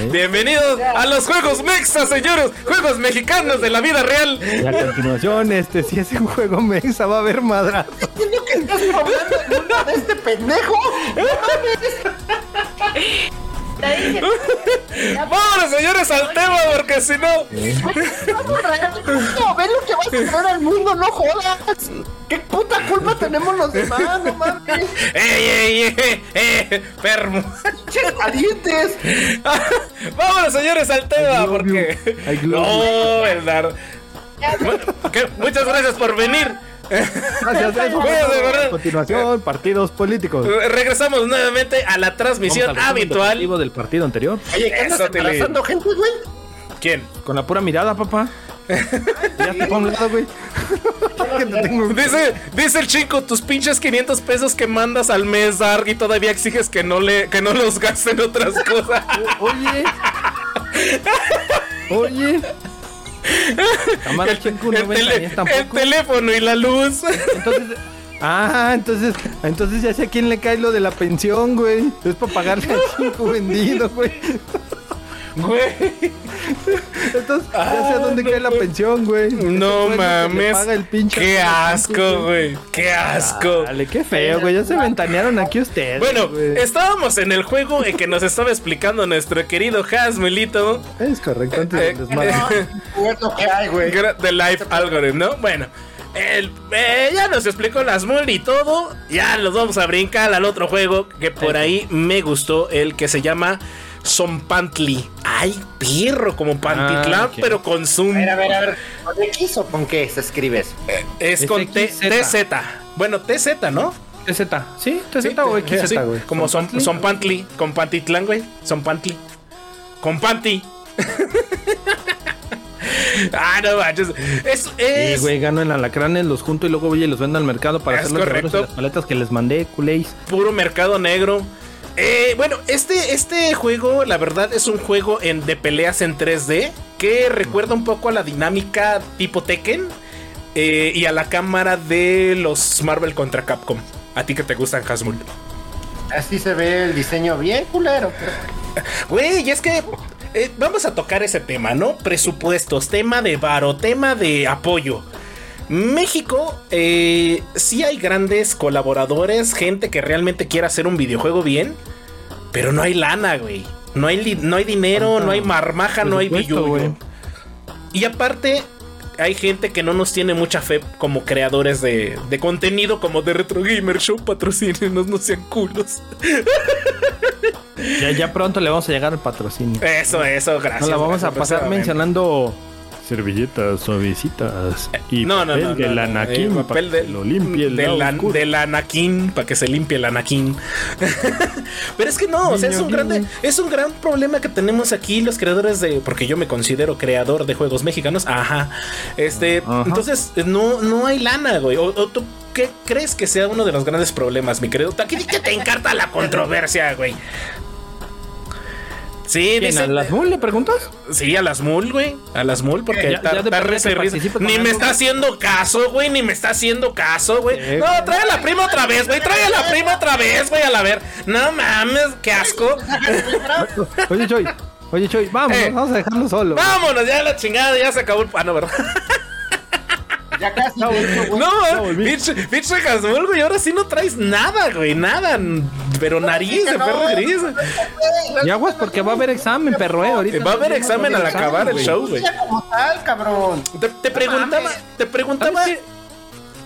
bienvenidos a los juegos Mexa, señores. Juegos mexicanos de la vida real. Y a continuación, este, si es un juego mexa, va a haber madrazo. ¿Entiendo que estás hablando el mundo de este pendejo? Está diciendo. Vámonos, señores, al tema, porque si no. No, ve lo que vas a traer al mundo, no jodas. ¿Qué puta culpa tenemos los demás? No mames. ¡Ey, ey, ey! ¡Eh! ¡Permo! Calientes. Vámonos, señores, al tema, porque. No, verdad. Que- Muchas gracias por venir. Gracias. A continuación, partidos políticos. Regresamos nuevamente a la transmisión Vamos al resumen habitual. del partido anterior. Oye, ¿qué andas embarazando gente, güey? ¿Quién? Con la pura mirada, papá. Ya te pongo un lado, güey. Dice, dice el chico, tus pinches 500 pesos que mandas al mes, Dark, y todavía exiges que no le, que no los gasten otras cosas. Oye. Oye. El, tele- teléfono y la luz. Entonces, ah, entonces, entonces ya sé a quién le cae lo de la pensión, güey. Es para pagarle al chico vendido, güey. Güey. Entonces, ya sé a dónde cae la pensión, güey. No mames. paga el pinche Qué asco, güey. Qué asco. Dale, qué feo, güey. Ya se ventanearon aquí ustedes. Bueno, güey. estábamos en el juego en que nos estaba explicando nuestro querido Hasmelito es correcto, antes eh, del desmadre. Que hay, güey. The Life Algorithm, ¿no? Bueno, el, eh, ya nos explicó las mul y todo. Ya nos vamos a brincar al otro juego que por ahí me gustó, el que se llama Zompantli. Ay, perro, como Pantitlán, Ah, ok. pero con Zoom. A ver, a ver, a ver. ¿Con X o con qué se escribe eso? Es Es con. TZ. Bueno, TZ, ¿no? TZ, ¿sí? TZ Sí, o sí, XZ, güey. Como son, ¿Zompantli? son Pantli, con Pantitlán, güey. Son Pantli. Con Panti. ah, no manches. Es, Sí, es, güey, gano en alacranes, los junto y luego voy y los vendo al mercado para Es hacer los correcto. y las paletas que les mandé, culéis. puro mercado negro. Eh, bueno, este, este juego, la verdad, es un juego en, de peleas en 3D que recuerda un poco a la dinámica tipo Tekken eh, y a la cámara de los Marvel contra Capcom. A ti que te gustan, Hasmul. Así se ve el diseño bien culero. Güey, y es que eh, vamos a tocar ese tema, ¿no? Presupuestos, tema de varo, tema de apoyo. México, eh, sí hay grandes colaboradores, gente que realmente quiere hacer un videojuego bien, pero no hay lana, güey. No hay, no hay dinero, no hay marmaja, no hay billuyo. Y aparte, hay gente que no nos tiene mucha fe como creadores de, de contenido, como de Retro Gamer Show, patrocínenos, no sean culos. Ya, ya pronto le vamos a llegar al patrocinio. Eso, eso, gracias. No la vamos a pasar mencionando servilletas suavecitas y No, papel no. del no, anaquín eh, para papel que del, lo limpie el del, an- del anaquín para que se limpie el anaquín. Pero es que no, o sea, es un grande, es un gran problema que tenemos aquí los creadores de, porque yo me considero creador de juegos mexicanos. Ajá. Este, Ajá. entonces no, no hay lana, güey. O, o tú qué crees que sea uno de los grandes problemas, mi querido? Aquí que te encanta la controversia, güey. Sí, ¿Quién, dice, ¿A las mul le preguntas? Sí, a las mul, güey. A las mul, porque Ya- ya tar- de tar- risa risa. Ni me está haciendo caso, güey. Ni me está haciendo caso, güey. Eh, No, trae a la prima otra vez, güey. Trae a la prima otra vez, güey. A la ver. No mames, qué asco. Oye, Choy. Oye, Choy, vamos, Eh. vamos a dejarlo solo. Vámonos, ya la chingada, ya se acabó el. Ah, no, ¿verdad? Ya casi. Ya volví. güey. No, Ya volví. pinche, Hasmul, güey. Ahora sí no traes nada, güey. Nada. Pero nariz de no, perro gris. Y aguas porque va a haber examen, perro, eh. Ahorita Va a haber no examen al acabar el güey. show, güey. Como tal, cabrón. Te, te preguntaba, te preguntaba.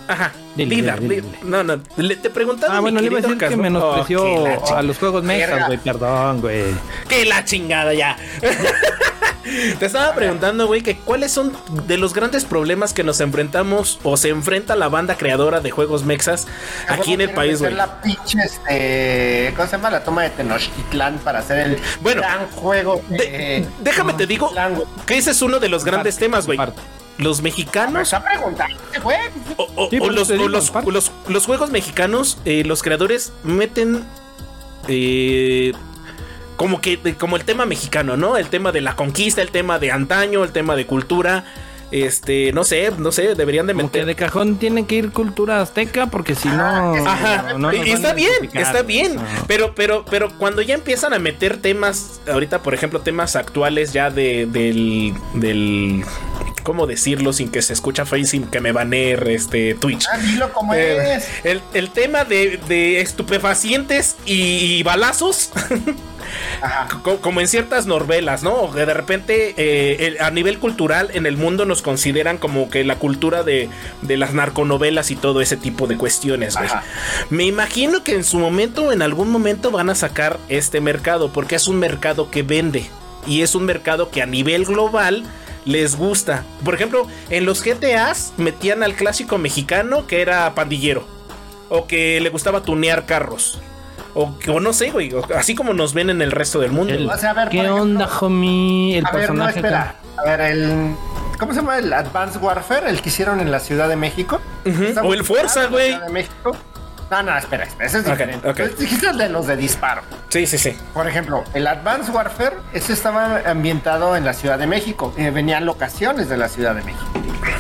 ¿Sabes Ajá. Dile, Lida, dile, li- dile. No, no. le- te preguntaba. Ah, mi bueno, le iba a decir que menospreció Oh, que la a los juegos mexas, güey. Perdón, güey. Que la chingada ya. Te estaba preguntando, güey, que cuáles son de los grandes problemas que nos enfrentamos o se enfrenta la banda creadora de juegos mexas aquí en el país, güey. La pinche, este, ¿cómo se llama? La toma de Tenochtitlán para hacer el Bueno, gran juego. De- eh, déjame te digo que ese es uno de los grandes Parte, temas, güey. Los Me mexicanos está preguntando, güey. o, o- Sí, o por los, juegos mexicanos, eh, los creadores meten eh, como que como el tema mexicano, ¿no? El tema de la conquista, el tema de antaño, el tema de cultura. Este, no sé, no sé, deberían de Como que meter. de cajón tiene que ir cultura azteca porque si no. Ajá, no van está bien, está bien. Pero, pero, pero cuando ya empiezan a meter temas, ahorita, por ejemplo, temas actuales ya de, del, del, ¿cómo decirlo sin que se escucha feo y sin que me banee este Twitch? Ah, dilo como Eh, es. el, el tema de, de estupefacientes y, y balazos, Ajá. como en ciertas novelas, ¿no? Que de repente eh, el- a nivel cultural en el mundo nos consideran como que la cultura de, de las narconovelas y todo ese tipo de cuestiones, güey. Me imagino que en su momento, en algún momento van a sacar este mercado, porque es un mercado que vende y es un mercado que a nivel global les gusta. Por ejemplo, en los GTAs metían al clásico mexicano que era pandillero o que le gustaba tunear carros. O, no sé, güey, así como nos ven en el resto del mundo. El- güey. O sea, a ver, ¿Qué ejemplo, onda, homie? El a ver, no, personaje. espera. A ver, el. ¿Cómo se llama? El Advanced Warfare, el que hicieron en la Ciudad de México. O el Forza, claro, güey. de México. No, no, espera, espera, ese es diferente. ok. Entonces, dijiste el de los de disparo. Sí, sí, sí. Por ejemplo, el Advanced Warfare, ese estaba ambientado en la Ciudad de México. Eh, venían locaciones de la Ciudad de México.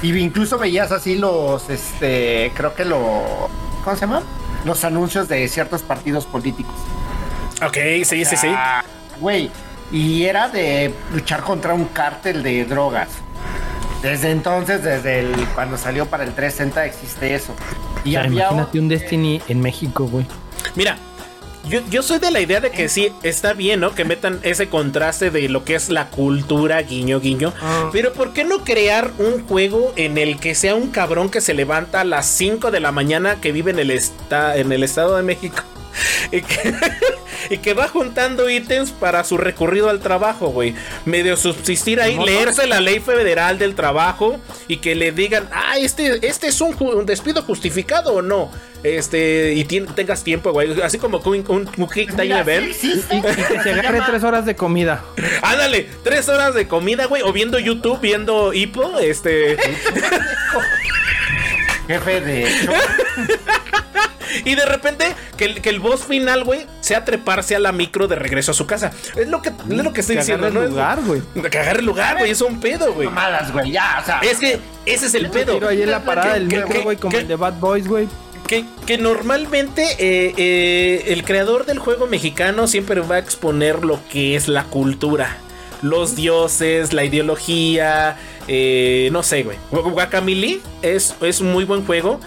Y incluso veías así los, este, creo que lo, ¿cómo se llama? Los anuncios de ciertos partidos políticos. Ok, sí, sí, sí. Ah, Güey, y era de luchar contra un cártel de drogas. Desde entonces, desde el, cuando salió para el 360 existe eso. Y O sea, había imagínate un Destiny en México, güey. Mira, yo, yo soy de la idea de que sí, está bien, ¿no? Que metan ese contraste de lo que es la cultura, guiño, guiño. Pero ¿por qué no crear un juego en el que sea un cabrón que se levanta a las 5 de la mañana que vive en el, esta- en el Estado de México? Y que, y que va juntando ítems para su recorrido al trabajo, güey. Medio subsistir ahí, leerse la ley federal del trabajo y que le digan, ah, este, este es un, un despido justificado o no. Este, y tengas tiempo, güey. Así como un, un, un Quick Time sí Event. existe. Y que se agarre tres horas de comida. Ándale, tres horas de comida, güey. O viendo YouTube, viendo Hippo, este. Jefe de hecho, Y de repente, que el, que el boss final, güey, sea treparse a la micro de regreso a su casa. Es lo que, es lo que estoy Que diciendo, agarre ¿no? el lugar, güey. Que agarre el lugar, güey. Es un pedo, güey. mamadas, güey, ya, o sea. Es que ese es el pedo. Tiro ahí en la parada del ¿Qué- micro, güey, como el de Bad Boys, güey. Que, que normalmente eh, eh, el creador del juego mexicano siempre va a exponer lo que es la cultura. Los dioses, la ideología, eh, no sé, güey. Guacamili es, es un muy buen juego.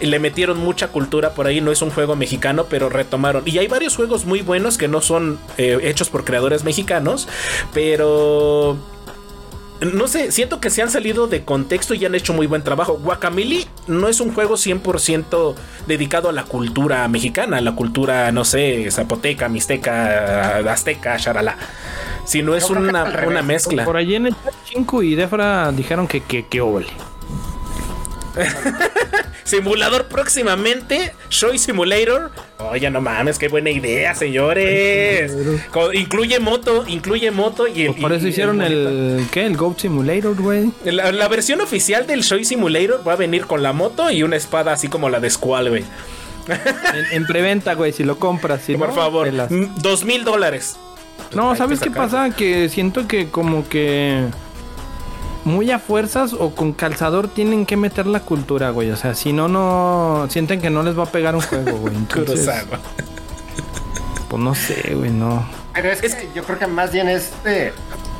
Le metieron mucha cultura por ahí, no es un juego mexicano, pero retomaron. Y hay varios juegos muy buenos que no son eh, hechos por creadores mexicanos, pero no sé, siento que se han salido de contexto y han hecho muy buen trabajo. Guacamili no es un juego 100% dedicado a la cultura mexicana, a la cultura, no sé, zapoteca, mixteca, azteca, charala. Sino es una, una mezcla. Por allí en el chat, Chinku y Defra dijeron que que, que. Simulador próximamente, Shoy Simulator. Oye, no mames, qué buena idea, señores. Incluye moto, incluye moto y el. Pues por eso y hicieron el, ¿qué? El Goat Simulator, güey. La, la versión oficial del Shoy Simulator va a venir con la moto y una espada así como la de Squall, güey. En, en preventa, güey, si lo compras. Si Por no, favor, dos mil dólares. No, ¿sabes qué pasa? Que siento que como que muy a fuerzas o con calzador tienen que meter la cultura, güey. O sea, si no, no sienten que no les va a pegar un juego, güey. Entonces, pues no sé, güey, no. Pero es, que yo creo que más bien es de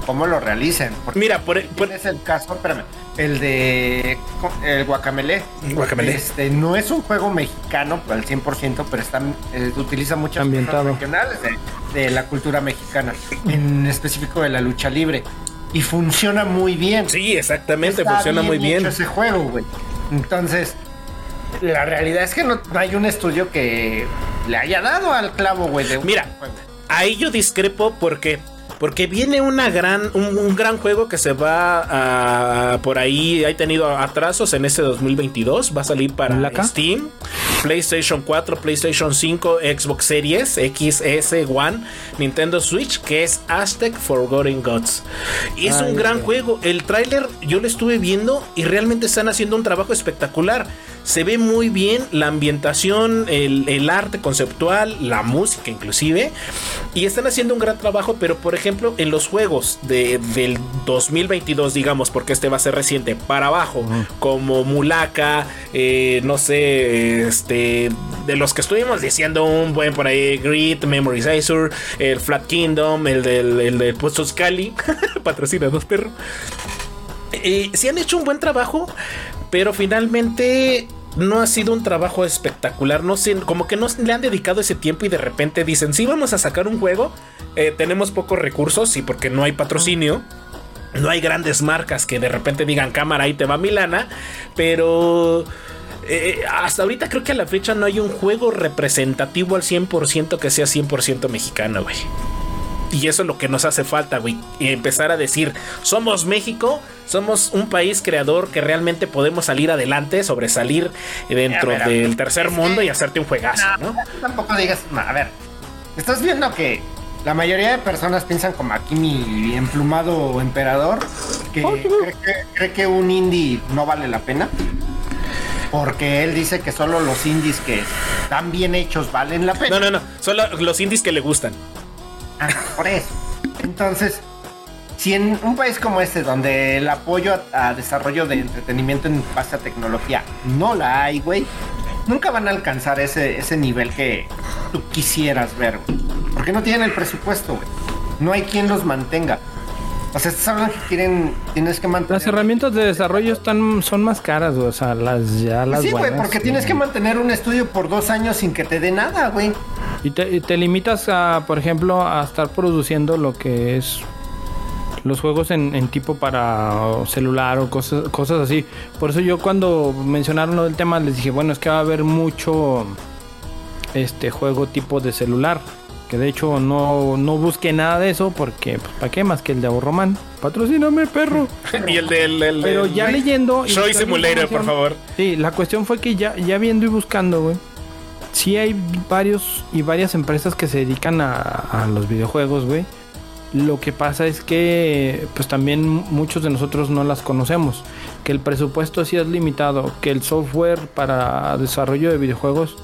cómo lo realicen. Porque Mira, por, por- es el caso, espérame, el de el Guacamele. Guacamele. Este, no es un juego mexicano al 100%, pero está, eh, utiliza muchas Ambientado. cosas regionales de, de la cultura mexicana, en específico de la lucha libre. Y funciona muy bien. sí, exactamente, Está funciona muy bien. hecho ese juego, güey. Entonces, la realidad es que no, no hay un estudio que le haya dado al clavo, güey, de Mira, ahí yo discrepo porque porque viene una gran un, un gran juego que se va a por ahí ha tenido atrasos en este 2022, va a salir para ¿Laca? Steam, PlayStation 4, PlayStation 5, Xbox Series, XS One, Nintendo Switch, que es Aztec Forgotten Gods. Y es Ay, un gran juego. El tráiler yo lo estuve viendo y realmente están haciendo un trabajo espectacular. Se ve muy bien la ambientación, el, el arte conceptual, la música inclusive. Y están haciendo un gran trabajo, pero por ejemplo en los juegos de, del 2022, digamos, porque este va a ser reciente, para abajo, como Mulaka, eh, no sé, este, de los que estuvimos diciendo un buen por ahí, Grid, Memorizer, el Flat Kingdom, el del, el del Puesto Scali, patrocina dos perros. Eh, sí han hecho un buen trabajo, pero finalmente no ha sido un trabajo espectacular. No sé, como que no le han dedicado ese tiempo y de repente dicen, sí, vamos a sacar un juego. eh, tenemos pocos recursos y porque no hay patrocinio. No hay grandes marcas que de repente digan cámara ahí te va Milana, pero eh, hasta ahorita creo que a la fecha no hay un juego representativo al 100% que sea 100% mexicano, güey. Y eso es lo que nos hace falta, güey. Y empezar a decir, somos México, somos un país creador que realmente podemos salir adelante, sobresalir dentro ver, del tercer mundo y hacerte un juegazo, ¿no? Tampoco digas, no, a ver, estás viendo que la mayoría de personas piensan como aquí mi emplumado emperador, que cree, que cree que un indie no vale la pena. porque él dice que solo los indies que están bien hechos valen la pena. No, no, no. Son lo- los indies que le gustan. Ah, por eso. Entonces, si en un país como este, donde el apoyo a, desarrollo de entretenimiento en base a tecnología no la hay, güey, nunca van a alcanzar ese, ese nivel que tú quisieras ver, güey. Porque no tienen el presupuesto, güey. No hay quien los mantenga. O sea, estás hablando que quieren, tienes que mantener. Las herramientas de desarrollo están, son más caras, güey. O sea, las ya las Sí, güey, porque tienes sí. que mantener un estudio por dos años sin que te dé nada, güey. Y te, y te limitas a, por ejemplo, a estar produciendo lo que es los juegos en, en tipo para celular o cosas, cosas así. Por eso yo cuando mencionaron lo del tema les dije, bueno, es que va a haber mucho este juego tipo de celular. Que de hecho no, no busqué nada de eso porque, pues, ¿para qué más que el de Ahorroman? Patrocíname, perro. y el del. el Pero ya leyendo... y Show buscando Simulator, por favor. Sí, la cuestión fue que ya, ya viendo y buscando, güey. Sí hay varios y varias empresas que se dedican a, a los videojuegos, güey. Lo que pasa es que, pues también muchos de nosotros no las conocemos. Que el presupuesto sí es limitado. Que el software para desarrollo de videojuegos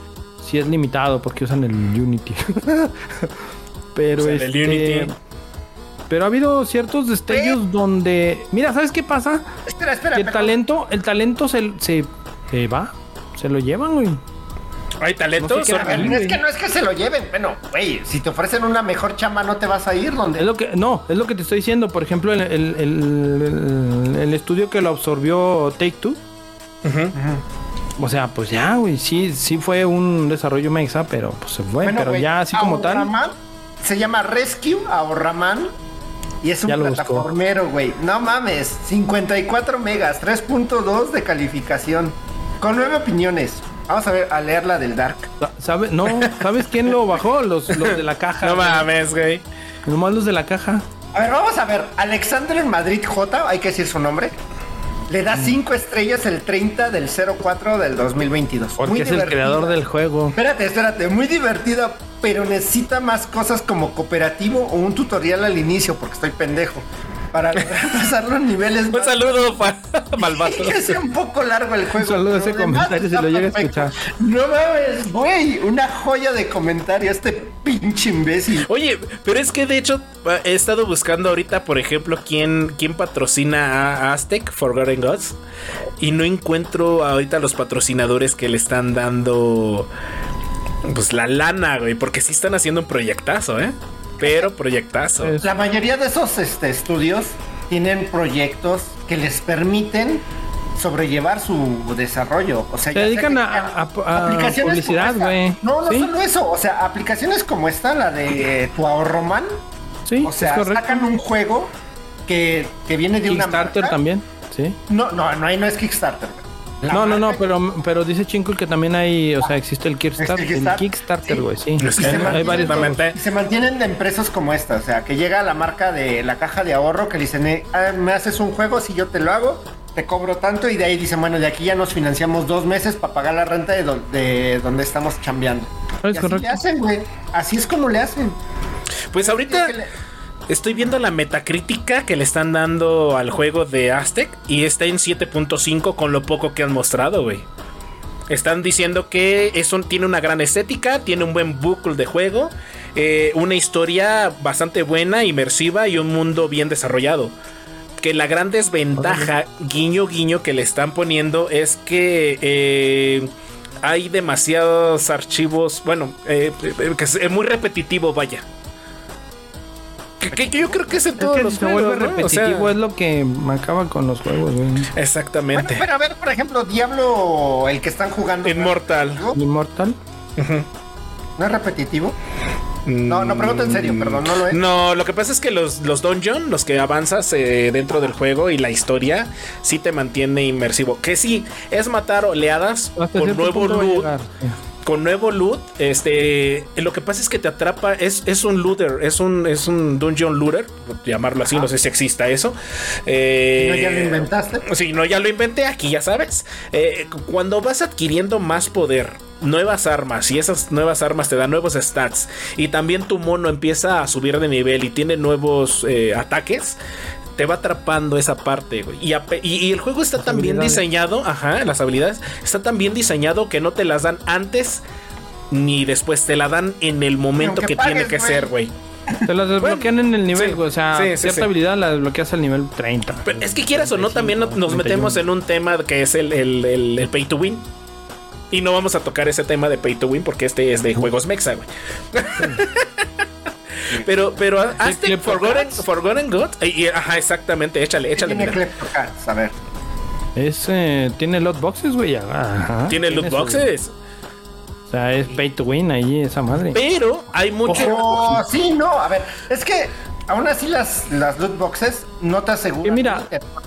sí es limitado porque usan el Unity. Pero Usan el este, Unity. Pero ha habido ciertos destellos donde. Mira, ¿sabes qué pasa? Espera, espera. Que el talento, el talento se, se, se va, se lo llevan, güey. Hay talento. No sé no es que no es que se lo lleven. Bueno, güey, si te ofrecen una mejor chamba, no te vas a ir donde. Es lo que, no, es lo que te estoy diciendo. Por ejemplo, el, el- el- el estudio que lo absorbió Take Two. O sea, pues ya, güey, sí, sí fue un desarrollo mexa, pero pues se fue. Bueno, pero ya así como tal. Se llama Rescue Ahorraman. Y es un plataformero, güey. No mames. 54 megas, 3.2 de calificación. Con nueve opiniones. Vamos a ver, a leer la del Dark. ¿Sabe? No, ¿sabes quién lo bajó? Los, los de la caja. No mames, güey. Nomás los de la caja. A ver, vamos a ver. Alexander en Madrid J, hay que decir su nombre. Le da 5 estrellas el 30 del 04 del 2022. Porque Muy es el creador del juego. Espérate, espérate, muy divertida, pero necesita más cosas como cooperativo o un tutorial al inicio, porque estoy pendejo. Para lograr pasar los niveles. Un saludo para Malvato. que sea un poco largo el juego. Un saludo a ese comentario, si lo llega a escuchar. No mames, güey, una joya de comentario, este pinche imbécil. Oye, pero es que de hecho he estado buscando ahorita, por ejemplo, quién, quién patrocina a Aztec, Forgotten Gods, y no encuentro ahorita los patrocinadores que le están dando pues la lana, güey, porque sí están haciendo un proyectazo, ¿eh? Pero proyectazo. La mayoría de esos este, estudios tienen proyectos que les permiten sobrellevar su desarrollo. O sea, Se dedican que a- a- a aplicaciones publicidad, güey. No, no Sí. solo eso. O sea, aplicaciones como esta, la de tu ahorroman. Sí, O sea, sacan un juego que, que viene de una Kickstarter marca. también. Sí. No, no, no, ahí no es Kickstarter. La no, no, no, pero, pero dice Chinkle que también hay, o sea, existe el Kickstarter, ¿Existe el Kickstarter, Sí. güey, sí. Es que se Hay varios. Se mantienen de empresas como esta, o sea, que llega la marca de la caja de ahorro que le dicen, eh, ah, me haces un juego, si yo te lo hago, te cobro tanto y de ahí dicen, bueno, de aquí ya nos financiamos dos meses para pagar la renta de, don- de donde estamos chambeando. Es y así correcto. le hacen, güey. Así es como le hacen. Pues ahorita Que le- estoy viendo la metacrítica que le están dando al juego de Aztec y está en 7.5 con lo poco que han mostrado, güey. Están diciendo que eso tiene una gran estética, tiene un buen bucle de juego, eh, una historia bastante buena, inmersiva y un mundo bien desarrollado. Que la gran desventaja, guiño guiño, que le están poniendo es que eh, hay demasiados archivos, bueno, eh, que es muy repetitivo, vaya. Que, que- que yo creo que es en Es todos que los vuelve juegos, ¿no? O sea, repetitivo es lo que acaba con los juegos, güey. Bueno, Exactamente. pero a ver, por ejemplo, Diablo, el que están jugando. Inmortal. Immortal. ¿No es repetitivo? No, no pregunto en serio, perdón, no lo es. No, lo que pasa es que los, los dungeon, los que avanzas eh, dentro del juego y la historia, sí te mantiene inmersivo. Que sí, es matar oleadas Hasta con cierto nuevo loot. Con nuevo loot, este, lo que pasa es que te atrapa, es, es un looter, es un, es un dungeon looter, por llamarlo así, no sé si exista eso. Eh, ¿No ya lo inventaste? Sí, no, ya lo inventé, aquí ya sabes. Eh, cuando vas adquiriendo más poder, nuevas armas, y esas nuevas armas te dan nuevos stats, y también tu mono empieza a subir de nivel y tiene nuevos eh, ataques, te va atrapando esa parte, güey. Y, ape- y- y el juego está tan bien diseñado, ajá, las habilidades, está tan bien diseñado que no te las dan antes ni después, te la dan en el momento que tiene que güey. ser, güey. Te las desbloquean en el nivel, sí, güey. O sea, sí, sí, cierta sí. habilidad la desbloqueas al nivel 30. Pero es que quieras o no, también no- nos 31. metemos en un tema que es el, el- el- el pay to win. Y no vamos a tocar ese tema de pay to win porque este es de juegos mexa, güey. Pero, pero hazte Kleptocrats. Forgotten, Forgotten God. y- y- ajá, exactamente, échale, échale. Tiene a ver. Es, eh, tiene loot boxes, güey. Ajá. Tiene loot su- boxes. O sea, es pay to win ahí, esa madre. Pero hay mucho. Oh, sí, no, a ver, es que aún así las, las loot boxes no te aseguran. mira,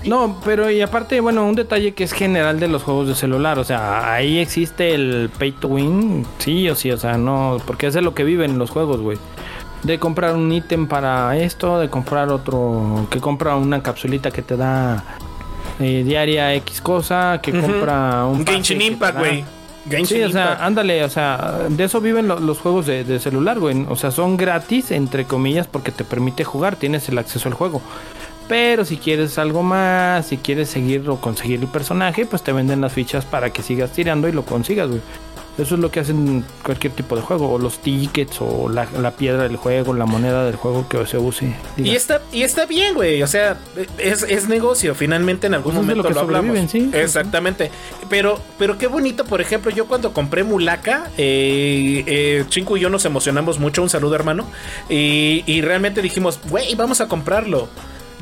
no, pero y aparte, bueno, un detalle que es general de los juegos de celular, o sea, ahí existe el pay to win, sí o sí, o sea, no, porque es de lo que viven los juegos, güey. De comprar un ítem para esto, de comprar otro, que compra una capsulita que te da eh, diaria X cosa, que Ujú. compra un... Genshin Impact, güey. Sí, o sea, ándale, o sea, de eso viven lo- los juegos de, de celular, güey. O sea, son gratis, entre comillas, porque te permite jugar, tienes el acceso al juego. Pero si quieres algo más, si quieres seguir o conseguir el personaje, pues te venden las fichas para que sigas tirando y lo consigas, güey. Eso es lo que hacen cualquier tipo de juego, o los tickets, o la, la piedra del juego, la moneda del juego que se use. Y está, y está bien, güey. O sea, es, es negocio. Finalmente en algún Pues momento lo hablamos. sí. Exactamente. Pero, pero qué bonito, por ejemplo, yo cuando compré Mulaka, eh, eh, Chinco y yo nos emocionamos mucho. Un saludo, hermano. Y, y realmente dijimos, güey, vamos a comprarlo.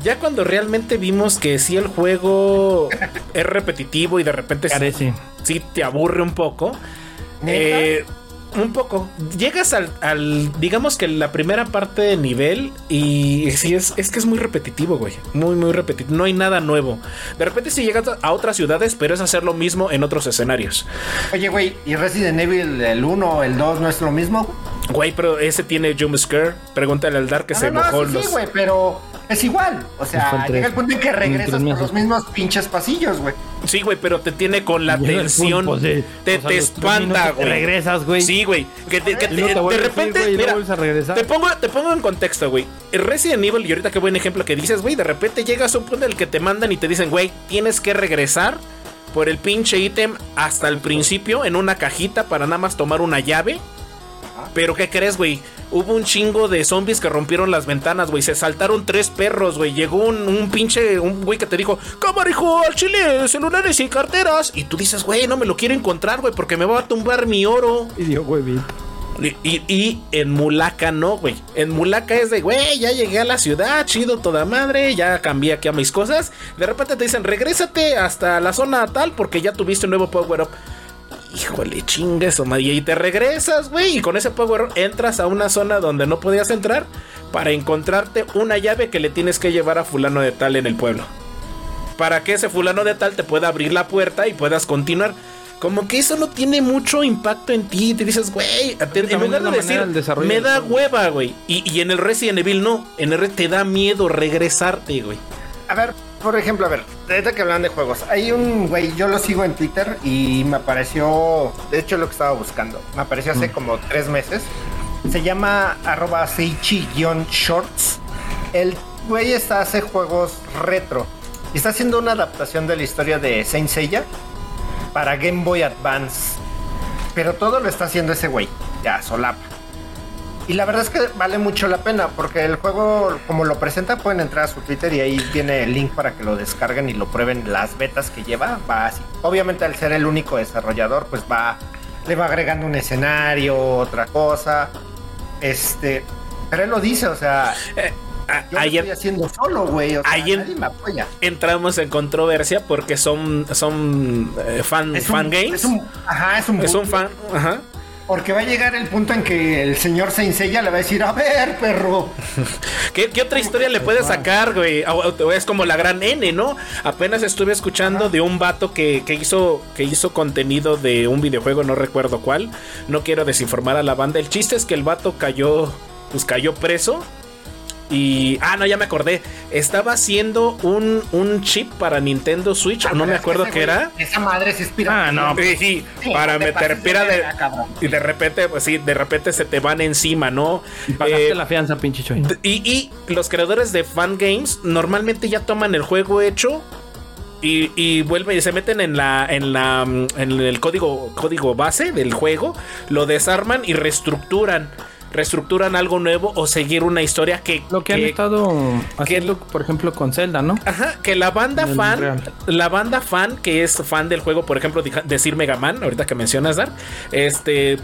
Ya cuando realmente vimos que sí el juego es repetitivo y de repente sí- sí te aburre un poco. Eh, un poco. Llegas al, al- digamos que la primera parte del nivel y sí es, es que es muy repetitivo, güey. Muy, muy repetitivo. No hay nada nuevo. De repente sí llegas a otras ciudades, pero es hacer lo mismo en otros escenarios. Oye, güey, ¿y Resident Evil el 1 o el 2 no es lo mismo? Güey, pero ese tiene Jump Scare. Pregúntale al Dar que No, se no, mojó sí, los... sí, güey, pero es igual. O Fue sea, llega el punto en que regresas por los mismos pinches pasillos, güey. Sí, güey, pero te tiene con la tensión. punto de- te o sea, te espanta, minutos te güey. regresas, güey. Sí, güey. Que te- que de repente, güey, mira, vuelves a regresar. te pongo, te pongo en contexto, güey. El Resident Evil, y ahorita qué buen ejemplo que dices, güey, de repente llegas a un punto en el que te mandan y te dicen, güey, tienes que regresar por el pinche ítem hasta el principio en una cajita para nada más tomar una llave. Pero ¿qué crees, güey? Hubo un chingo de zombies que rompieron las ventanas, güey. Se saltaron tres perros, güey. Llegó un, un pinche, un güey que te dijo, cámara, hijo, al chile, celulares y carteras. Y tú dices, güey, no me lo quiero encontrar, güey, porque me va a tumbar mi oro. Y dio huevito. Y, y- y en Mulaka no, güey. En Mulaka es de, güey, ya llegué a la ciudad, chido toda madre, ya cambié aquí a mis cosas. De repente te dicen, regrésate hasta la zona tal porque ya tuviste un nuevo power up. Híjole, chingue eso, madre. Y te regresas, güey, y con ese power entras a una zona donde no podías entrar para encontrarte una llave que le tienes que llevar a fulano de tal en el pueblo. Para que ese fulano de tal te pueda abrir la puerta y puedas continuar. Como que eso no tiene mucho impacto en ti. Te dices, güey, en lugar de decir, me da juego". hueva, güey. Y, y en el Resident Evil no. En el te da miedo regresarte, güey. A ver, por ejemplo, a ver, ahorita que hablan de juegos, hay un güey, yo lo sigo en Twitter y me apareció, de hecho lo que estaba buscando, me apareció hace como tres meses. Se llama arroba Seichi-shorts. El güey está hace juegos retro y está haciendo una adaptación de la historia de Saint Seiya para Game Boy Advance. Pero todo lo está haciendo ese güey, ya solapa. Y la verdad es que vale mucho la pena porque el juego, como lo presenta, pueden entrar a su Twitter y ahí viene el link para que lo descarguen y lo prueben las betas que lleva. Va así. Obviamente, al ser el único desarrollador, pues va, le va agregando un escenario, otra cosa. Este, pero él lo dice, o sea, Eh, a- yo lo ayer estoy haciendo solo, güey. O sea, ayer- nadie me apoya. entramos en controversia porque son, son eh, fan, Es fan un- games. Es un, ajá, es un, Es un fan. Ajá. Porque va a llegar el punto en que el señor Saint Seiya le va a decir, a ver, perro. ¿Qué, qué otra historia le puedes sacar, güey? Es como la gran N, ¿no? Apenas estuve escuchando de un vato que, que hizo, que hizo contenido de un videojuego, no recuerdo cuál. No quiero desinformar a la banda. El chiste es que el vato cayó, pues cayó preso. Y. Ah, no, ya me acordé. Estaba haciendo un, un chip para Nintendo Switch, no me acuerdo qué era. Esa madre se inspira. Ah, no. Sí, sí, Sí, para te meter pira de. Y de repente, pues sí, de repente se te van encima, ¿no? Y pagaste Eh, la fianza, pinche Choy. y, y los creadores de fan games normalmente ya toman el juego hecho y, y vuelven y se meten en la en la mm, en el código código base del juego, lo desarman y reestructuran, reestructuran algo nuevo o seguir una historia que Lo que han estado que- haciendo, por ejemplo, con Zelda, ¿no? Ajá, que la banda fan, real. la banda fan que es fan del juego, por ejemplo, decir Mega Man, ahorita que mencionas Dar, este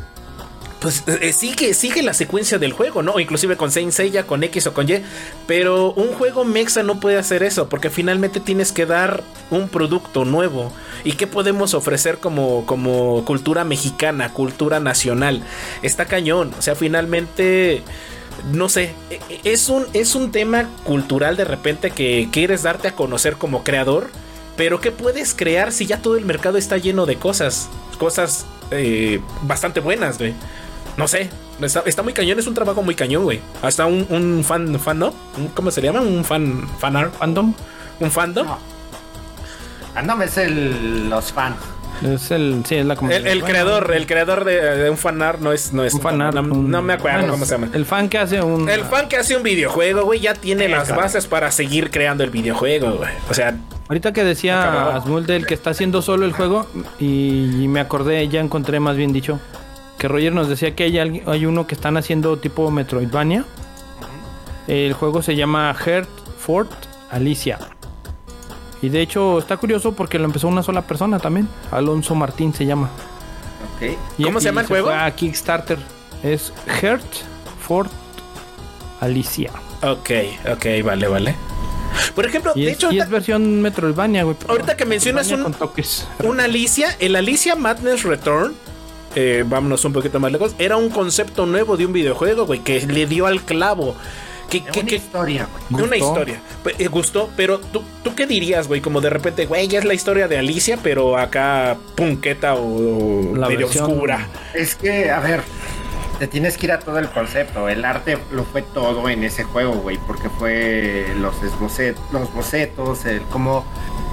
pues eh, sigue, sigue la secuencia del juego, ¿no? Inclusive con Saint Seiya, con X o con Y. Pero un juego mexa no puede hacer eso, porque finalmente tienes que dar un producto nuevo. ¿Y qué podemos ofrecer como, como cultura mexicana, cultura nacional? Está cañón. O sea, finalmente no sé, e- e- es un, es un tema cultural de repente que quieres darte a conocer como creador, pero ¿qué puedes crear si ya todo el mercado está lleno de cosas? Cosas eh, bastante buenas, güey. No sé, está, está muy cañón, es un trabajo muy cañón, güey. Hasta un, un fan, fan, ¿Cómo se llama? Un fan, fan art, Fandom un fandom. No. Andame es el, los fans. es el, sí, es la. El, el creador, el creador de, de un fan art no es, no es un fanart, no, un- no me acuerdo bueno, cómo se llama. El fan que hace un. El fan que hace un videojuego, güey, ya tiene las bases para seguir creando el videojuego, güey. O sea, Ahorita que decía. Asmul del que está haciendo solo el juego, y, y me acordé, ya encontré más bien dicho, que Roger nos decía que hay, alguien- hay uno que están haciendo tipo Metroidvania. El juego se llama Heart Fort Alicia. Y de hecho está curioso porque lo empezó una sola persona también. Alonso Martín se llama. Y- ¿Cómo se llama el juego? fue a Kickstarter. Es Heart Fort Alicia. ok, ok, vale, vale. Por ejemplo, Y de es, hecho, y es versión Metroidvania, güey. ahorita que mencionas un, una Alicia, el Alicia Madness Return, eh, vámonos un poquito más lejos, era un concepto nuevo de un videojuego, güey, que le dio al clavo. Que, una que- historia, güey. una historia. Eh, gustó, pero ¿tú, ¿tú qué dirías, güey? Como de repente, güey, ya es la historia de Alicia, pero acá punqueta o, o La medio versión- oscura. Es que, a ver, te tienes que ir a todo el concepto. El arte lo fue todo en ese juego, güey, porque fue los, esbocet- los bocetos, el cómo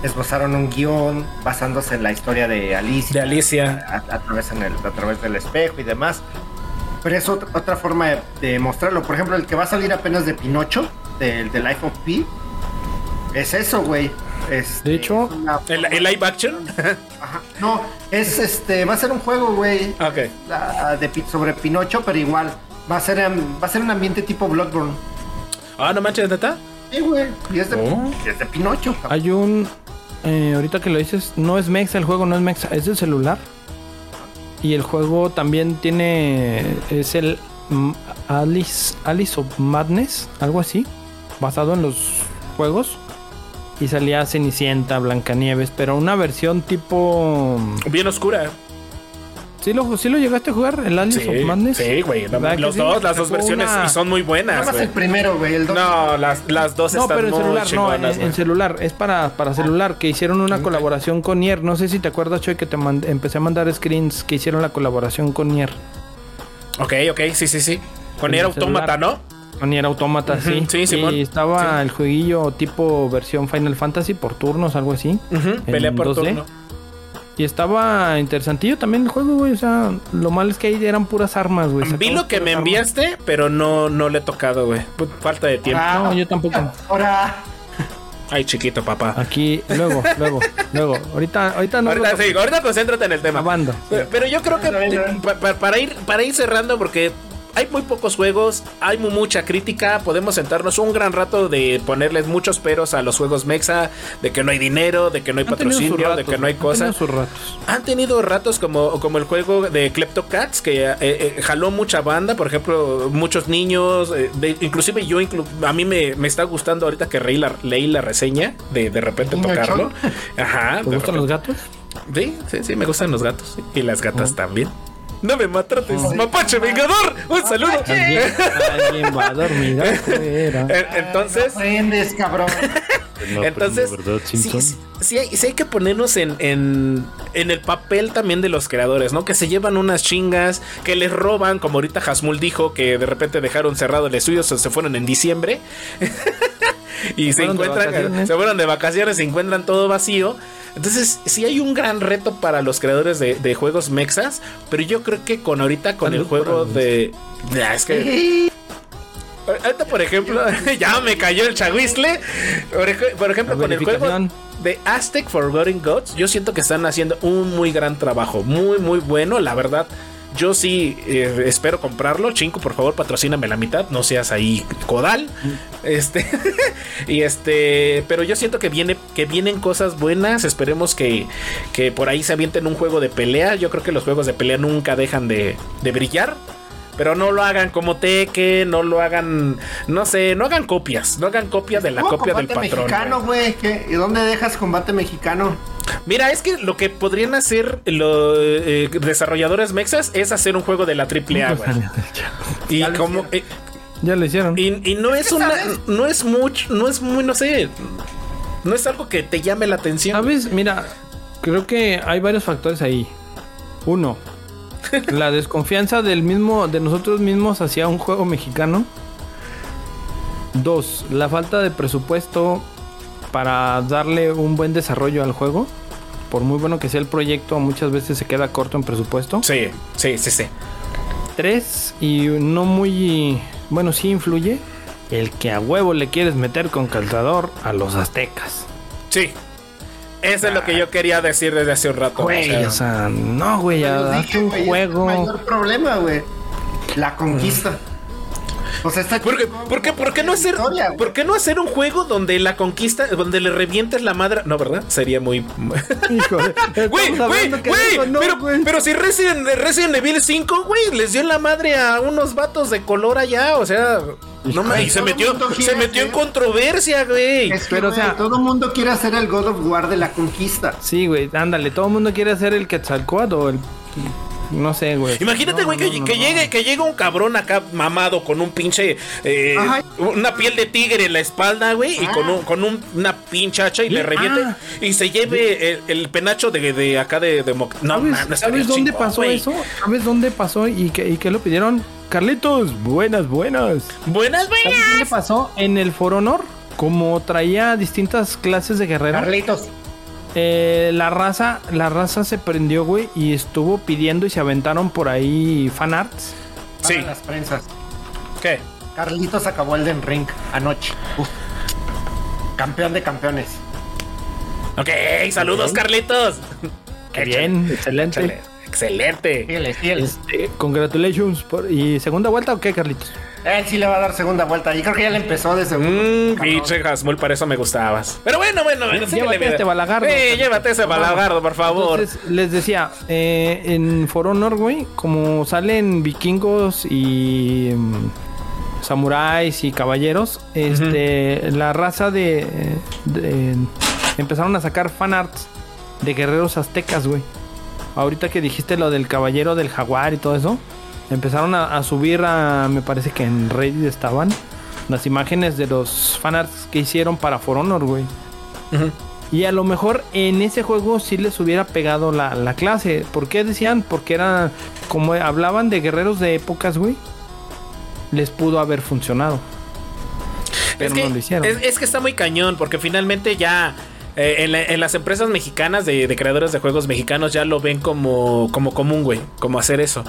esbozaron un guion basándose en la historia de Alicia. De Alicia. A, a través, en el- a través del espejo y demás. Pero es otra, otra forma de, de mostrarlo. Por ejemplo, el que va a salir apenas de Pinocho, del, del Life of Pi, es eso, güey. Este, De hecho, ¿El, el live action? Ajá. No, es este, va a ser un juego, güey ok. la- de, sobre Pinocho, pero igual va a ser va a ser un ambiente tipo Bloodborne. Ah, no manches, neta. Sí, güey. Y es de, Oh. es de Pinocho. cabrón. Hay un. Eh, ahorita que lo dices, no es Mexa, el juego no es Mexa, es el celular. Y el juego también tiene. Es el Alice, Alice of Madness, algo así. Basado en los juegos. Y salía Cenicienta, Blancanieves, pero una versión tipo. Bien oscura. ¿Sí lo, sí lo llegaste a jugar? ¿El Alice Sí, of Madness? sí, güey. no, ¿Verdad que Los sí? dos, las dos versiones una- y son muy Nada buenas, más güey. el primero, güey. El dos. No, las, las dos No, están pero en muy celular, no, en, güey. celular, es para, para celular, que hicieron una colaboración con Nier. No sé si te acuerdas, Choy, que te empecé a mandar screens que hicieron la colaboración con Nier. Ok, ok, sí, sí, sí. Con En Nier Automata, celular. ¿no? Con Nier Automata, Ujú, sí. sí, Simón. y estaba Sí. el jueguillo tipo versión Final Fantasy por turnos, algo así. Pelea por 2D. turno. Y estaba interesantillo también el juego, güey. O sea, lo malo es que ahí eran puras armas, güey. Vi lo que me armas. enviaste, pero no, no le he tocado, güey. Falta de tiempo. Ah, No, yo tampoco. Ahora, Ay, chiquito, papá. Aquí, luego, luego, luego. Ahorita, ahorita no. ahorita sí, ahorita concéntrate en el tema. Acabando. Pero, pero yo creo que pa- pa- para ir para ir cerrando porque hay muy pocos juegos, hay mu- mucha crítica, podemos sentarnos un gran rato de ponerles muchos peros a los juegos Mexa, de que no hay dinero, de que no hay Han patrocinio, de que no hay han tenido cosas. ratos. Han tenido ratos como, como el juego de Kleptocats que eh, eh, jaló mucha banda, por ejemplo, muchos niños, eh, de- inclusive yo, inclu- a mí me, me está gustando ahorita que leí la, leí la reseña de de repente tocarlo. Ajá. ¿Te gustan los gatos? Sí, sí, sí, me gustan los gatos. Y las gatas también. No me maltrates, mapache vengador. Un saludo. Alguien, alguien va a dormir afuera. Eh, Entonces, aprendes, cabrón. No, Entonces, sí, sí- sí hay, sí hay que ponernos en, en, en el papel también de los creadores, ¿no? Que se llevan unas chingas, que les roban, como ahorita Hasmul dijo, que de repente dejaron cerrado el estudio, se, se fueron en diciembre. y se encuentran, se fueron de vacaciones, se encuentran todo vacío. Entonces, sí hay un gran reto para los creadores de, de juegos mexas, pero yo creo que con ahorita con el juego de... Ya, es que... Ahorita, por ejemplo, ya me cayó el chaguisle. Por, ej- por ejemplo, con el juego de Aztec Forgotten Gods, yo siento que están haciendo un muy gran trabajo. Muy, muy bueno, la verdad. Yo sí eh, espero comprarlo. Chinco, por favor, patrocíname la mitad. No seas ahí codal. Este. y este. Pero yo siento que viene. Que vienen cosas buenas. Esperemos que. Que por ahí se avienten un juego de pelea. Yo creo que los juegos de pelea nunca dejan de, de brillar. Pero no lo hagan como Tekken, no lo hagan, no sé, no hagan copias, no hagan copia de la ¿Cómo copia del combate patrón. mexicano, güey. ¿Y dónde dejas combate mexicano? Mira, es que lo que podrían hacer los eh, desarrolladores mexas es hacer un juego de la AAA, güey. Y Ya lo como eh, Ya lo hicieron. y, y no es ¿Qué una sabes? no es mucho, no es muy no sé, no es algo que te llame la atención. ¿Sabes? Mira, creo que hay varios factores ahí. Uno, la desconfianza del mismo, de nosotros mismos hacia un juego mexicano. Dos, la falta de presupuesto para darle un buen desarrollo al juego. Por muy bueno que sea el proyecto, muchas veces se queda corto en presupuesto. Sí, sí, sí, sí. Tres, y no muy. Bueno, sí influye. El que a huevo le quieres meter con calzador a los aztecas. Sí. Eso es lo que yo quería decir desde hace un rato. Güey, o sea. o sea, no, güey, hazte dije, un es juego. el mayor problema, güey. La conquista. O sea, está ¿Por qué, chingón por qué- por qué no hacer, historia, por qué no hacer un juego donde la conquista, donde le revientes la madre? No, ¿verdad? Sería muy. Hijo, Güey, güey, güey. no, pero, güey. pero si Resident, Resident Evil 5, güey, les dio en la madre a unos vatos de color allá. O sea, no me, y se metió, se metió en controversia, güey. Es que, Pero, o güey, sea- todo el mundo quiere hacer el God of War de la conquista. Sí, güey, ándale, todo el mundo quiere hacer el Quetzalcoatl o el. No sé, güey. Imagínate, No, güey, que, no, no, que no. llegue, que llegue un cabrón acá mamado con un pinche. eh, una piel de tigre en la espalda, güey, y con, un, con un- una pinche hacha y le reviente. Ah. y se lleve el, el penacho de, de acá de. de Mo- no, ¿Sabes, ¿sabes dónde chingón, pasó eso? ¿Sabes dónde pasó y que, y que lo pidieron? Carlitos, buenas, buenas. Buenas, ¿Sabes buenas. dónde pasó? En el For Honor, como traía distintas clases de guerrero, Carlitos. Eh, la raza, la raza se prendió, güey, y estuvo pidiendo y se aventaron por ahí fanarts. Sí. Para las prensas. ¿Qué? Carlitos acabó el Den Ring anoche. Uf. Campeón de campeones. Ok, saludos, Carlitos. Qué bien, excelente. Excelente. Excelente. Fieles, fieles. Este, congratulations. por- ¿Y segunda vuelta o qué, Carlitos? Él sí le va a dar segunda vuelta. Y creo que ya le empezó de segundo. Mmm, pinche Hasmul, para eso me gustabas. Pero bueno, bueno, Llévate este balagardo. Sí, llévate ese balagardo, por favor. Entonces, les decía, eh, en For Honor, güey, como salen vikingos y mm, samuráis y caballeros, este, la raza de, de- empezaron a sacar fanarts de guerreros aztecas, güey. Ahorita que dijiste lo del caballero del jaguar y todo eso, empezaron a, a subir a, me parece que en Reddit estaban las imágenes de los fanarts que hicieron para For Honor, güey. Y a lo mejor en ese juego sí les hubiera pegado la, la clase. ¿Por qué decían? Porque era como hablaban de guerreros de épocas, güey. Les pudo haber funcionado. Pero es que, no lo hicieron. Es, es que está muy cañón, porque finalmente ya eh, en, la- en las empresas mexicanas de, de creadores de juegos mexicanos ya lo ven como, como común, güey, como hacer eso.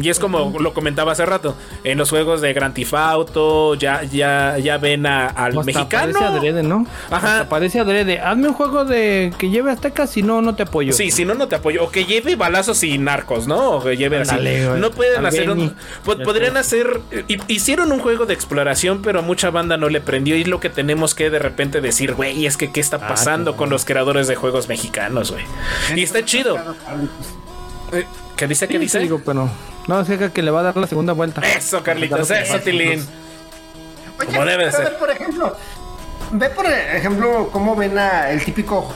Y es como lo comentaba hace rato, en los juegos de Grand Theft Auto ya, ya, ya ven a- al hasta mexicano. Parece adrede, ¿no? Ajá. Hasta parece adrede. Hazme un juego de que lleve aztecas, si no, no te apoyo. Sí, si no, no te apoyo. O que lleve balazos y narcos, ¿no? O que lleve así. No pueden hacer un. Podrían hacer. hi- Hicieron un juego de exploración, pero a mucha banda no le prendió. Y es lo que tenemos que de repente decir, güey, es que qué está Ah, con los creadores de juegos mexicanos, güey. Y está chido. Eh, ¿Qué dice? ¿Qué Sí, dice? digo, pero no, es que- que le va a dar la segunda vuelta. Eso, Carlitos, eso. Tilín. Oye, Como debe de ser. ver, por ejemplo, ve por ejemplo cómo ven a el típico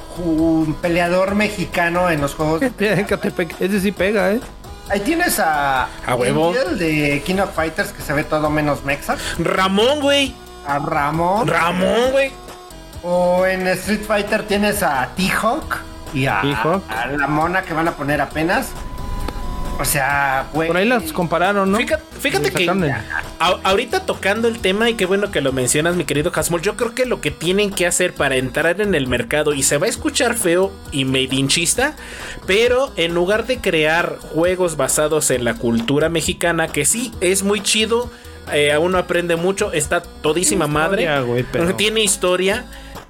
peleador mexicano en los juegos. Ese sí pega, ¿eh? Ahí tienes a, A huevo. Angel de King of Fighters que se ve todo menos mexa. Ramón, güey. A Ramón. Ramón, güey. O en Street Fighter tienes a T-Hawk y a, T-Hawk. a la mona que van a poner apenas. O sea, güey. Por ahí las compararon, ¿no? Fíjate, que a- ahorita tocando el tema y qué bueno que lo mencionas, mi querido Hasmul, yo creo que lo que tienen que hacer para entrar en el mercado y se va a escuchar feo y medinchista, pero en lugar de crear juegos basados en la cultura mexicana, que sí es muy chido, eh, uno aprende mucho, está todísima Tiene madre, historia, güey, pero- tiene historia.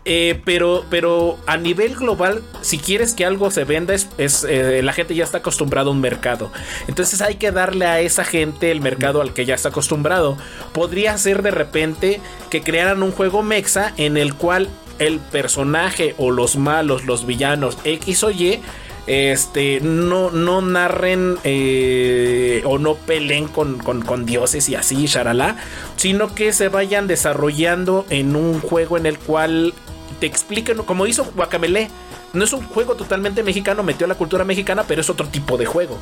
Eh, pero, pero a nivel global, si quieres que algo se venda, es, es, eh, la gente ya está acostumbrada a un mercado. Entonces hay que darle a esa gente el mercado al que ya está acostumbrado. Podría ser de repente que crearan un juego mexa en el cual el personaje o los malos, los villanos X o Y, este, no, no narren eh, o no peleen con, con- dioses y así, charalá, sino que se vayan desarrollando en un juego en el cual te expliquen, como hizo Guacamele. No es un juego totalmente mexicano, metió la cultura mexicana, pero es otro tipo de juego.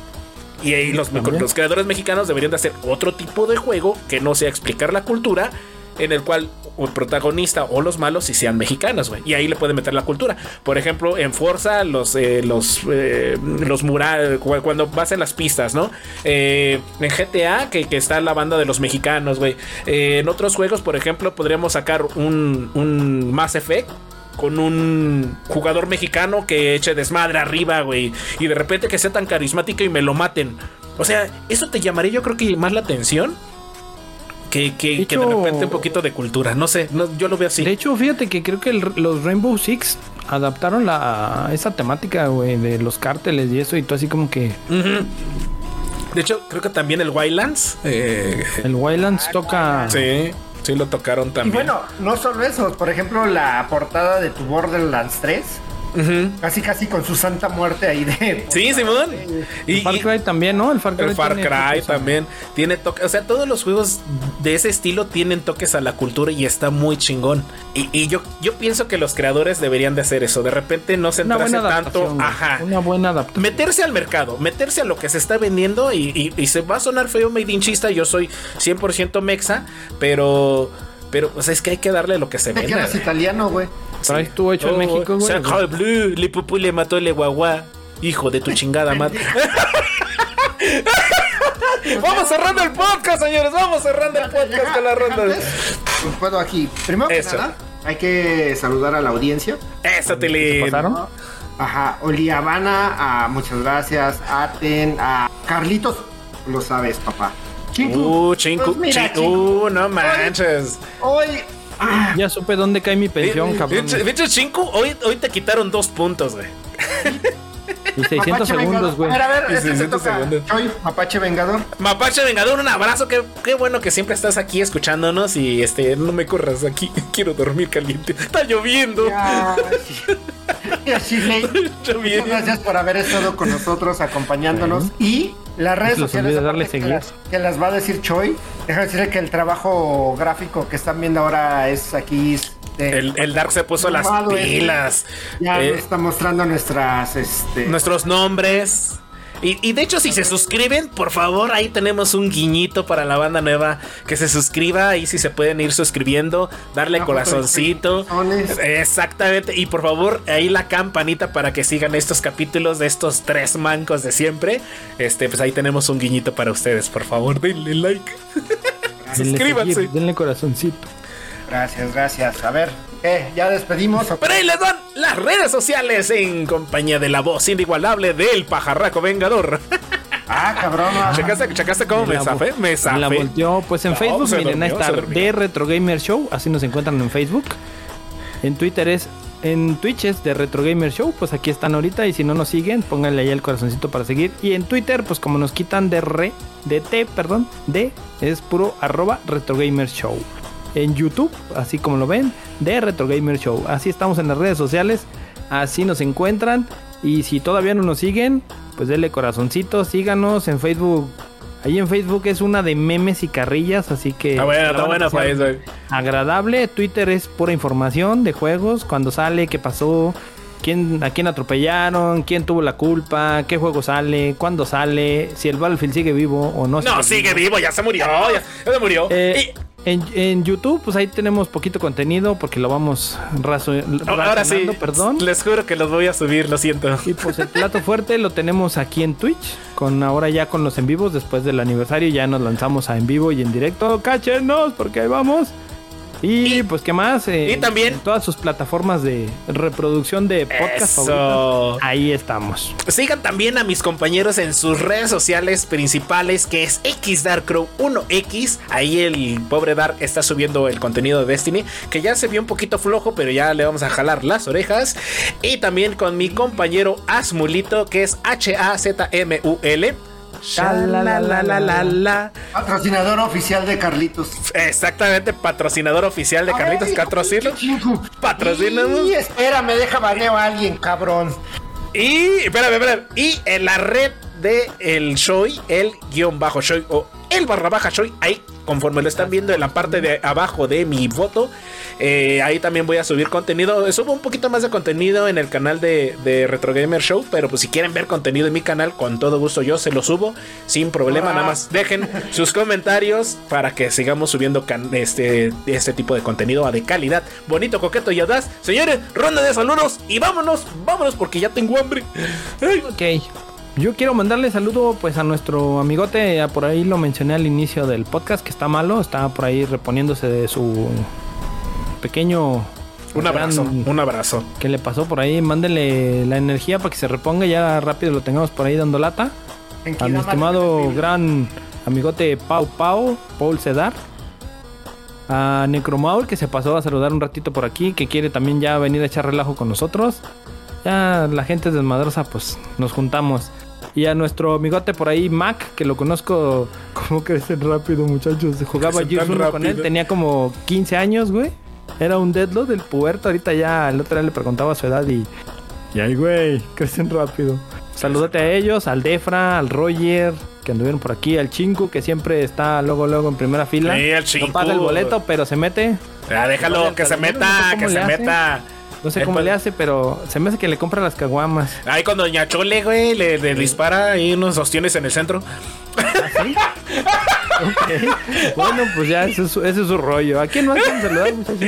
Y ahí los, los creadores mexicanos deberían de hacer otro tipo de juego que no sea explicar la cultura, en el cual el protagonista o los malos sí sean mexicanos, güey. Y ahí le pueden meter la cultura. Por ejemplo, en Forza, los, eh, los, eh, los murales, cu- cuando vas en las pistas, ¿no? Eh, en GTA, que, que está la banda de los mexicanos, güey. Eh, en otros juegos, por ejemplo, podríamos sacar un, un Mass Effect con un jugador mexicano que eche desmadre arriba, güey. Y de repente que sea tan carismático y me lo maten. O sea, eso te llamaría yo creo que más la atención. Que, que, De que de hecho- repente un poquito de cultura. No sé, no, yo lo veo así. De hecho, fíjate que creo que el- los Rainbow Six adaptaron la esa temática, güey, de los cárteles y eso, y tú así como que. De hecho, creo que también el Wildlands. eh, el Wildlands toca. sí, sí lo tocaron Y también. bueno, no solo eso, por ejemplo, la portada de tu Borderlands 3, Casi casi con su santa muerte ahí de... Sí, Simón. Y, Far y- Cry también, ¿no? El Far Cry, El Far tiene Cry también tiene toques. O sea, todos los juegos de ese estilo tienen toques a la cultura y está muy chingón. Y, y yo, yo pienso que los creadores deberían de hacer eso. De repente no centrarse tanto. Ajá. Una buena adaptación. Meterse al mercado, meterse a lo que se está vendiendo y, se va a sonar feo medinchista. Yo soy 100% mexa, pero, pero pues es que hay que darle lo que se vende. quedas italiano, güey. Traes tú hecho en México, güey. Sacre bleu, le pupú le mató le guagua. Hijo de tu chingada madre. Vamos cerrando el podcast, señores. Vamos cerrando el podcast con la ronda. Pues puedo aquí. Primero que Eso. nada, hay que saludar a la audiencia. Eso, Tilín. ¿Pasaron? Ajá, Oliavana, a muchas gracias. Aten, a Carlitos, lo sabes, papá. Chinku. Uh, chinku, Pues mira, chi- Chinku, uh, no manches. Hoy, ah, Ya supe dónde cae mi pensión, Eh, cabrón. De hecho, Chinku, hoy, hoy te quitaron dos puntos, güey. Y 600 Mapache segundos, güey. A ver, a ver, este te 600 toca. segundos. Choy, Mapache Vengador. Mapache Vengador, un abrazo. Qué, qué bueno que siempre estás aquí escuchándonos. Y este, no me corras aquí. Quiero dormir caliente. Está lloviendo. Ya, y así, Ley. Lloviendo. Muchas gracias por haber estado con nosotros, acompañándonos. Y las redes sociales darle que las, que las va a decir Choi. Déjame decirle que el trabajo gráfico que están viendo ahora es aquí. de- El, el Dark se puso las pilas. ya Eh, nos está mostrando nuestras. Este, nuestros nombres. Y, y de hecho, si se suscriben, por favor, ahí tenemos un guiñito para la banda nueva. Que se suscriba, ahí si se pueden ir suscribiendo, darle foto de corazoncito. corazones. Exactamente. Y por favor, ahí la campanita para que sigan estos capítulos de estos tres mancos de siempre. Este, pues ahí tenemos un guiñito para ustedes. Por favor, denle like. Denle Suscríbanse. seguir, Denle corazoncito. Gracias, gracias. A ver, ¿qué? ¿Ya despedimos? Pero ahí les dan las redes sociales en compañía de la voz inigualable del pajarraco vengador. Ah, cabrón. ah. ¿Checaste, checaste cómo me La zafé? Me La zafé. volteó. Pues en No, Facebook, miren, ahí está. De Retro Gamer Show. Así nos encuentran en Facebook. En Twitter es. En Twitch es de Retro Gamer Show. Pues aquí están ahorita. Y si no nos siguen, pónganle ahí el corazoncito para seguir. Y en Twitter, pues como nos quitan de re. De T, perdón. De. Es puro arroba Retro Gamer Show. En YouTube, así como lo ven, de Retro Gamer Show. Así estamos en las redes sociales. Así nos encuentran. Y si todavía no nos siguen, pues denle corazoncito, síganos en Facebook. Ahí en Facebook es una de memes y carrillas, así que... Está bueno, la está van a bueno pasar para eso. Agradable. Twitter es pura información de juegos, cuando sale, qué pasó, quién, a quién atropellaron, quién tuvo la culpa, qué juego sale, cuándo sale, si el Battlefield sigue vivo o no. No, sigue vivo, ya se murió. Ya, ya se murió. Eh, En, en YouTube, pues ahí tenemos poquito contenido porque lo vamos Ahora sí, perdón. les juro que los voy a subir, lo siento. Y pues el plato fuerte lo tenemos aquí en Twitch, con ahora ya con los en vivos, después del aniversario ya nos lanzamos a en vivo y en directo. Cáchenos, porque ahí vamos. Y, Y- pues qué más, Eh, y también- en todas sus plataformas de reproducción de podcast ahí estamos. Sigan también a mis compañeros en sus redes sociales principales, que es XDarkCrow1X. Ahí el pobre Dark está subiendo el contenido de Destiny, que ya se vio un poquito flojo, pero ya le vamos a jalar las orejas. Y también con mi compañero Asmulito, que es H-A-Z-M-U-L. Patrocinador oficial de Carlitos. Exactamente, patrocinador oficial de Carlitos Ay, Catrocilo. chingo. Patrocíname. Y espérame, deja baneo a alguien, cabrón. Y, espérame, espérame. Y en la red de el Shoy, el guion bajo Shoy o el barra baja Shoy, ahí conforme lo están viendo en la parte de abajo de mi foto, eh, ahí también voy a subir contenido. Subo un poquito más de contenido en el canal de, de Retro Gamer Show, pero pues si quieren ver contenido en mi canal, con todo gusto yo se lo subo sin problema. Nada más dejen sus comentarios para que sigamos subiendo este, este tipo de contenido de calidad, bonito, coqueto y audaz. Señores, ronda de saludos y vámonos, vámonos porque ya tengo hambre. Ay. Ok. Yo quiero mandarle saludo pues a nuestro amigote, ya por ahí lo mencioné al inicio del podcast, que está malo, está por ahí reponiéndose de su pequeño... Un abrazo, gran- un abrazo. que le pasó por ahí, mándenle la energía para que se reponga, ya rápido lo tengamos por ahí dando lata. A mi estimado gran amigote Pau Pau, Paul Cedar. A Necromaur, que se pasó a saludar un ratito por aquí, que quiere también ya venir a echar relajo con nosotros. Ya la gente es desmadrosa, pues nos juntamos. Y a nuestro amigote por ahí, Mac, que lo conozco como crecen rápido, muchachos. Jugaba Gears tan 1 con él, tenía como 15 años, güey. Era un deadlock del puerto. Ahorita ya el otro día le preguntaba su edad y. Y ahí, güey, crecen rápido. Saludate a ellos, al Defra, al Roger, que anduvieron por aquí, al Chinku, que siempre está luego, luego en primera fila. Sí, el No Chinku. paga el boleto, pero se mete. Ya déjalo que se No meta, cómo que se meta. No sé cómo le hace, pero se me hace que le compra las caguamas. Ahí con Doña Chole, güey, le, le dispara ahí unos ostiones en el centro. Ok. Bueno, pues ya ese es, su, ese es su rollo. ¿A quién más quieren saludar, muchachos?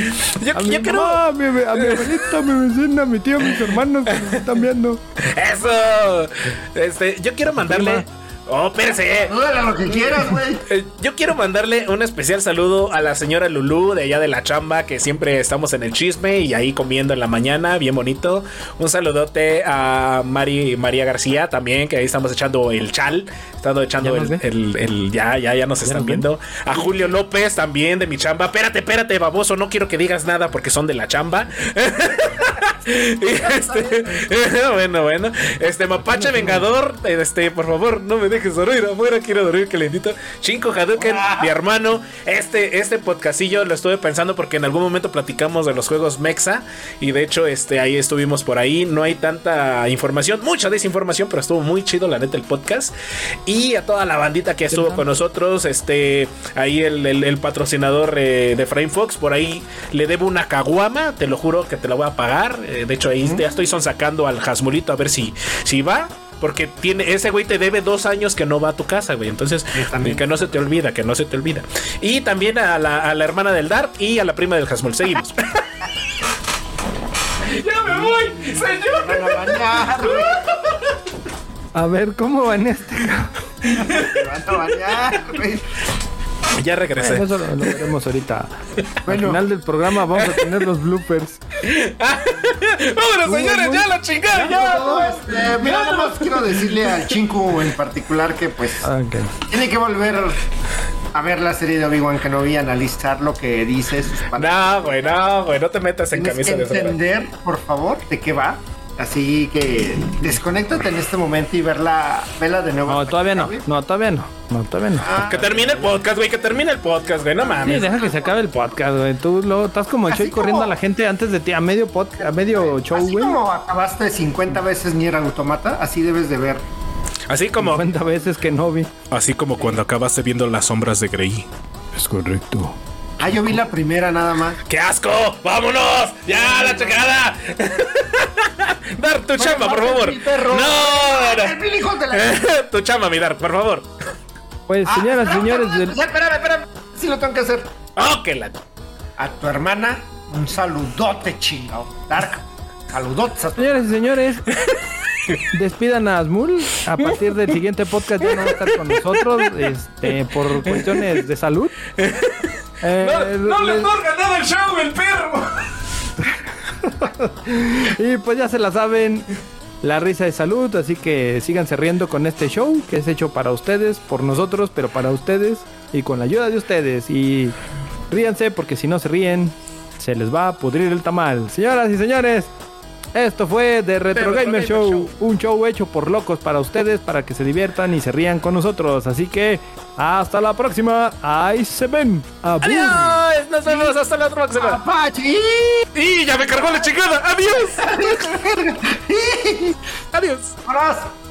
Yo- a mi yo quiero- mamá, a mi, a mi abuelita, a mi vecina, a mi tío, a mis hermanos que nos están viendo. Eso. Este, yo quiero mandarle. Oh, espérese. Lo que quieras, güey. Eh, Yo quiero mandarle un especial saludo a la señora Lulú de allá de la chamba, que siempre estamos en el chisme y ahí comiendo en la mañana, bien bonito. Un saludote a Mari, María García también, que ahí estamos echando el chal. Estado echando ¿Ya el, el- el- ya, ya, ya nos están viendo. A Julio López también de mi chamba. Espérate, espérate, baboso, no quiero que digas nada porque son de la chamba. Este, bueno, bueno. Este, Mapache Vengador, este, por favor, no me dejes dormir afuera, quiero dormir calentito. Chinko Hadouken, mi hermano. Este, este podcastillo lo estuve pensando porque en algún momento platicamos de los juegos Mexa. Y de hecho, este, ahí estuvimos por ahí. No hay tanta información, mucha desinformación, pero estuvo muy chido, la neta, el podcast. Y a toda la bandita que estuvo con nosotros, este, ahí el, el- el patrocinador eh, de Frame Fox, por ahí le debo una caguama, te lo juro que te la voy a pagar. Eh, de hecho, ahí ya estoy sonsacando al Jasmulito a ver si, si va. Porque tiene, ese güey te debe dos años que no va a tu casa, güey. Entonces, que no se te olvida, que no se te olvida. Y también a la, a la hermana del Dark y a la prima del Jasmul. Seguimos. ¡Ya me voy! ¡Señor! Van a bañar. A ver, ¿cómo va en este? Te van a bañar, güey. Ya regresé. Eso lo, lo veremos ahorita. Bueno. Al final del programa vamos a tener los bloopers. ¡Vámonos, señores! ¡Ya la chingada! ¡Ya! No, este, mira, nada más quiero decirle al Chinku en particular que pues Ah, tiene que volver a ver la serie de Obi-Wan Kenobi y analizar lo que dice sus palabras. No, güey, no, güey, no te metas en Tienes camisa que de entender, por favor, de qué va. Así que desconéctate en este momento y verla, vela de nuevo. No, todavía no. güey. No, todavía no. No, todavía no. Ah, Que termine el podcast, güey, que termine el podcast, güey, no Sí, mames. deja que se acabe el podcast, güey. Tú luego estás como Así Choy corriendo como- a la gente antes de ti, a medio podcast, a medio show, Así güey. como acabaste 50 veces Nier Automata, así debes de ver. Así como, 50 veces que no vi. así como cuando acabaste viendo las sombras de Grey. Es correcto. Ah, yo vi la primera nada más. ¡Qué asco! ¡Vámonos! ¡Ya, la checada! Dar tu chamba, por favor. mi perro. No, ¡El mil hijos de la... no. tu chamba, mi Dar, por favor. Pues, Ah, señoras y espérame, señores, espérame, del- Espérame, espérame. Sí lo tengo que hacer. Que la. A tu hermana, un saludote chingado. Dark, saludotes a tu Señores y señores, despidan a Asmul. A partir del siguiente podcast ya no va a estar con nosotros este, por cuestiones de salud. Eh, les- nada el show, el perro. Y pues ya se la saben, la risa de salud, así que síganse riendo con este show que es hecho para ustedes, por nosotros, pero para ustedes y con la ayuda de ustedes. Y ríanse porque si no se ríen, se les va a pudrir el tamal. Señoras y señores, esto fue The Retro Retro Gamer Gamer Show, Show. un show hecho por locos para ustedes, para que se diviertan y se rían con nosotros. Así que hasta la próxima, ahí se ven. Abur. Adiós. Nos vemos hasta la próxima. Apache. Y ya me cargó la chingada. Adiós. Adiós. Abrazo.